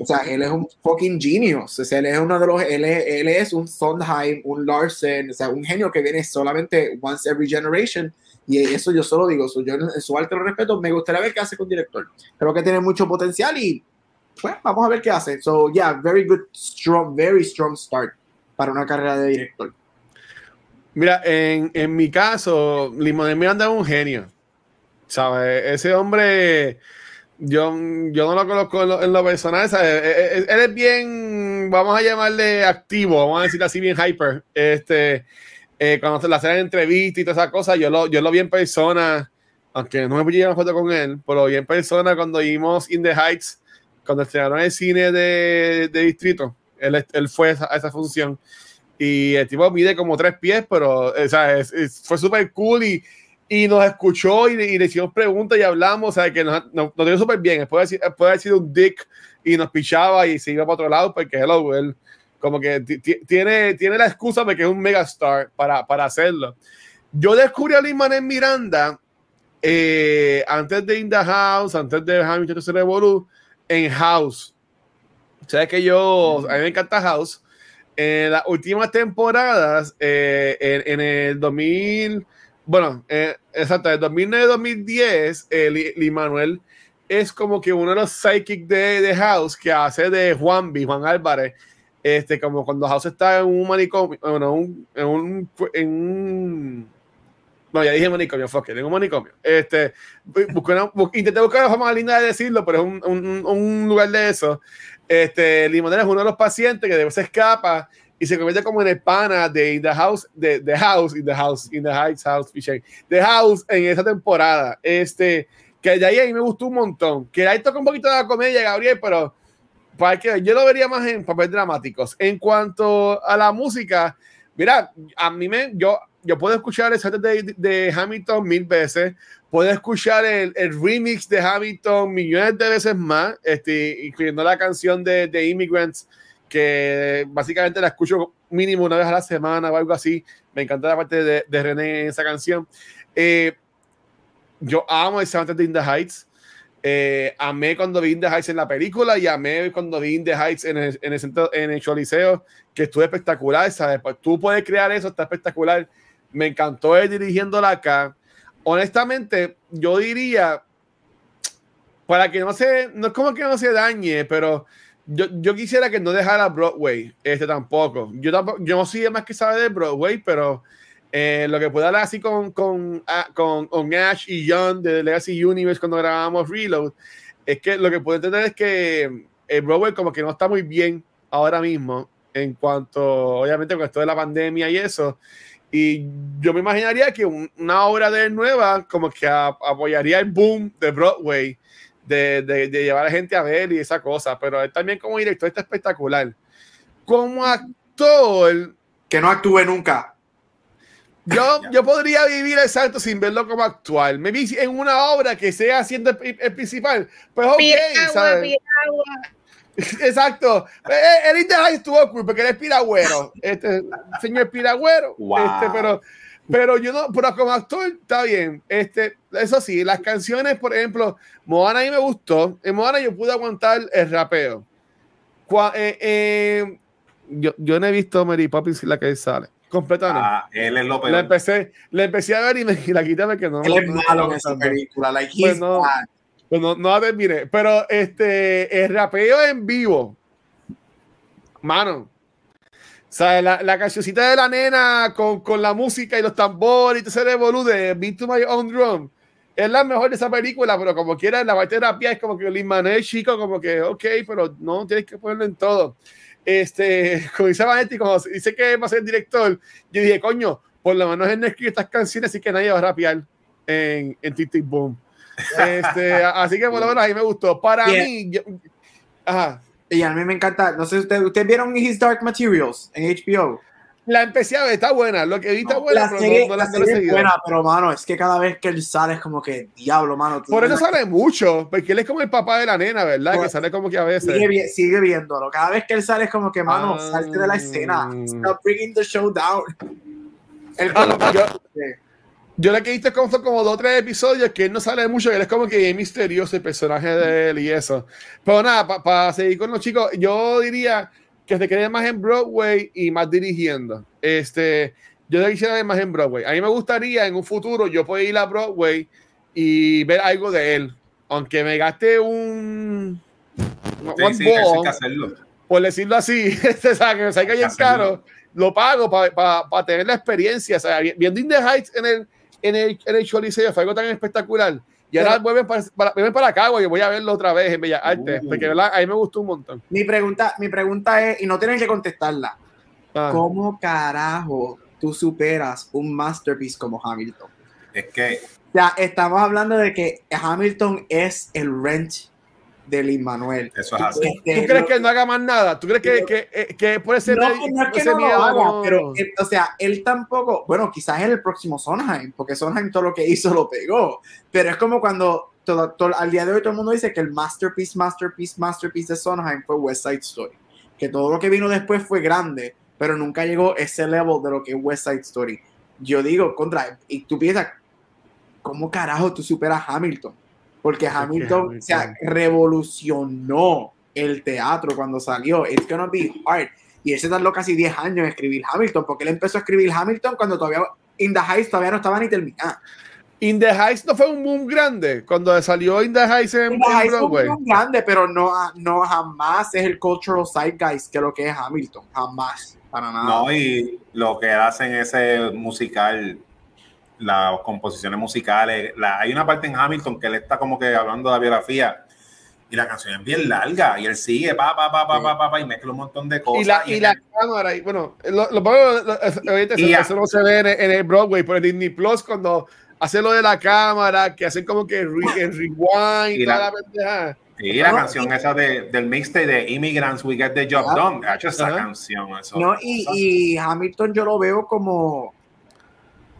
o sea, él es un fucking genius. O sea, él es uno de los, él es, él es un Sondheim, un Larsen, o sea, un genio que viene solamente once every generation y eso yo solo digo, yo en su alto respeto, me gustaría ver qué hace con director. Creo que tiene mucho potencial y pues vamos a ver qué hace. So, yeah, very good, strong, very strong start para una carrera de director. Mira, en, en mi caso, Limón Miranda es un genio. ¿Sabes? Ese hombre, yo, yo no lo conozco en lo, personal. ¿sabes? E, e, él, es bien, vamos a llamarle activo, vamos a decir así, bien hyper. Este eh, cuando se le hacen entrevistas y todas esas cosas, yo lo, yo lo vi en persona, aunque no me llevar una foto con él, pero lo vi en persona cuando vimos In the Heights, cuando estrenaron el cine de, de distrito. Él, él fue a esa, función. Y el tipo mide como tres pies, pero o sea, fue súper cool y, y, nos escuchó y, le hicimos preguntas y hablamos, o sea, que nos, nos, dio súper bien. Puede, puede haber sido un dick y nos pichaba y se iba para otro lado, porque hello, él como que tiene, tiene la excusa de que es un megastar para, para hacerlo. Yo descubrí a Lin en Miranda eh, antes de In the House, antes de Hamilton se Revolu, en House. Sabes que yo, a mí me encanta House. En las últimas temporadas, eh, en, el 2000, bueno, eh, exacto, en 2009-2010, eh, Lee Manuel es como que uno de los psychics de, de House que hace de Juan B, Juan Álvarez, este, como cuando House está en un manicomio, bueno, un, en, un, en un No, ya dije manicomio, fuck it, tengo manicomio. Este, intenté buscar la forma más linda de decirlo, pero es un, un, un lugar de eso. Este, Limonera es uno de los pacientes que después se escapa y se convierte como en el pana de In the House, de The House, In the House, In the Heights House, The House en esa temporada. Este, que de ahí a mí me gustó un montón. Que ahí toca un poquito de la comedia, Gabriel, pero que yo lo vería más en papel dramáticos. En cuanto a la música, mira, a mí me, yo, yo puedo escuchar el set de, de, Hamilton mil veces, puedo escuchar el, el, remix de Hamilton millones de veces más, este, incluyendo la canción de, de Immigrants, que básicamente la escucho mínimo una vez a la semana o algo así. Me encanta la parte de, de René en esa canción. Eh, yo amo el soundtrack de In the Heights. Eh, amé cuando vi In the Heights en la película y amé cuando vi In the Heights en el, en el, centro, en el Choliseo, que estuvo espectacular, ¿sabes? Pues tú puedes crear eso, está espectacular. Me encantó él dirigiéndola acá. Honestamente, yo diría, para que no se, no es como que no se dañe, pero yo, yo quisiera que no dejara Broadway, este tampoco. Yo tampoco, yo no soy más que sabe de Broadway, pero eh, lo que puedo hablar así con, con, ah, con, con, Ash y John de Legacy Universe cuando grabamos Reload, es que lo que puedo entender es que el eh, Broadway como que no está muy bien ahora mismo en cuanto, obviamente, con esto de la pandemia y eso. Y yo me imaginaría que una obra de nueva como que apoyaría el boom de Broadway, de, de, de, llevar a gente a ver y esa cosa, pero él también como director está espectacular. Como actor... Que no actúe nunca. Yo, yo podría vivir el salto sin verlo como actual. Me vi en una obra que sea siendo el, principal. Pues ok, ¿sabes? Exacto. El Interhigh estuvo cool porque él es piragüero. Este señor piragüero. Este, pero, pero yo no, pero como actor está bien. Este, eso sí, las canciones, por ejemplo, Moana a mí me gustó. En Moana yo pude aguantar el rapeo. Eh, eh, yo, yo no he visto Mary Poppins la que sale completamente. Ah, él es lo peor. La empecé, la empecé a ver y, me, y la quité porque no. Él es malo en esa película. Like, pues no, pues no, no terminé. Pero este, el rapeo en vivo, mano. O sea, la, la cancioncita de la nena con, con, la música y los tambores y todo ese revolú de Beat to My Own Drum es la mejor de esa película, pero como quiera, la parte de terapia es como que Lin Manuel chico, como que, ok, pero no tienes que ponerlo en todo este, como dice Vanetti, como dice que va a ser director, yo dije, coño, por lo menos él no escribe estas canciones, así que nadie va a rapear en, en TikTok Boom. Este, así que por lo menos ahí me gustó. Para mí, ajá. Y a mí me encanta, no sé, ¿ustedes usted vieron His Dark Materials en HBO? La empecé a ver, está buena. Lo que vi está buena, la pero serie, no, la, la serie es buena, pero mano, es que cada vez que él sale es como que diablo, mano. Por eso sale mucho, porque él es como el papá de la nena, ¿verdad? que sale como que a veces. Sigue, sigue, viéndolo. Cada vez que él sale es como que, mano, ah, salte de la escena. Stop bringing the show down. El, ah, yo, yo la que viste como fue como dos o tres episodios que él no sale mucho, que él es como que es misterioso el personaje de él y eso. Pero nada, para pa seguir con los chicos, yo diría que se quede más en Broadway y más dirigiendo. Este, yo quisiera ver más en Broadway. A mí me gustaría en un futuro yo poder ir a Broadway y ver algo de él. Aunque me gaste un. Sí, hacerlo. Por decirlo así, este, o sea, que me salga bien caro, lo pago para pa, tener la experiencia. O sea, viendo In the Heights en el, en el, en el Choliseo fue algo tan espectacular y ahora vuelven para, para, para acá, güey. Voy a verlo otra vez en Bellas Artes. Uh. Porque ¿verdad? a mí me gustó un montón. Mi pregunta, mi pregunta es, y no tienen que contestarla. Ah. ¿Cómo carajo tú superas un masterpiece como Hamilton? Es que. O sea, estamos hablando de que Hamilton es el wrench de Lin Manuel. Eso es así. Este, ¿Tú crees que él no haga más nada? ¿Tú crees que, que, eh, que puede ser.? No, no es que no lo haga, pero, eh, o sea, él tampoco. Bueno, quizás es el próximo Sondheim, porque Sondheim todo lo que hizo lo pegó. Pero es como cuando todo, todo, al día de hoy todo el mundo dice que el masterpiece, masterpiece, masterpiece de Sondheim fue West Side Story. Que todo lo que vino después fue grande, pero nunca llegó ese level de lo que es West Side Story. Yo digo, contra, y tú piensas, ¿cómo carajo tú superas Hamilton? Porque Hamilton, o sea, revolucionó el teatro cuando salió. It's gonna be hard. Y él se tardó casi 10 años en escribir Hamilton, porque él empezó a escribir Hamilton cuando todavía In the Heights todavía no estaba ni terminada. In the Heights no fue un boom grande cuando salió In the Heights en, In the Heights Broadway. Fue un boom grande, pero no, no jamás es el cultural zeitgeist que lo que es Hamilton. Jamás, para nada. No, y lo que hacen ese musical las composiciones musicales. La, hay una parte en Hamilton que él está como que hablando de la biografía y la canción es bien larga y él sigue pa pa pa pa pa pa, y mezcla un montón de cosas y la, y la cámara y bueno lo, lo, lo, eso no se ve en, el Broadway por el Disney Plus cuando hace lo de la cámara que hacen como que re, el rewind y, la, pendeja. Y la canción esa de, del mixtape de Immigrants We Get the Job Done. Ha hecho esa canción eso, no y, y Hamilton yo lo veo como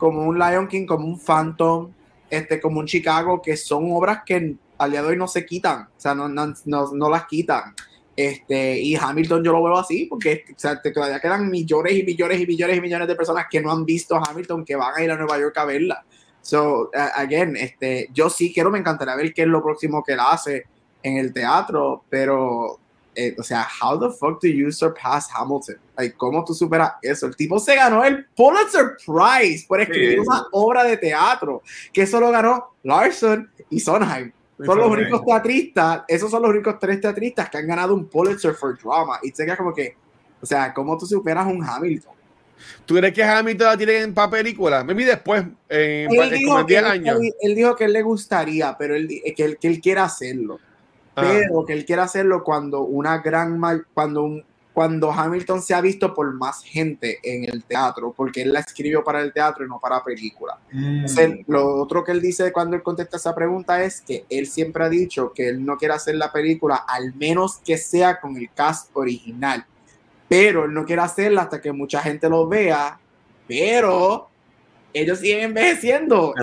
como un Lion King como un Phantom este como un Chicago que son obras que al día de hoy no se quitan, o sea, no, no, no, las quitan. Este, y Hamilton yo lo veo así, porque o sea, todavía quedan millones y millones y millones y millones de personas que no han visto a Hamilton, que van a ir a Nueva York a verla. So, again, este, yo sí quiero, me encantaría ver qué es lo próximo que él hace en el teatro, pero, eh, o sea, how the fuck do you surpass Hamilton? Like, ¿Cómo tú superas eso? El tipo se ganó el Pulitzer Prize por escribir una obra de teatro, que eso lo ganó Larson y Sondheim. Son los únicos teatristas, esos son los únicos tres teatristas que han ganado un Pulitzer for Drama. Y se queda como que, o sea, ¿cómo tú superas un Hamilton? ¿Tú crees que Hamilton la tiene para película? Me vi después, en, él, dijo, 10 años. Él, dijo que él le gustaría, pero él, que, él, que él quiere hacerlo. Ah. Pero que él quiere hacerlo cuando una gran, cuando un, cuando Hamilton se ha visto por más gente en el teatro, porque él la escribió para el teatro y no para película. Mm. lo otro que él dice cuando él contesta esa pregunta es que él siempre ha dicho que él no quiere hacer la película, al menos que sea con el cast original. Pero él no quiere hacerla hasta que mucha gente lo vea, pero ellos siguen envejeciendo.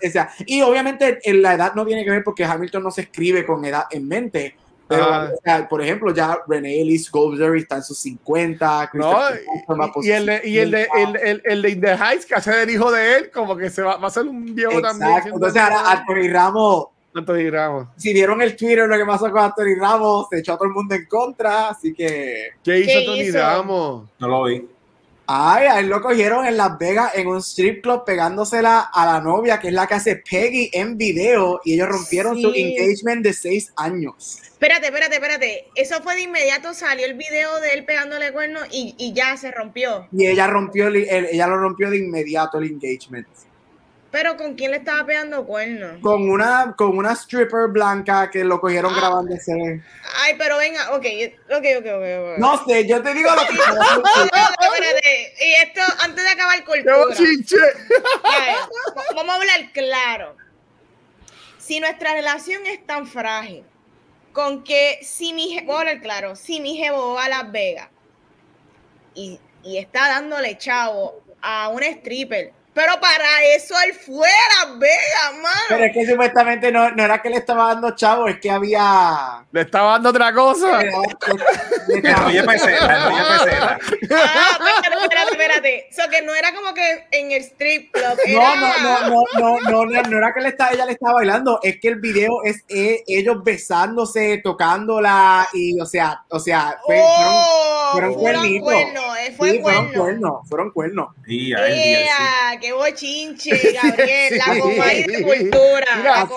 Y, y obviamente en la edad no tiene que ver porque Hamilton no se escribe con edad en mente, pero, ah. por ejemplo, ya René Ellis Goldsberry está en sus 50. No, y, el de, y el de, el, el, el de In the Heights, que hace el hijo de él, como que se va, va a ser un viejo también. Entonces, ahora Anthony Ramos. Anthony Ramos. Si vieron el Twitter lo que pasó con Anthony Ramos, se echó a todo el mundo en contra, así que. ¿Qué hizo Anthony Ramos? No lo vi. Ay, a él lo cogieron en Las Vegas en un strip club pegándosela a la novia, que es la que hace Peggy en video, y ellos rompieron su engagement de seis años. Espérate, espérate, espérate. Eso fue de inmediato, salió el video de él pegándole cuerno y, y ya se rompió. Y ella rompió, ella lo rompió de inmediato el engagement. Pero ¿con quién le estaba pegando cuernos? Con una, con una stripper blanca que lo cogieron grabando ah. grabándose. Ay, pero venga, ok, ok, ok, ok. No sé, yo te digo lo que. espérate, y esto, antes de acabar cultura. vamos a hablar claro. Si nuestra relación es tan frágil, con que si mi jevo, voy a hablar claro, si mi jevo va a Las Vegas y, y está dándole chavo a un stripper pero para eso él fue a Las Vegas, mano. Pero es que supuestamente no, no era que le estaba dando chavo, es que había. Le estaba dando otra cosa. Oye, peseta, oye, peseta. Ah, espérate, espérate, espérate. O sea, que no era como que en el strip club. No, no, no, no, no, no, no, no era que le estaba, ella le estaba bailando, es que el video es eh, ellos besándose, tocándola y, o sea, o sea, fue, oh, fueron, fueron cuernitos. Eh, fue sí, fueron cuernos, fueron cuernos. Sí, yeah, qué bochinche, Gabriel, la de cultura.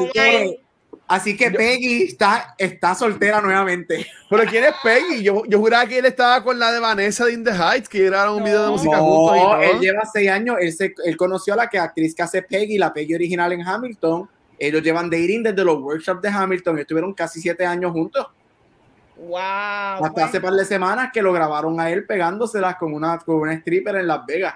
así, que, Peggy está, está soltera nuevamente. Pero ¿quién es Peggy? Yo, yo juraba que él estaba con la de Vanessa de In the Heights, que era un video de música juntos. él lleva seis años. Él, se, él conoció a la que actriz que hace Peggy, la Peggy original en Hamilton. Ellos llevan dating desde los workshops de Hamilton. Estuvieron casi siete años juntos. Wow. Hasta hace par de semanas que lo grabaron a él pegándoselas con una, con una stripper en Las Vegas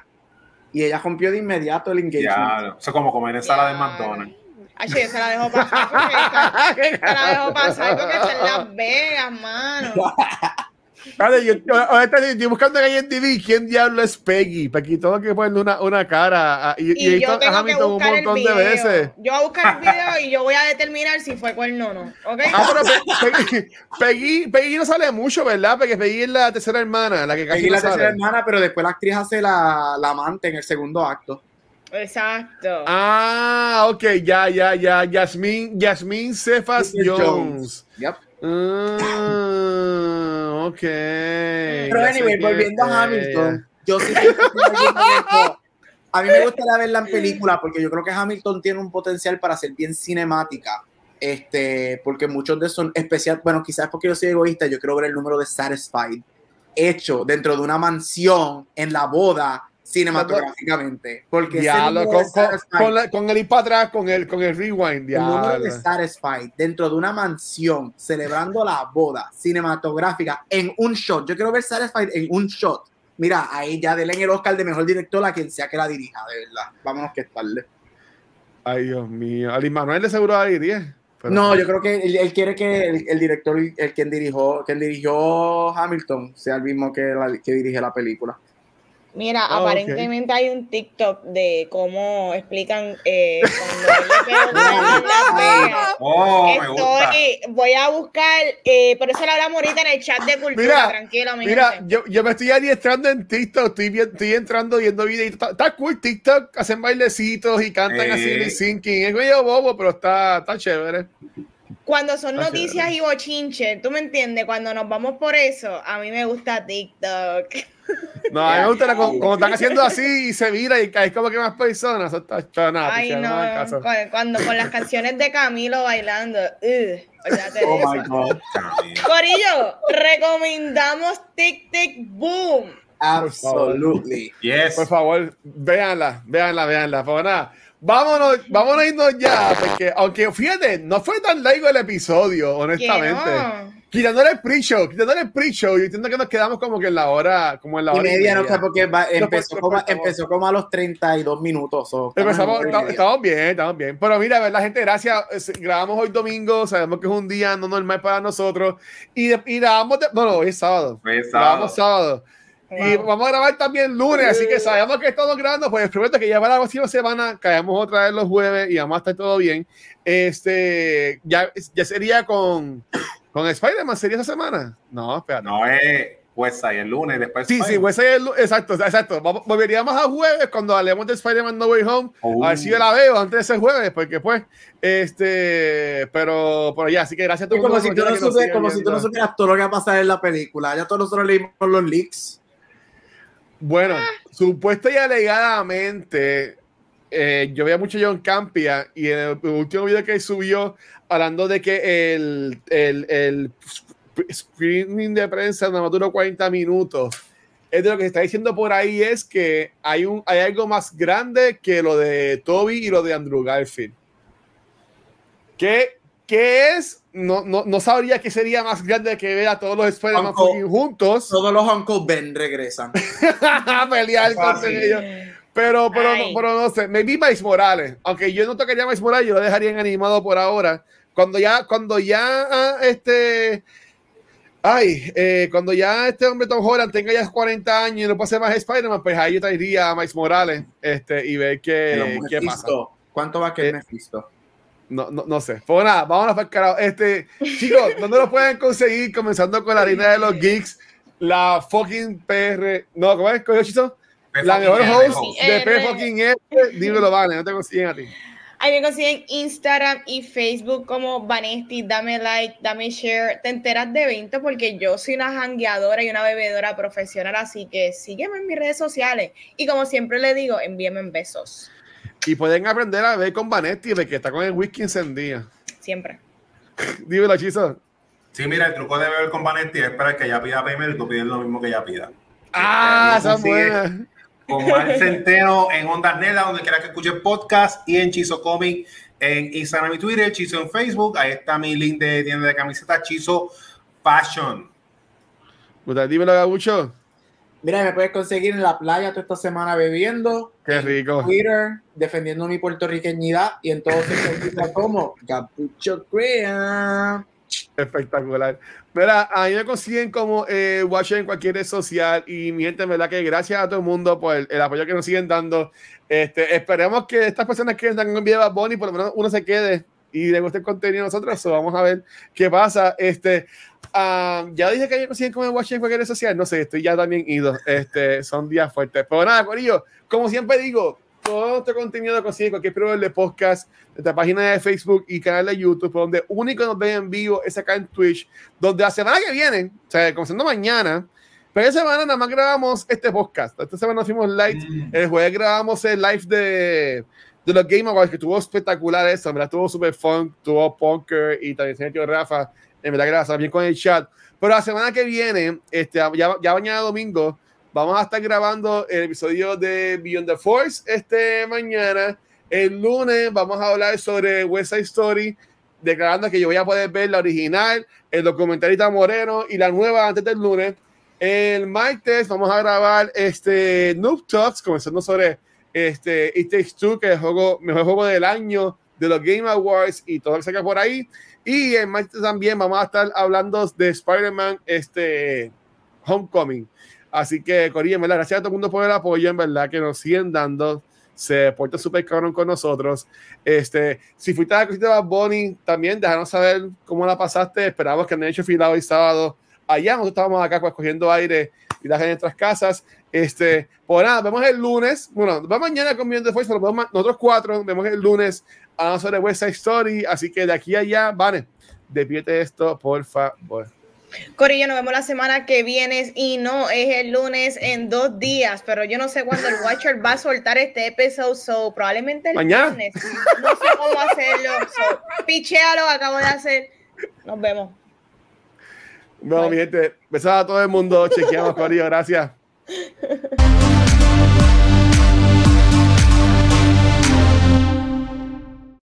y ella rompió de inmediato el engagement. Ya, eso es como comer en sala de McDonald's. Ay, yo se la dejo pasar porque se la dejo pasar porque está en Las Vegas, mano. Vale, yo, estoy buscando en IMDb quién diablo es Peggy. Aquí tengo que ponerle una, una cara. Y, y, y yo tengo que buscar un montón el video. de veces. Yo voy a buscar el video y yo voy a determinar si fue cuerno o no. ¿okay? Ah, pero Peggy, Peggy, Peggy, no sale mucho, ¿verdad? Porque Peggy es la tercera hermana, la que casi Peggy no la tercera hermana, pero después la actriz hace la, la amante en el segundo acto. Exacto. Ah, ok, ya, ya, ya. Yasmin, Yasmin Cephas Jones. Jones. Yep. Ah, ok. Pero anyway, volviendo a Hamilton, yo sí a mí me gustaría verla en película porque yo creo que Hamilton tiene un potencial para ser bien cinemática. Este, porque muchos de esos especial, bueno, quizás porque yo soy egoísta, yo quiero ver el número de Satisfied hecho dentro de una mansión en la boda cinematográficamente. Porque con, el ir para atrás, con el, con el rewind. El de Satisfied dentro de una mansión celebrando la boda cinematográfica en un shot. Yo quiero ver Satisfied en un shot. Mira, ahí ya denle el Oscar de mejor director a quien sea que la dirija, de verdad. Vámonos que tarde. Ay, Dios mío. Ali Manuel de seguro ahí 10. no, yo creo que él, quiere que el, director, el quien dirigió, quien dirigió Hamilton, sea el mismo que, que dirige la película. Mira, ah, aparentemente hay un TikTok de cómo explican eh, cuando la oh, Estoy, voy a buscar, eh, por eso lo hablamos ahorita en el chat de cultura, mira, tranquilo. Mira, yo, yo, me estoy adiestrando en TikTok, estoy, estoy entrando viendo videos. Está, cool TikTok, hacen bailecitos y cantan así en sinking. Es medio bobo, pero está, está chévere. Cuando son noticias y bochinches, ¿tú me entiendes? Cuando nos vamos por eso, a mí me gusta TikTok. No, a mí me gusta como, están haciendo así y se vira y cae como que más personas. Eso está nada. Ay, no. Cuando, con las canciones de Camilo bailando. oh my God. Corillo, recomendamos Tic Tic Boom. Absolutely. Yes. Por favor, véanla, véanla, véanla. Por nada. Vámonos, vámonos a irnos ya, porque aunque fíjate, no fue tan largo el episodio, honestamente. Quitándole el pre-show, quitándole el pre-show, yo entiendo que nos quedamos como que en la hora, como en la hora. Y media, no sé, porque empezó, como, empezó como a los 32 minutos. estamos, estamos, bien, estamos bien. Pero mira, ver la gente, gracias. Grabamos hoy domingo, sabemos que es un día no normal para nosotros. Y, y grabamos, no, no, hoy es sábado. Hoy es sábado. Grabamos sábado. Y vamos a grabar también lunes, así que sabemos que estamos grabando, pues prometo que ya para la próxima semana caemos otra vez los jueves y vamos a estar todo bien. Este, ya, ya sería con ¿Con Spider-Man sería esa semana? No, espérate. No, es West el lunes, después. Sí, sí, West el lunes. Exacto, exacto. Volveríamos a jueves cuando hablemos de Spider-Man No Way Home. A ver si yo la veo antes de ese jueves, porque pues, este, pero, pero ya, así que gracias a todos. Como, si tú, no supieras, como si tú no supieras todo lo que va a pasar en la película. Ya todos nosotros leímos los leaks. Bueno, supuesto y alegadamente, eh, yo veía mucho John Campia y en el último video que subió hablando de que el, el, el screening de prensa no duró 40 minutos. Es de lo que se está diciendo por ahí es que hay, un, hay algo más grande que lo de Toby y lo de Andrew Garfield. ¿Qué, qué es? No, no, no, sabría que sería más grande que ver a todos los Spider-Man juntos. Todos los Uncle Ben regresan. a pelear con ellos. Pero, pero, no, pero no sé, maybe Miles Morales. Aunque yo no tocaría Miles Morales, yo lo dejaría en animado por ahora. Cuando ya, cuando ya, este, ay, eh, cuando ya este hombre Tom Holland tenga ya 40 años y no pase más Spider-Man, pues ahí yo traería a Miles Morales este, y ver qué, qué pasa. ¿Cuánto va a querer eh, No, no, no sé. Pues nada, vamos a ver carajo. Este, chicos, ¿dónde lo pueden conseguir? Comenzando con la harina de los geeks, la fucking PR. No, ¿cómo es? ¿Cómo es, La mejor host de P fucking R. Dímelo, vale, no te consiguen a ti. Ahí me consiguen Instagram y Facebook como Vanesti. Dame like, dame share. Te enteras de eventos porque yo soy una jangueadora y una bebedora profesional. Así que sígueme en mis redes sociales. Y como siempre le digo, envíenme besos. Y pueden aprender a beber con Vanesti de que está con el whisky encendido. Siempre. Dímelo, Chizo. Sí, mira, el truco de beber con Vanetti es esperar que ella pida primero y tú pides lo mismo que ella pida. Ah, esa es buena con Mar Centeno en Ondas Neda, donde quiera que escuche podcast, y en Chizo Comic en Instagram y Twitter, Chizo en Facebook. Ahí está mi link de tienda de camisetas, Chizo Fashion. Dímelo, Gabucho. Mira, me puedes conseguir en la playa toda esta semana bebiendo. Qué rico. Twitter, defendiendo mi puertorriqueñidad y entonces como Gabucho Crea. Espectacular. Mira, a mí me consiguen como eh, Watcher en cualquier red social y mi gente, verdad que gracias a todo el mundo por el, apoyo que nos siguen dando. Este, esperemos que estas personas que están en video Bonnie, por lo menos uno se quede y le guste el contenido a nosotros. vamos a ver qué pasa. Este, ah, ya dije que me consiguen como Watcher en cualquier red social. No sé, estoy ya también ido. Este, son días fuertes. Pero nada, Corillo, como siempre digo, todo nuestro contenido lo consigue cualquier proveedor de podcast, nuestra página de Facebook y canal de YouTube, donde único nos ven en vivo es acá en Twitch, donde la semana que viene, o sea, comenzando mañana, pero esa semana nada más grabamos este podcast. Esta semana nos fuimos live, mm. el jueves grabamos el live de, de los Game Awards, que estuvo espectacular eso, en verdad estuvo super fun, tuvo Punker y también señor Rafa, en verdad gracias, bien con el chat. Pero la semana que viene, este, ya, ya mañana domingo, Vamos a estar grabando el episodio de Beyond the Force este mañana. El lunes vamos a hablar sobre West Side Story, declarando que yo voy a poder ver la original, el documentalista Moreno y la nueva antes del lunes. El martes vamos a grabar este Noob Talks, comenzando sobre este It Takes Two, que es el juego, mejor juego del año de los Game Awards y todo lo que saca por ahí. Y el martes también vamos a estar hablando de Spider-Man este, Homecoming. Así que, Corillo, gracias a todo el mundo por el apoyo, en verdad, que nos siguen dando. Se porta súper cabrón con nosotros. Este, si fuiste a la cosita de Bad también déjanos saber cómo la pasaste. Esperamos que han hecho filado el sábado. Allá nosotros estábamos acá pues, cogiendo aire y las en nuestras casas. Este, pues nada, vemos el lunes. Bueno, vamos mañana con de Fuerza, pero nosotros cuatro vemos el lunes a sobre West Side Story. Así que de aquí a allá, vale, despierte esto, por favor. Corillo, nos vemos la semana que viene y no es el lunes en dos días, pero yo no sé cuándo el Watcher va a soltar este episodio, so probablemente el Mañana. lunes. No sé cómo hacerlo. So, pichealo, acabo de hacer. Nos vemos. No, mi gente, besos a todo el mundo. Chequeamos, Corillo, gracias.